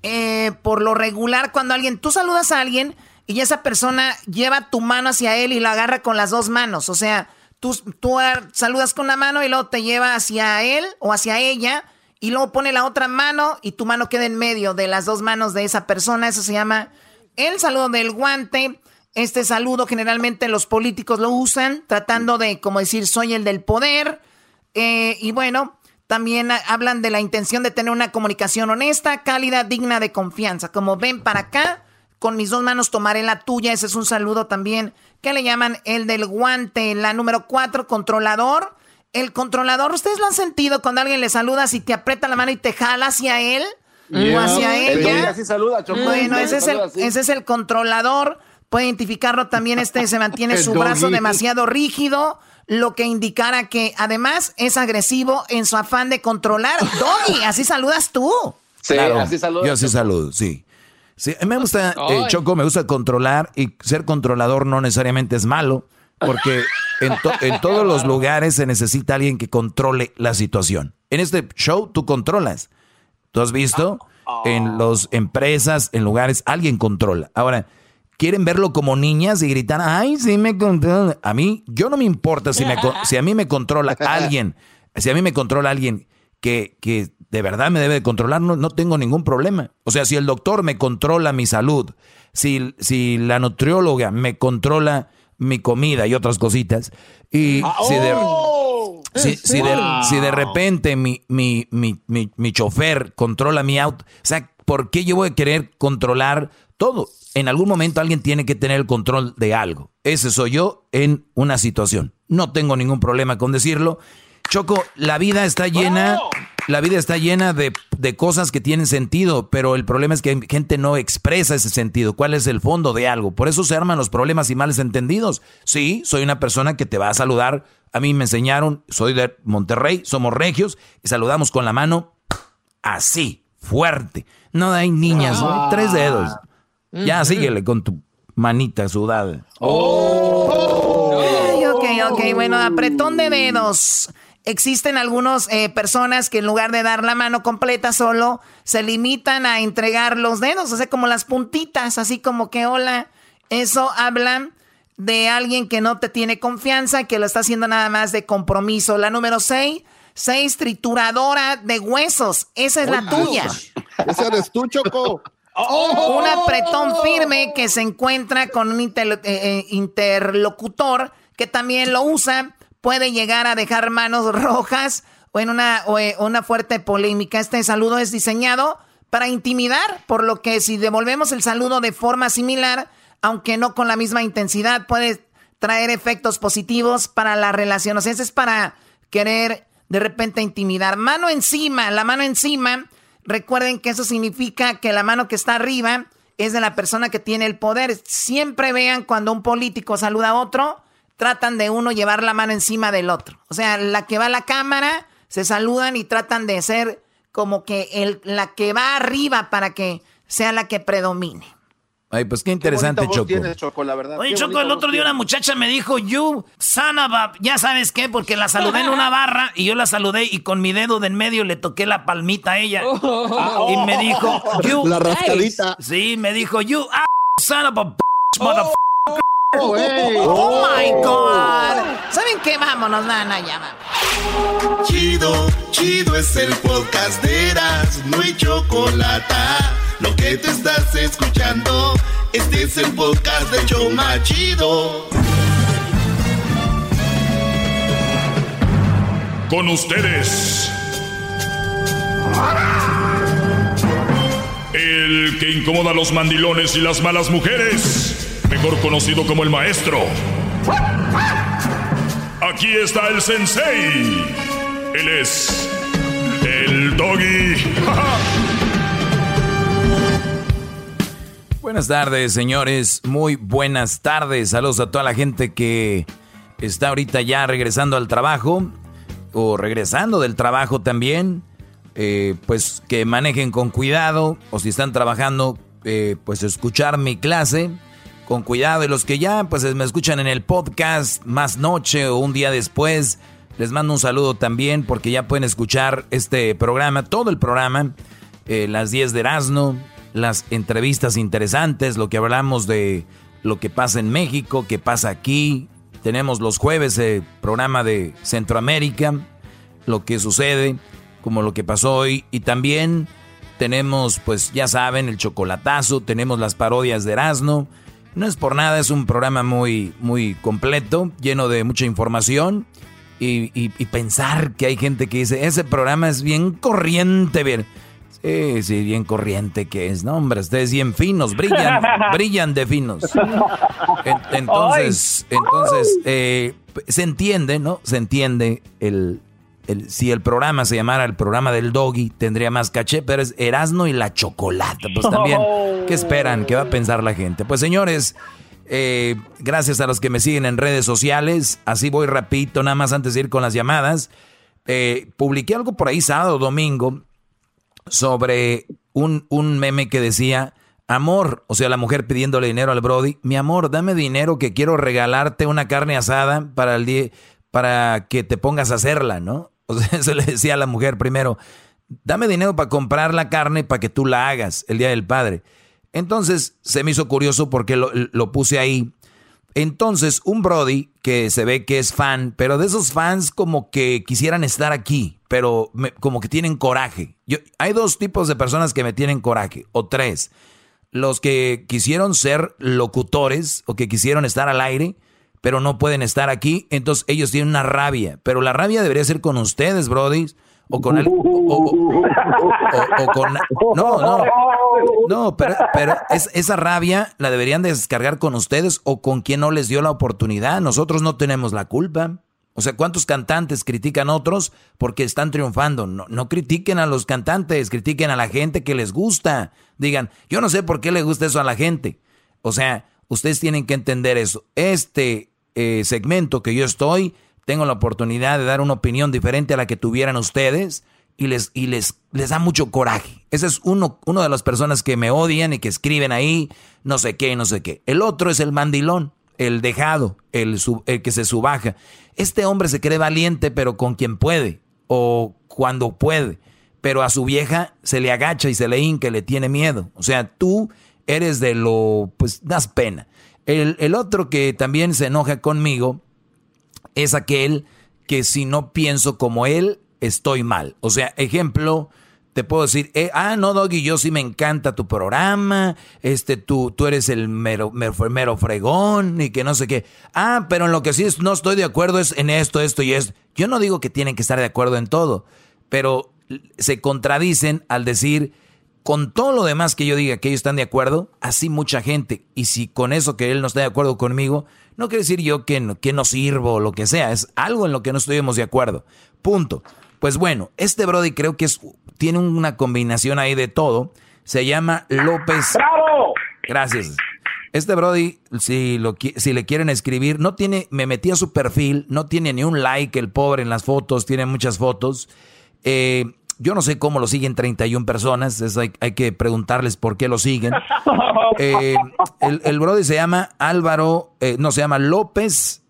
Speaker 11: eh, por lo regular cuando alguien, tú saludas a alguien y esa persona lleva tu mano hacia él y la agarra con las dos manos. O sea, tú, tú saludas con una mano y luego te lleva hacia él o hacia ella y luego pone la otra mano y tu mano queda en medio de las dos manos de esa persona. Eso se llama el saludo del guante. Este saludo generalmente los políticos lo usan tratando de, como decir, soy el del poder. Eh, y bueno, también hablan de la intención de tener una comunicación honesta, cálida, digna de confianza. Como ven para acá, con mis dos manos tomaré la tuya. Ese es un saludo también que le llaman el del guante. La número cuatro, controlador. El controlador, ¿ustedes lo han sentido cuando alguien le saluda si te aprieta la mano y te jala hacia él?
Speaker 6: Yeah.
Speaker 11: O hacia ella.
Speaker 6: así saluda, Choco.
Speaker 11: Bueno, ese es, el, ese es el controlador. Puede identificarlo también. Este se mantiene su brazo demasiado rígido, lo que indicara que además es agresivo en su afán de controlar. Doggy, así saludas tú.
Speaker 6: Sí,
Speaker 2: Claro,
Speaker 6: así saluda.
Speaker 2: Yo así saludo, sí. Sí, me gusta, eh, Choco, me gusta controlar y ser controlador no necesariamente es malo, porque en, en todos los lugares se necesita alguien que controle la situación. En este show tú controlas. ¿Tú has visto? En las empresas, en lugares, alguien controla. Ahora, quieren verlo como niñas y gritar, ay, sí me controla. A mí, yo no me importa si, me, si a mí me controla alguien, si a mí me controla alguien que, que de verdad me debe de controlar, no, no, tengo ningún problema. O sea, si el doctor me controla mi salud, si, si la nutrióloga me controla mi comida y otras cositas, y ah, si, de, oh. si, si, de, si, de, repente mi, mi, mi, mi chofer controla mi auto, o sea, ¿por qué yo voy a querer controlar todo? En algún momento alguien tiene que tener el control de algo. Ese soy yo en una situación. No tengo ningún problema con decirlo. Choco, la vida está llena, la vida está llena de, de, cosas que tienen sentido, pero el problema es que gente no expresa ese sentido. ¿Cuál es el fondo de algo? Por eso se arman los problemas y males entendidos. Sí, soy una persona que te va a saludar. A mí me enseñaron, soy de Monterrey, somos regios, y saludamos con la mano así, fuerte. No hay niñas, tres dedos. Ya síguele con tu manita sudada.
Speaker 11: Oh. ok, ok, bueno, apretón de dedos existen algunas eh, personas que en lugar de dar la mano completa solo, se limitan a entregar los dedos, o sea, como las puntitas, así como que hola. Eso habla de alguien que no te tiene confianza, que lo está haciendo nada más de compromiso. La número 6, 6, trituradora de huesos. Esa es la tuya.
Speaker 1: Esa eres tú, Choco.
Speaker 11: Un apretón firme que se encuentra con un eh, eh, interlocutor que también lo usa puede llegar a dejar manos rojas o en una, eh, una fuerte polémica. Este saludo es diseñado para intimidar, por lo que si devolvemos el saludo de forma similar, aunque no con la misma intensidad, puede traer efectos positivos para la relación. O sea, ese es para querer de repente intimidar. Mano encima, la mano encima, recuerden que eso significa que la mano que está arriba es de la persona que tiene el poder. Siempre vean cuando un político saluda a otro, tratan de uno llevar la mano encima del otro. O sea, la que va a la cámara, se saludan y tratan de ser como que el, la que va arriba para que sea la que predomine.
Speaker 2: Ay, pues qué interesante, Choco.
Speaker 1: Choco la verdad.
Speaker 5: Oye, Choco, el otro día una muchacha me dijo, you, son ya sabes qué, porque la saludé en una barra y yo la saludé y con mi dedo de en medio le toqué la palmita a ella. y me dijo, you.
Speaker 1: La rascadita.
Speaker 5: Sí, me dijo, you, ah, son of a motherfucker. Oh, my God. ¿Saben qué? Vámonos, nana, ya
Speaker 21: Chido, chido es el podcast de Eras, no hay chocolate. Lo que te estás escuchando, este es el podcast de Choma Chido.
Speaker 31: Con ustedes. El que incomoda a los mandilones y las malas mujeres mejor conocido como el maestro. Aquí está el sensei. Él es el doggy.
Speaker 2: buenas tardes, señores. Muy buenas tardes. Saludos a toda la gente que está ahorita ya regresando al trabajo o regresando del trabajo también. Eh, pues que manejen con cuidado o si están trabajando, eh, pues escuchar mi clase con cuidado. Y los que ya pues me escuchan en el podcast más noche o un día después, les mando un saludo también porque ya pueden escuchar este programa, todo el programa, eh, las 10 de Erasmo, las entrevistas interesantes, lo que hablamos de lo que pasa en México, qué pasa aquí. Tenemos los jueves el programa de Centroamérica, lo que sucede, como lo que pasó hoy. Y también tenemos, pues ya saben, el chocolatazo, tenemos las parodias de Erasmo no es por nada, es un programa muy, muy completo, lleno de mucha información. Y, pensar que hay gente que dice, ese programa es bien corriente, bien. Sí, sí, bien corriente que es. No, hombre, ustedes bien finos, brillan, brillan de finos. entonces, entonces, eh, se entiende, ¿no? Se entiende el, si el programa se llamara el programa del doggy, tendría más caché, pero es Erasno y la chocolate. Pues también, ¿qué esperan? ¿Qué va a pensar la gente? Pues señores, eh, gracias a los que me siguen en redes sociales. Así voy rapidito, nada más antes de ir con las llamadas. Eh, publiqué algo por ahí sábado domingo sobre un, un meme que decía, Amor, o sea, la mujer pidiéndole dinero al Brody, mi amor, dame dinero que quiero regalarte una carne asada para el día, para que te pongas a hacerla, ¿no? O sea, eso le decía a la mujer primero, dame dinero para comprar la carne para que tú la hagas el día del padre. Entonces se me hizo curioso porque lo, lo puse ahí. Entonces, un Brody que se ve que es fan, pero de esos fans como que quisieran estar aquí, pero como que tienen coraje. Yo, hay dos tipos de personas que me tienen coraje, o tres los que quisieron ser locutores o que quisieron estar al aire, pero no pueden estar aquí, entonces ellos tienen una rabia, pero la rabia debería ser con ustedes, Brody, o con el, o, con no, no, no, pero, pero es, esa rabia la deberían descargar con ustedes o con quien no les dio la oportunidad. Nosotros no tenemos la culpa. O sea, ¿cuántos cantantes critican a otros porque están triunfando? No, no critiquen a los cantantes, critiquen a la gente que les gusta. Digan, yo no sé por qué le gusta eso a la gente. O sea, ustedes tienen que entender eso. Este eh, segmento que yo estoy, tengo la oportunidad de dar una opinión diferente a la que tuvieran ustedes y les, y les, les da mucho coraje. Ese es uno, uno de las personas que me odian y que escriben ahí, no sé qué, no sé qué. El otro es el mandilón, el dejado, el, el que se subaja. Este hombre se cree valiente, pero con quien puede, o cuando puede. Pero a su vieja se le agacha y se le hinca, le tiene miedo. O sea, tú eres de lo, pues das pena. El, el otro que también se enoja conmigo es aquel que si no pienso como él, estoy mal. O sea, ejemplo, te puedo decir, eh, ah, no, Doggy, yo sí me encanta tu programa, este, tú, tú eres el mero, mero, fregón y que no sé qué. Ah, pero en lo que sí no estoy de acuerdo es en esto, esto y esto. Yo no digo que tienen que estar de acuerdo en todo, pero se contradicen al decir, con todo lo demás que yo diga que ellos están de acuerdo, así mucha gente. Y si con eso que él no está de acuerdo conmigo, no quiere decir yo que que no sirvo o lo que sea, es algo en lo que no estuvimos de acuerdo. Punto. Pues bueno, este Brody creo que es, tiene una combinación ahí de todo. Se llama López.
Speaker 32: ¡Bravo!
Speaker 2: Gracias. Este Brody, si, lo, si le quieren escribir, no tiene, me metí a su perfil, no tiene ni un like el pobre en las fotos, tiene muchas fotos. Eh, yo no sé cómo lo siguen 31 personas, hay, que preguntarles por qué lo siguen. Eh, el, el Brody se llama Álvaro, eh, no, se llama López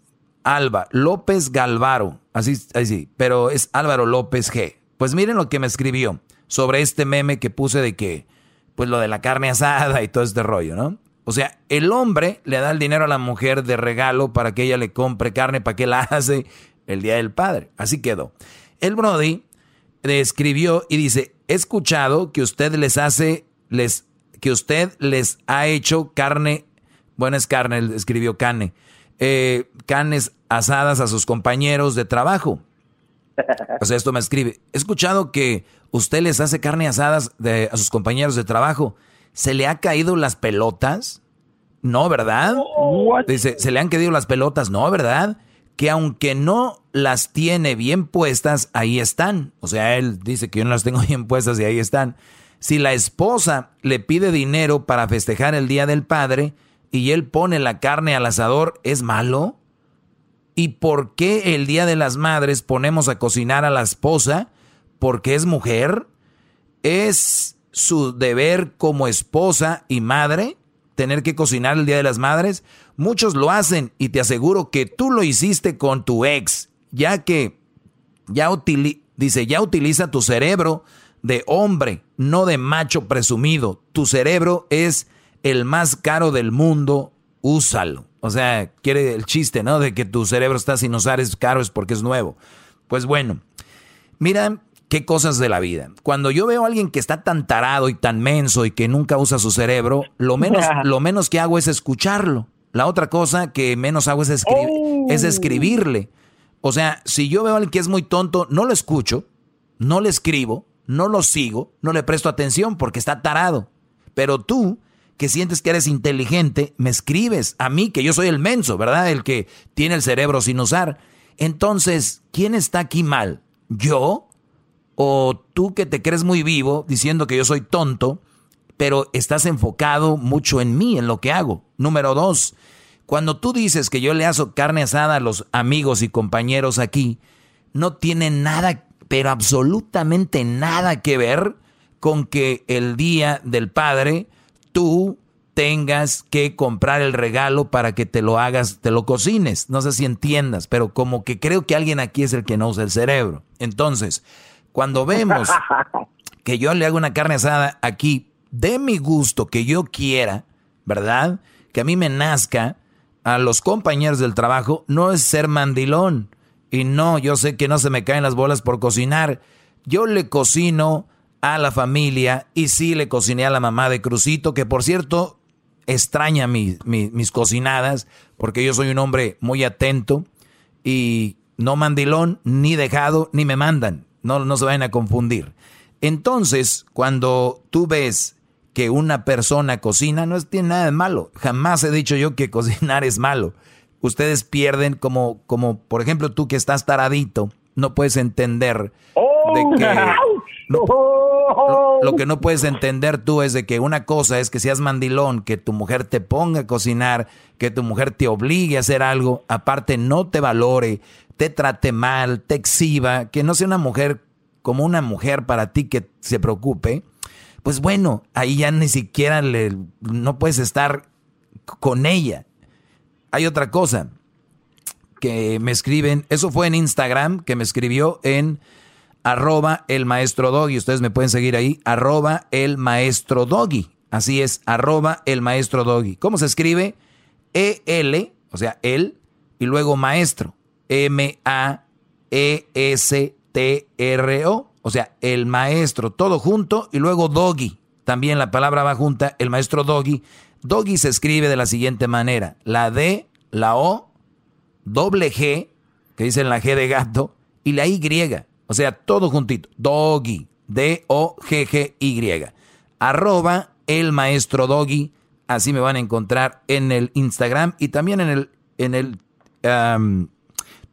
Speaker 2: Alba, López Galvaro, así, así, pero es Álvaro López G. Pues miren lo que me escribió sobre este meme que puse de que, pues lo de la carne asada y todo este rollo, ¿no? O sea, el hombre le da el dinero a la mujer de regalo para que ella le compre carne para que la hace el día del padre. Así quedó. El Brody escribió y dice, he escuchado que usted les hace, les, que usted les ha hecho carne, bueno es carne, escribió carne, eh, carnes asadas a sus compañeros de trabajo. O sea, esto me escribe. He escuchado que usted les hace carne asadas de, a sus compañeros de trabajo. ¿Se le ha caído las pelotas? No, ¿verdad? Dice, ¿se le han caído las pelotas? No, ¿verdad? Que aunque no las tiene bien puestas, ahí están. O sea, él dice que yo no las tengo bien puestas y ahí están. Si la esposa le pide dinero para festejar el Día del Padre, y él pone la carne al asador, ¿es malo? ¿Y por qué el Día de las Madres ponemos a cocinar a la esposa? ¿Porque es mujer? ¿Es su deber como esposa y madre tener que cocinar el Día de las Madres? Muchos lo hacen y te aseguro que tú lo hiciste con tu ex, ya que ya dice, ya utiliza tu cerebro de hombre, no de macho presumido. Tu cerebro es el más caro del mundo, úsalo. O sea, quiere el chiste, ¿no? De que tu cerebro está sin usar es caro, es porque es nuevo. Pues bueno, mira qué cosas de la vida. Cuando yo veo a alguien que está tan tarado y tan menso y que nunca usa su cerebro, lo menos, lo menos que hago es escucharlo. La otra cosa que menos hago es, es oh. escribirle. O sea, si yo veo a alguien que es muy tonto, no lo escucho, no le escribo, no lo sigo, no le presto atención porque está tarado. Pero tú que sientes que eres inteligente, me escribes a mí, que yo soy el menso, ¿verdad? El que tiene el cerebro sin usar. Entonces, ¿quién está aquí mal? ¿Yo? ¿O tú que te crees muy vivo diciendo que yo soy tonto, pero estás enfocado mucho en mí, en lo que hago? Número dos, cuando tú dices que yo le hago carne asada a los amigos y compañeros aquí, no tiene nada, pero absolutamente nada que ver con que el día del padre tú tengas que comprar el regalo para que te lo hagas, te lo cocines. No sé si entiendas, pero como que creo que alguien aquí es el que no usa el cerebro. Entonces, cuando vemos que yo le hago una carne asada aquí de mi gusto, que yo quiera, ¿verdad? Que a mí me nazca a los compañeros del trabajo, no es ser mandilón. Y no, yo sé que no se me caen las bolas por cocinar. Yo le cocino a la familia y sí le cociné a la mamá de Crucito, que por cierto extraña mis cocinadas, porque yo soy un hombre muy atento y no mandilón, ni dejado, ni me mandan. No, no se vayan a confundir. Entonces, cuando tú ves que una persona cocina, no tiene nada de malo. Jamás he dicho yo que cocinar es malo. Ustedes pierden como, como por ejemplo, tú que estás taradito, no puedes entender de que... lo, que no puedes entender tú es de que una cosa es que seas mandilón, que tu mujer te ponga a cocinar, que tu mujer te obligue a hacer algo, aparte no te valore, te trate mal, te exhiba, que no sea una mujer como una mujer para ti que se preocupe, pues bueno, ahí ya ni siquiera le, no puedes estar con ella. Hay otra cosa que me escriben, eso fue en Instagram, que me escribió en arroba el maestro doggy, ustedes me pueden seguir ahí, arroba el maestro doggy, así es, arroba el maestro doggy. ¿Cómo se escribe? E-L, o sea, él, y luego maestro, M-A-E-S-T-R-O, o sea, el maestro, todo junto, y luego doggy, también la palabra va junta, el maestro doggy. Doggy se escribe de la siguiente manera, la D, la O, doble G, que dicen la G de gato, y la Y. O sea, todo juntito. Doggy. D-O-G-G-Y. Arroba el maestro Doggy. Así me van a encontrar en el Instagram y también en el, en el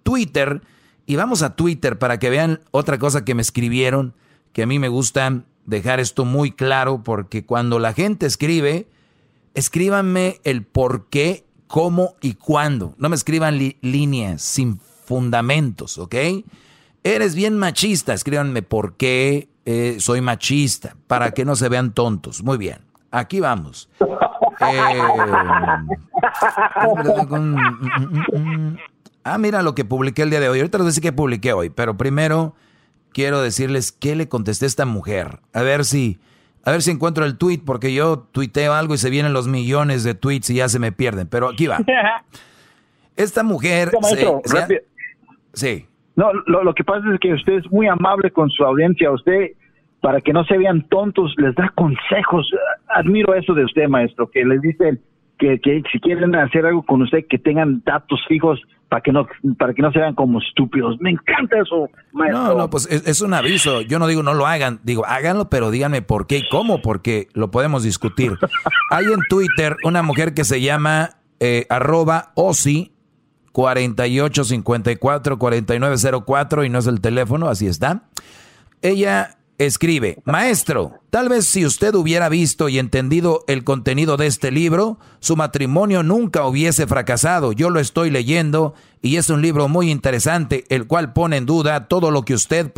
Speaker 2: Twitter. Y vamos a Twitter para que vean otra cosa que me escribieron, que a mí me gusta dejar esto muy claro, porque cuando la gente escribe, escríbanme el por qué, cómo y cuándo. No me escriban líneas sin fundamentos, ¿ok? Eres bien machista. Escríbanme por qué eh, soy machista, para que no se vean tontos. Muy bien, aquí vamos. Eh, ah, mira lo que publiqué el día de hoy. Ahorita les voy a decir que publiqué hoy, pero primero quiero decirles qué le contesté a esta mujer. A ver si, a ver si encuentro el tweet, porque yo tuiteo algo y se vienen los millones de tweets y ya se me pierden. Pero aquí va. Esta mujer. sí.
Speaker 32: No, lo, que pasa es que usted es muy amable con su audiencia. Usted, para que no se vean tontos, les da consejos. Admiro eso de usted, maestro, que les dice que, que si quieren hacer algo con usted, que tengan datos fijos para que no para que no se vean como estúpidos. Me encanta eso, maestro.
Speaker 2: No, no, pues es, un aviso. Yo no digo no lo hagan, digo háganlo, pero díganme por qué y cómo, porque lo podemos discutir. Hay en Twitter una mujer que se llama eh, arroba Osi 4854 4904 y no es el teléfono, así está. Ella escribe, maestro, tal vez si usted hubiera visto y entendido el contenido de este libro, su matrimonio nunca hubiese fracasado. Yo lo estoy leyendo y es un libro muy interesante, el cual pone en duda todo lo que usted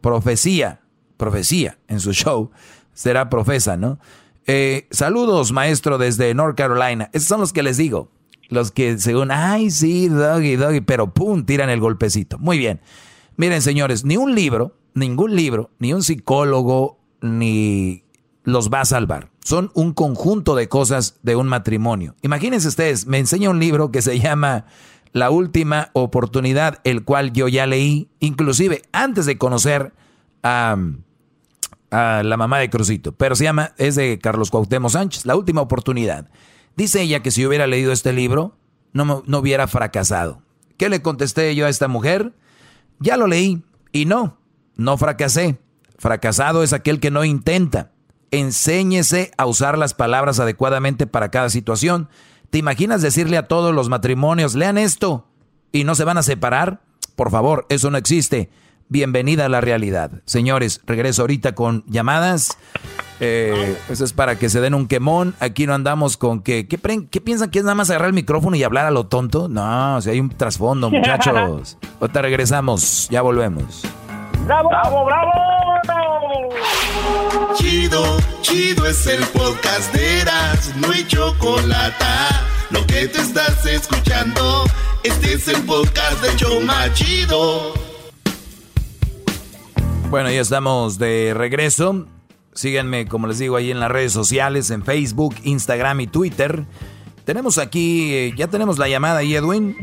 Speaker 2: profecía, profecía en su show, será profesa, ¿no? Eh, saludos, maestro, desde North Carolina. Esos son los que les digo. Los que según, ay, sí, doggy, doggy, pero pum, tiran el golpecito. Muy bien. Miren, señores, ni un libro, ningún libro, ni un psicólogo, ni los va a salvar. Son un conjunto de cosas de un matrimonio. Imagínense ustedes, me enseña un libro que se llama La última oportunidad, el cual yo ya leí, inclusive antes de conocer a, a la mamá de Crucito. Pero se llama, es de Carlos Cuauhtémoc Sánchez, La última oportunidad. Dice ella que si hubiera leído este libro, no, no hubiera fracasado. ¿Qué le contesté yo a esta mujer? Ya lo leí y no, no fracasé. Fracasado es aquel que no intenta. Enséñese a usar las palabras adecuadamente para cada situación. ¿Te imaginas decirle a todos los matrimonios, lean esto y no se van a separar? Por favor, eso no existe. Bienvenida a la realidad. Señores, regreso ahorita con llamadas. Eh, eso es para que se den un quemón. Aquí no andamos con que. ¿Qué, piensan que es nada más agarrar el micrófono y hablar a lo tonto? No, si hay un trasfondo, muchachos. Ahorita regresamos, ya volvemos.
Speaker 21: ¡Bravo, bravo, bravo! Chido, chido es el podcast de Eras, no hay chocolate. Lo que te estás escuchando, este es el podcast de Choma Chido.
Speaker 2: Bueno, ya estamos de regreso. Síganme, como les digo, ahí en las redes sociales, en Facebook, Instagram y Twitter. Tenemos aquí, eh, ya tenemos la llamada ahí, Edwin.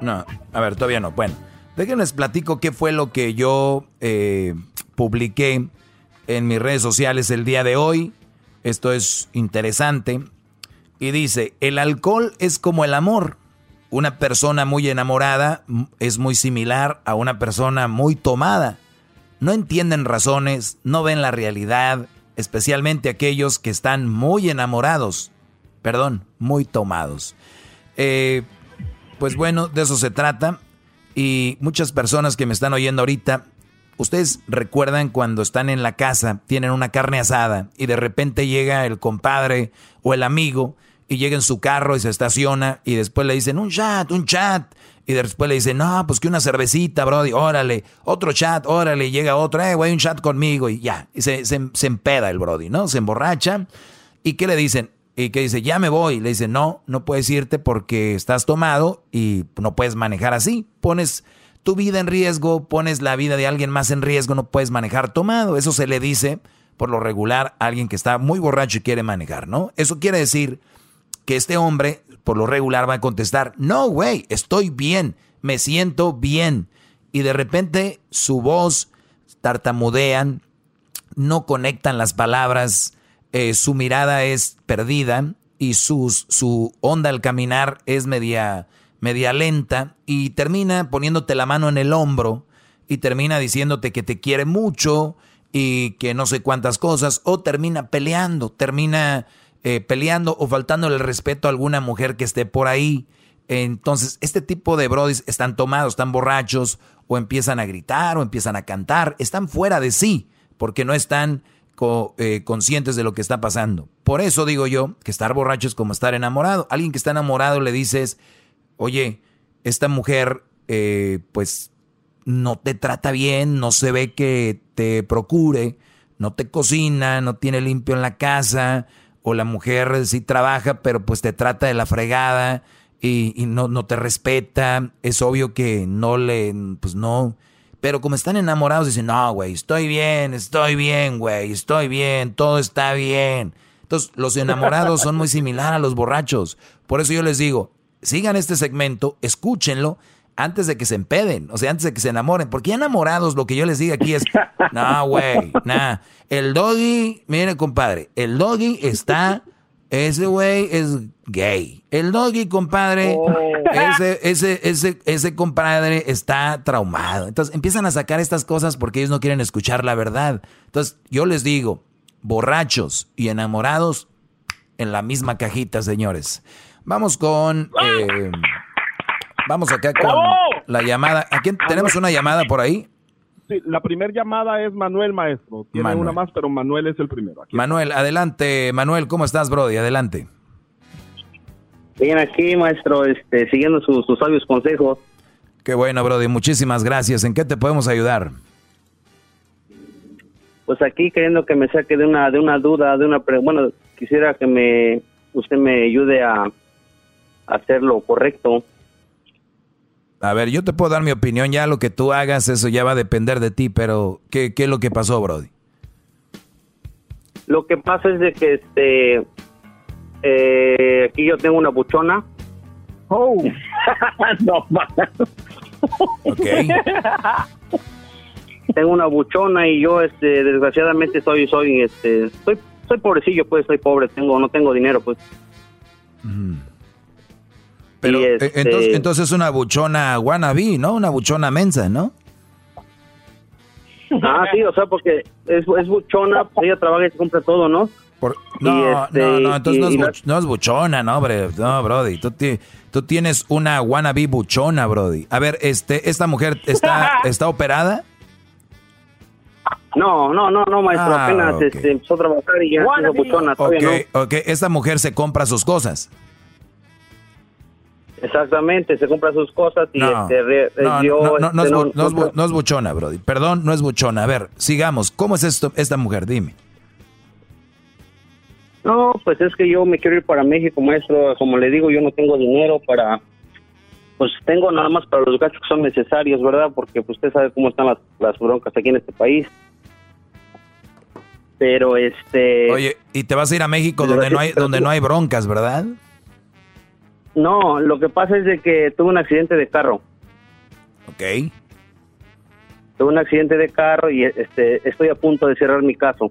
Speaker 2: No, a ver, todavía no. Bueno, déjenme platico qué fue lo que yo eh, publiqué en mis redes sociales el día de hoy. Esto es interesante. Y dice, el alcohol es como el amor. Una persona muy enamorada es muy similar a una persona muy tomada. No entienden razones, no ven la realidad, especialmente aquellos que están muy enamorados. Perdón, muy tomados. Eh, pues bueno, de eso se trata. Y muchas personas que me están oyendo ahorita Ustedes recuerdan cuando están en la casa, tienen una carne asada y de repente llega el compadre o el amigo y llega en su carro y se estaciona y después le dicen un chat, un chat. Y después le dicen, no, pues que una cervecita, brody, órale, otro chat, órale, llega otro, eh, güey, un chat conmigo y ya. Y se, se, se empeda el brody, ¿no? Se emborracha. ¿Y qué le dicen? Y que dice, ya me voy. Le dice, no, no puedes irte porque estás tomado y no puedes manejar así. Pones tu vida en riesgo, pones la vida de alguien más en riesgo, no puedes manejar tomado. Eso se le dice por lo regular a alguien que está muy borracho y quiere manejar, ¿no? Eso quiere decir que este hombre por lo regular va a contestar, no, güey, estoy bien, me siento bien. Y de repente su voz tartamudean, no conectan las palabras, eh, su mirada es perdida y su onda al caminar es media media lenta y termina poniéndote la mano en el hombro y termina diciéndote que te quiere mucho y que no sé cuántas cosas, o termina peleando, termina eh, peleando o faltándole el respeto a alguna mujer que esté por ahí. Entonces, este tipo de brodis están tomados, están borrachos, o empiezan a gritar, o empiezan a cantar, están fuera de sí, porque no están eh, conscientes de lo que está pasando. Por eso digo yo que estar borracho es como estar enamorado. Alguien que está enamorado le dices, oye, esta mujer eh, pues no te trata bien, no se ve que te procure, no te cocina, no tiene limpio en la casa, o la mujer sí trabaja, pero pues te trata de la fregada y, no, no, te respeta, es obvio que no le, pues no. Pero como están enamorados, dicen, no, güey, estoy bien, estoy bien, güey, estoy bien, todo está bien. Entonces, los enamorados son muy similares a los borrachos. Por eso yo les digo, sigan este segmento, escúchenlo antes de que se empeden, o sea, antes de que se enamoren, porque enamorados lo que yo les digo aquí es, no, güey, nah, el doggy, mire compadre, el doggy está, ese güey es gay, el doggy compadre, oh. ese, ese, ese, ese compadre está traumado, entonces empiezan a sacar estas cosas porque ellos no quieren escuchar la verdad, entonces yo les digo, borrachos y enamorados en la misma cajita, señores. Vamos con. Eh, vamos acá con la llamada. ¿A quién tenemos una llamada por ahí?
Speaker 33: Sí, la primera llamada es Manuel Maestro. Tiene una más, pero Manuel es el primero.
Speaker 2: Manuel, adelante. Manuel, ¿cómo estás, Brody? Adelante.
Speaker 34: Bien, aquí, maestro, este, siguiendo sus, sabios consejos.
Speaker 2: Qué bueno, Brody. Muchísimas gracias. ¿En qué te podemos ayudar?
Speaker 34: Pues aquí queriendo que me saque de una de una duda, de una bueno, quisiera que me usted me ayude a hacer lo correcto.
Speaker 2: A ver, yo te puedo dar mi opinión, ya lo que tú hagas, eso ya va a depender de ti, pero ¿qué, qué es lo que pasó, Brody?
Speaker 34: Lo que pasa es de que este eh, aquí yo tengo una buchona. Oh. no, ok. tengo una buchona y yo este desgraciadamente soy soy este soy soy pobrecillo, pues soy pobre, tengo no tengo dinero, pues.
Speaker 2: Pero eh, este entonces, es una buchona wannabe, ¿no? Una buchona mensa, ¿no?
Speaker 34: Ah, sí, o sea, porque es, es buchona, pues ella trabaja y se compra todo, ¿no?
Speaker 2: no, este, no, no, entonces no, es no, es buchona, no, bro, no, Brody. Tú, tú, tienes una wannabe buchona, Brody. A ver, este, ¿esta mujer está, está operada?
Speaker 34: No, no, no, no, maestro. Ah, apenas este, empezó a trabajar y ya es buchona.
Speaker 2: Ok, ok. Esta mujer se compra sus cosas.
Speaker 34: Exactamente, se compra sus cosas y
Speaker 2: No,
Speaker 34: este, re-
Speaker 2: no,
Speaker 34: yo,
Speaker 2: no, no, no es,
Speaker 34: no-
Speaker 2: bu- no es bu- no es buchona, Brody. Perdón, no es buchona. A ver, sigamos. ¿Cómo es esto, esta mujer? Dime.
Speaker 34: No, pues es que yo me quiero ir para México, maestro. Como le digo, yo no tengo dinero para. Pues tengo nada más para los gastos que son necesarios, ¿verdad? Porque pues, usted sabe cómo están las, las broncas aquí en este país. Pero este.
Speaker 2: Oye, y te vas a ir a México donde no hay, donde no hay broncas, ¿verdad?
Speaker 34: No, lo que pasa es de que tuve un accidente de carro.
Speaker 2: Ok.
Speaker 34: Tuve un accidente de carro y este estoy a punto de cerrar mi caso.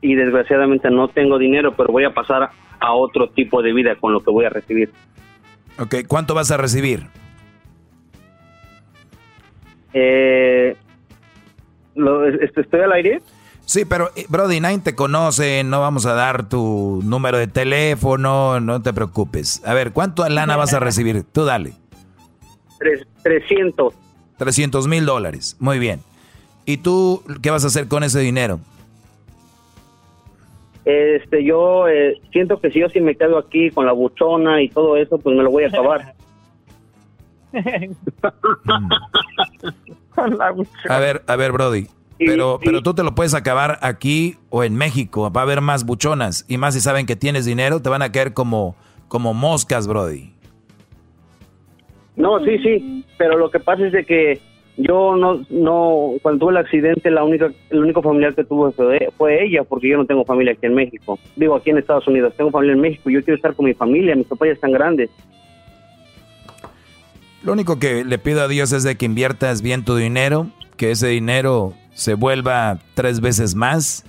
Speaker 34: Y desgraciadamente no tengo dinero, pero voy a pasar a otro tipo de vida con lo que voy a recibir.
Speaker 2: Ok, ¿cuánto vas a recibir?
Speaker 34: Eh, lo- este, ¿Estoy al aire?
Speaker 2: Sí, pero eh, Brody, nadie te conoce, no vamos a dar tu número de teléfono, no te preocupes. A ver, ¿cuánto lana vas a recibir? Tú dale.
Speaker 34: Tres- 300.
Speaker 2: 300 mil dólares. Muy bien. ¿Y tú qué vas a hacer con ese dinero?
Speaker 34: Este, yo eh, siento que si yo sí me quedo aquí con la buchona y todo eso, pues me lo voy a acabar.
Speaker 2: A ver, a ver, Brody. Pero, pero tú te lo puedes acabar aquí o en México. Va a haber más buchonas. Y más si saben que tienes dinero, te van a caer como, como moscas, Brody.
Speaker 34: No, sí, sí, pero lo que pasa es de que yo no, no, cuando tuve el accidente, la única, el único familiar que tuve fue, fue ella, porque yo no tengo familia aquí en México. Digo, aquí en Estados Unidos, tengo familia en México, yo quiero estar con mi familia, mis papás ya están grandes.
Speaker 2: Lo único que le pido a Dios es de que inviertas bien tu dinero, que ese dinero se vuelva tres veces más,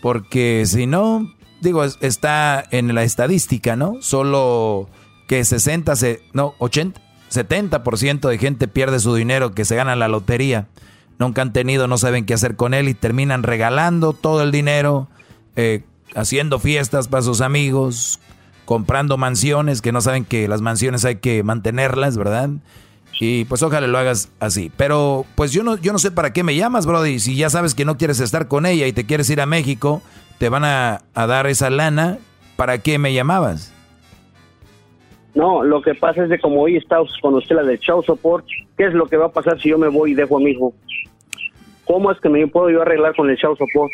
Speaker 2: porque si no, digo, es- está en la estadística, ¿no? Solo que 60, se, no, 80, 70% de gente pierde su dinero que se gana la lotería. Nunca han tenido, no saben qué hacer con él y terminan regalando todo el dinero, eh, haciendo fiestas para sus amigos, comprando mansiones que no saben que las mansiones hay que mantenerlas, ¿verdad? Y pues ojalá lo hagas así. Pero pues yo no, yo no sé para qué me llamas, Brody. Si ya sabes que no quieres estar con ella y te quieres ir a México, te van a, a dar esa lana. ¿Para qué me llamabas?
Speaker 34: No, lo que pasa es de como hoy está con usted la del show support, ¿qué es lo que va a pasar si yo me voy y dejo a mi hijo? ¿Cómo es que me puedo yo arreglar con el show support?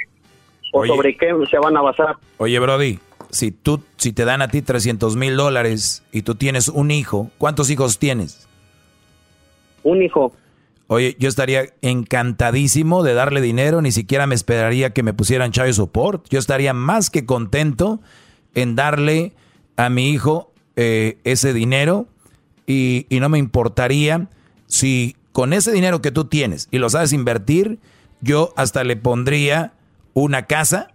Speaker 34: ¿O
Speaker 2: Oye.
Speaker 34: sobre qué se van a basar?
Speaker 2: Oye, Brody, si tú, si te dan a ti 300 mil dólares y tú tienes un hijo, ¿cuántos hijos tienes?
Speaker 34: Un hijo.
Speaker 2: Oye, yo estaría encantadísimo de darle dinero, ni siquiera me esperaría que me pusieran child support. Yo estaría más que contento en darle a mi hijo eh, ese dinero y no me importaría si con ese dinero que tú tienes y lo sabes invertir, yo hasta le pondría una casa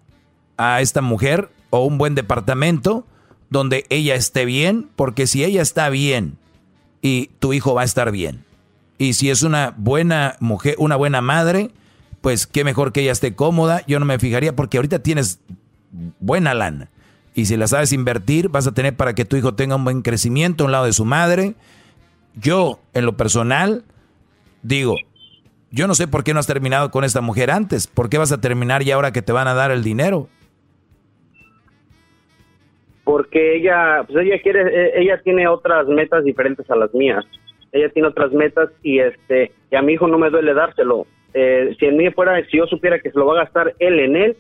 Speaker 2: a esta mujer o un buen departamento donde ella esté bien, porque si ella está bien y tu hijo va a estar bien. Y si es una buena mujer, una buena madre, pues qué mejor que ella esté cómoda. Yo no me fijaría porque ahorita tienes buena lana. Y si la sabes invertir, vas a tener para que tu hijo tenga un buen crecimiento a un lado de su madre. Yo, en lo personal, digo, yo no sé por qué no has terminado con esta mujer antes. ¿Por qué vas a terminar ya ahora que te van a dar el dinero?
Speaker 34: porque ella pues ella quiere eh, ella tiene otras metas diferentes a las mías ella tiene otras metas y este y a mi hijo no me duele dárselo Eh, si en mí fuera si yo supiera que se lo va a gastar él en él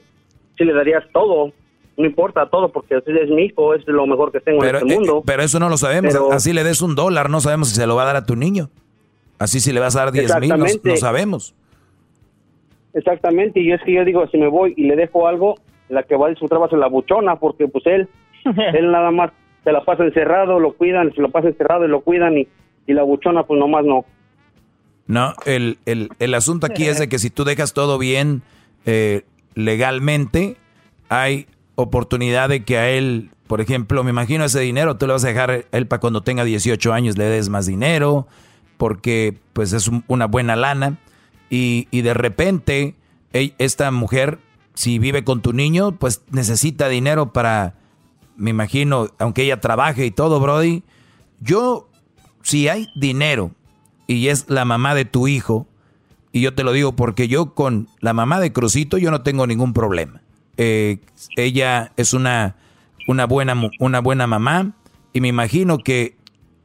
Speaker 34: sí le darías todo no importa todo porque él es mi hijo es lo mejor que tengo
Speaker 2: Pero,
Speaker 34: en este
Speaker 2: eh,
Speaker 34: mundo
Speaker 2: pero eso no lo sabemos.
Speaker 34: Pero-
Speaker 2: Así le des un dólar, no sabemos si se lo va a dar a tu niño. Así si le vas a dar 10 mil, no, no sabemos.
Speaker 34: exactamente y es que yo digo si me voy y le dejo algo la que va a disfrutar va a ser la buchona porque pues él él nada más se la pasa encerrado lo cuidan se lo pasa encerrado y lo cuidan y, y la buchona pues nomás no.
Speaker 2: No, el, el, el asunto aquí es de que si tú dejas todo bien eh, legalmente, hay oportunidad de que a él, por ejemplo, me imagino ese dinero, tú le vas a dejar a él para cuando tenga 18 años le des más dinero, porque pues es un- una buena lana, y, y de repente esta mujer, si vive con tu niño, pues necesita dinero para, me imagino, aunque ella trabaje y todo, Brody, yo, si hay dinero y es la mamá de tu hijo, y yo te lo digo porque yo con la mamá de Crucito yo no tengo ningún problema. Eh, ella es una, una, buena, una buena mamá, y me imagino que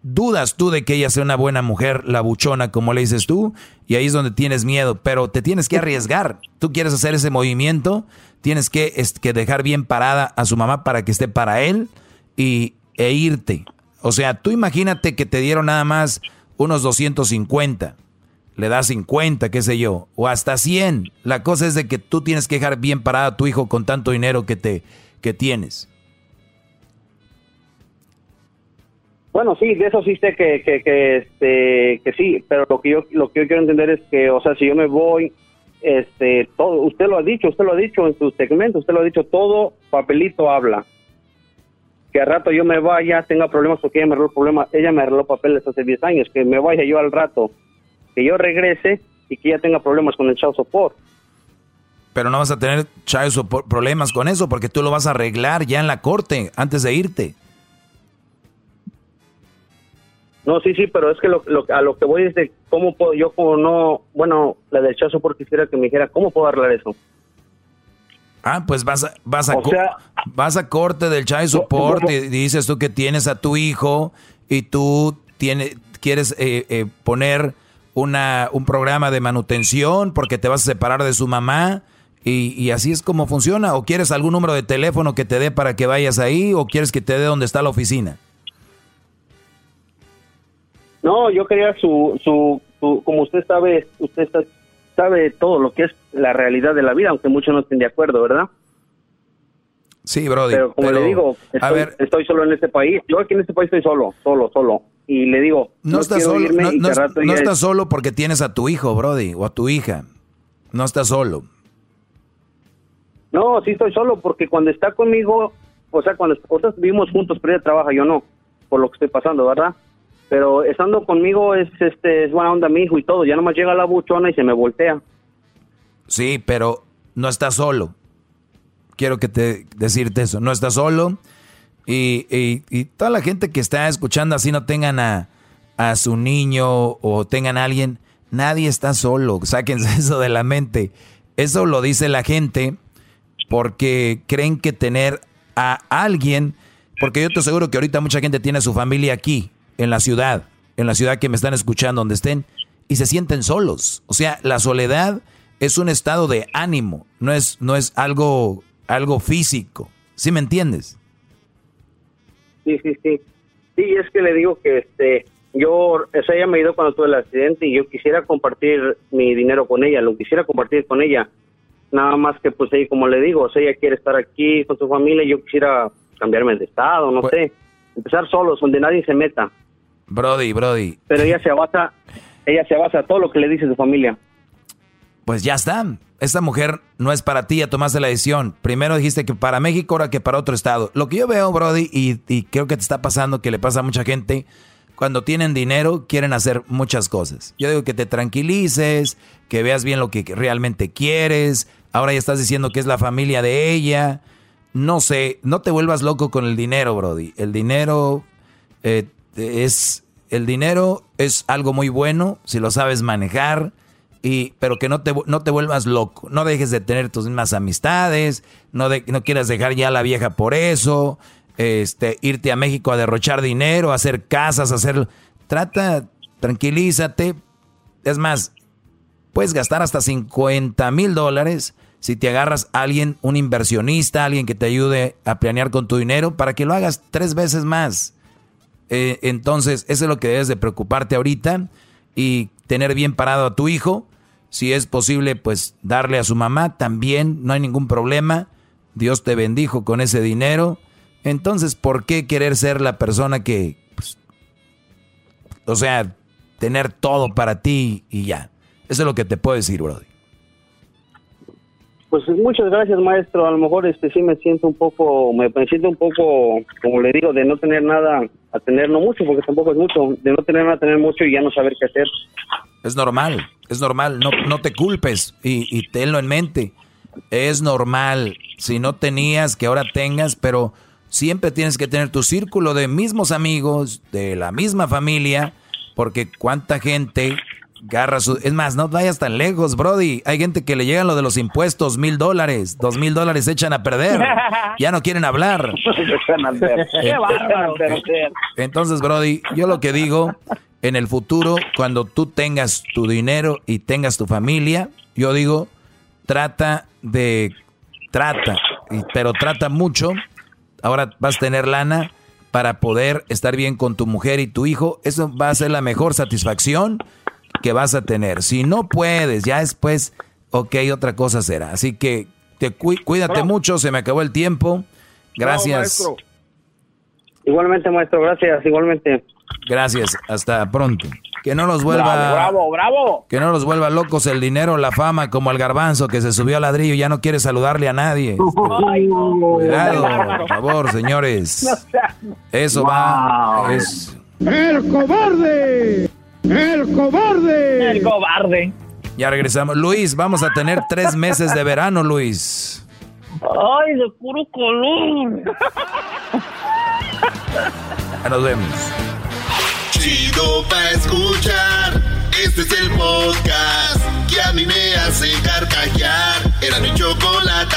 Speaker 2: dudas tú de que ella sea una buena mujer, la buchona, como le dices tú, y ahí es donde tienes miedo, pero te tienes que arriesgar. Tú quieres hacer ese movimiento, tienes que, que dejar bien parada a su mamá para que esté para él y, e irte. O sea, tú imagínate que te dieron nada más unos 250, le das 50, qué sé yo, o hasta 100. La cosa es de que tú tienes que dejar bien parada a tu hijo con tanto dinero que, te, que tienes.
Speaker 34: Bueno, sí, de eso sí sé que, que, que, este, que sí, pero lo que yo lo que yo quiero entender es que, o sea, si yo me voy, este, todo, usted lo ha dicho, usted lo ha dicho en su segmento, usted lo ha dicho, todo papelito habla. Que al rato yo me vaya, tenga problemas porque ella me arregló problemas, ella me arregló papeles hace 10 años, que me vaya yo al rato, que yo regrese y que ella tenga problemas con el child support.
Speaker 2: Pero no vas a tener child support problemas con eso porque tú lo vas a arreglar ya en la corte antes de irte.
Speaker 34: No, sí, sí, pero es que lo, a lo que voy es de cómo puedo, yo como no, bueno, la del chazo porque quisiera que me dijera, ¿cómo puedo arreglar eso?
Speaker 2: Ah, pues vas a, vas a, vas a corte del child support y dices tú que tienes a tu hijo y tú tiene, quieres eh, eh, poner una, un programa de manutención porque te vas a separar de su mamá y, y, así es como funciona. ¿O quieres algún número de teléfono que te dé para que vayas ahí o quieres que te dé donde está la oficina?
Speaker 34: No, yo quería su, su, como usted sabe, usted sabe todo lo que es la realidad de la vida, aunque muchos no estén de acuerdo, ¿verdad?
Speaker 2: Sí, Brody.
Speaker 34: Pero como le digo, estoy, a ver, estoy solo en este país. Yo aquí en este país estoy solo, solo, solo. Y le digo,
Speaker 2: no, estás solo, no, estás solo porque tienes a tu hijo, Brody, o a tu hija. No estás solo.
Speaker 34: No, sí estoy solo porque cuando está conmigo, o sea, cuando nosotros vivimos juntos, pero ella trabaja, yo no, por lo que estoy pasando, ¿verdad? Pero estando conmigo es este es buena onda mi hijo y todo, ya nomás llega la buchona y se me voltea.
Speaker 2: Sí, pero no está solo. Quiero que te decirte eso, no está solo. Y, y, toda la gente que está escuchando así no tengan a, a su niño o tengan a alguien, nadie está solo, sáquense eso de la mente. Eso lo dice la gente porque creen que tener a alguien, porque yo te aseguro que ahorita mucha gente tiene a su familia aquí, en la ciudad, en la ciudad que me están escuchando, donde estén, y se sienten solos. O sea, la soledad es un estado de ánimo, no es, no es algo, algo físico. ¿Sí me entiendes?
Speaker 34: Sí, sí, sí. Sí, es que le digo que este, yo, o sea, ella me ido cuando tuve el accidente y yo quisiera compartir mi dinero con ella, lo quisiera compartir con ella. Nada más que, pues, ella, como le digo, o sea, ella quiere estar aquí con su familia y yo quisiera cambiarme de estado, no pues sé. Empezar solos, donde nadie se meta.
Speaker 2: Brody, Brody.
Speaker 34: Pero ella se basa, ella se a todo lo que le dice su familia.
Speaker 2: Pues ya está. Esta mujer no es para ti, ya tomaste la decisión. Primero dijiste que para México, ahora que para otro estado. Lo que yo veo, Brody, y, y creo que te está pasando, que le pasa a mucha gente, cuando tienen dinero, quieren hacer muchas cosas. Yo digo que te tranquilices, que veas bien lo que realmente quieres. Ahora ya estás diciendo que es la familia de ella. No sé, no te vuelvas loco con el dinero, Brody. El dinero eh, es el dinero es algo muy bueno si lo sabes manejar y pero que no te no te vuelvas loco, no dejes de tener tus mismas amistades, no no quieras dejar ya a la vieja por eso, este irte a México a derrochar dinero, hacer casas, hacer trata tranquilízate, es más puedes gastar hasta 50 mil dólares si te agarras a alguien, un inversionista, alguien que te ayude a planear con tu dinero para que lo hagas tres veces más eh, entonces, eso es lo que debes de preocuparte ahorita y tener bien parado a tu hijo. Si es posible, pues darle a su mamá también, no hay ningún problema. Dios te bendijo con ese dinero. Entonces, ¿por qué querer ser la persona que, pues, o sea, tener todo para ti y ya? Eso es lo que te puedo decir, Brody.
Speaker 34: Pues muchas gracias, maestro. A lo mejor este sí me siento un poco, me, siento un poco, como le digo, de no tener nada a tener, no mucho, porque tampoco es mucho, de no tener nada a tener mucho y ya no saber qué hacer.
Speaker 2: Es normal, es normal, no, no te culpes y, y tenlo en mente. Es normal, si no tenías, que ahora tengas, pero siempre tienes que tener tu círculo de mismos amigos, de la misma familia, porque cuánta gente Garra su... Es más, no vayas tan lejos, Brody. Hay gente que le llegan lo de los impuestos, mil dólares. Dos mil dólares se echan a perder. Ya no quieren hablar. Entonces, Brody, yo lo que digo, en el futuro, cuando tú tengas tu dinero y tengas tu familia, yo digo, trata de... Trata, pero trata mucho. Ahora vas a tener lana para poder estar bien con tu mujer y tu hijo. Eso va a ser la mejor satisfacción que vas a tener. Si no puedes, ya después, ok, otra cosa será. Así que te cu- cuídate mucho, se me acabó el tiempo. Gracias.
Speaker 34: Igualmente, maestro, gracias, igualmente.
Speaker 2: Gracias, hasta pronto. Que no los vuelva
Speaker 35: Bravo, bravo, bravo.
Speaker 2: que no los vuelva locos el dinero, la fama, como el garbanzo que se subió al ladrillo y ya no quiere saludarle a nadie. Cuidado, por favor, señores. Eso va. Es,
Speaker 35: ¡El cobarde! ¡El cobarde! ¡El cobarde!
Speaker 2: Ya regresamos. Luis, vamos a tener tres meses de verano, Luis.
Speaker 35: ¡Ay, de puro color!
Speaker 2: Ya nos vemos.
Speaker 21: Chido pa' escuchar. Este es el podcast que a mí me hace carcajear. Era mi chocolate.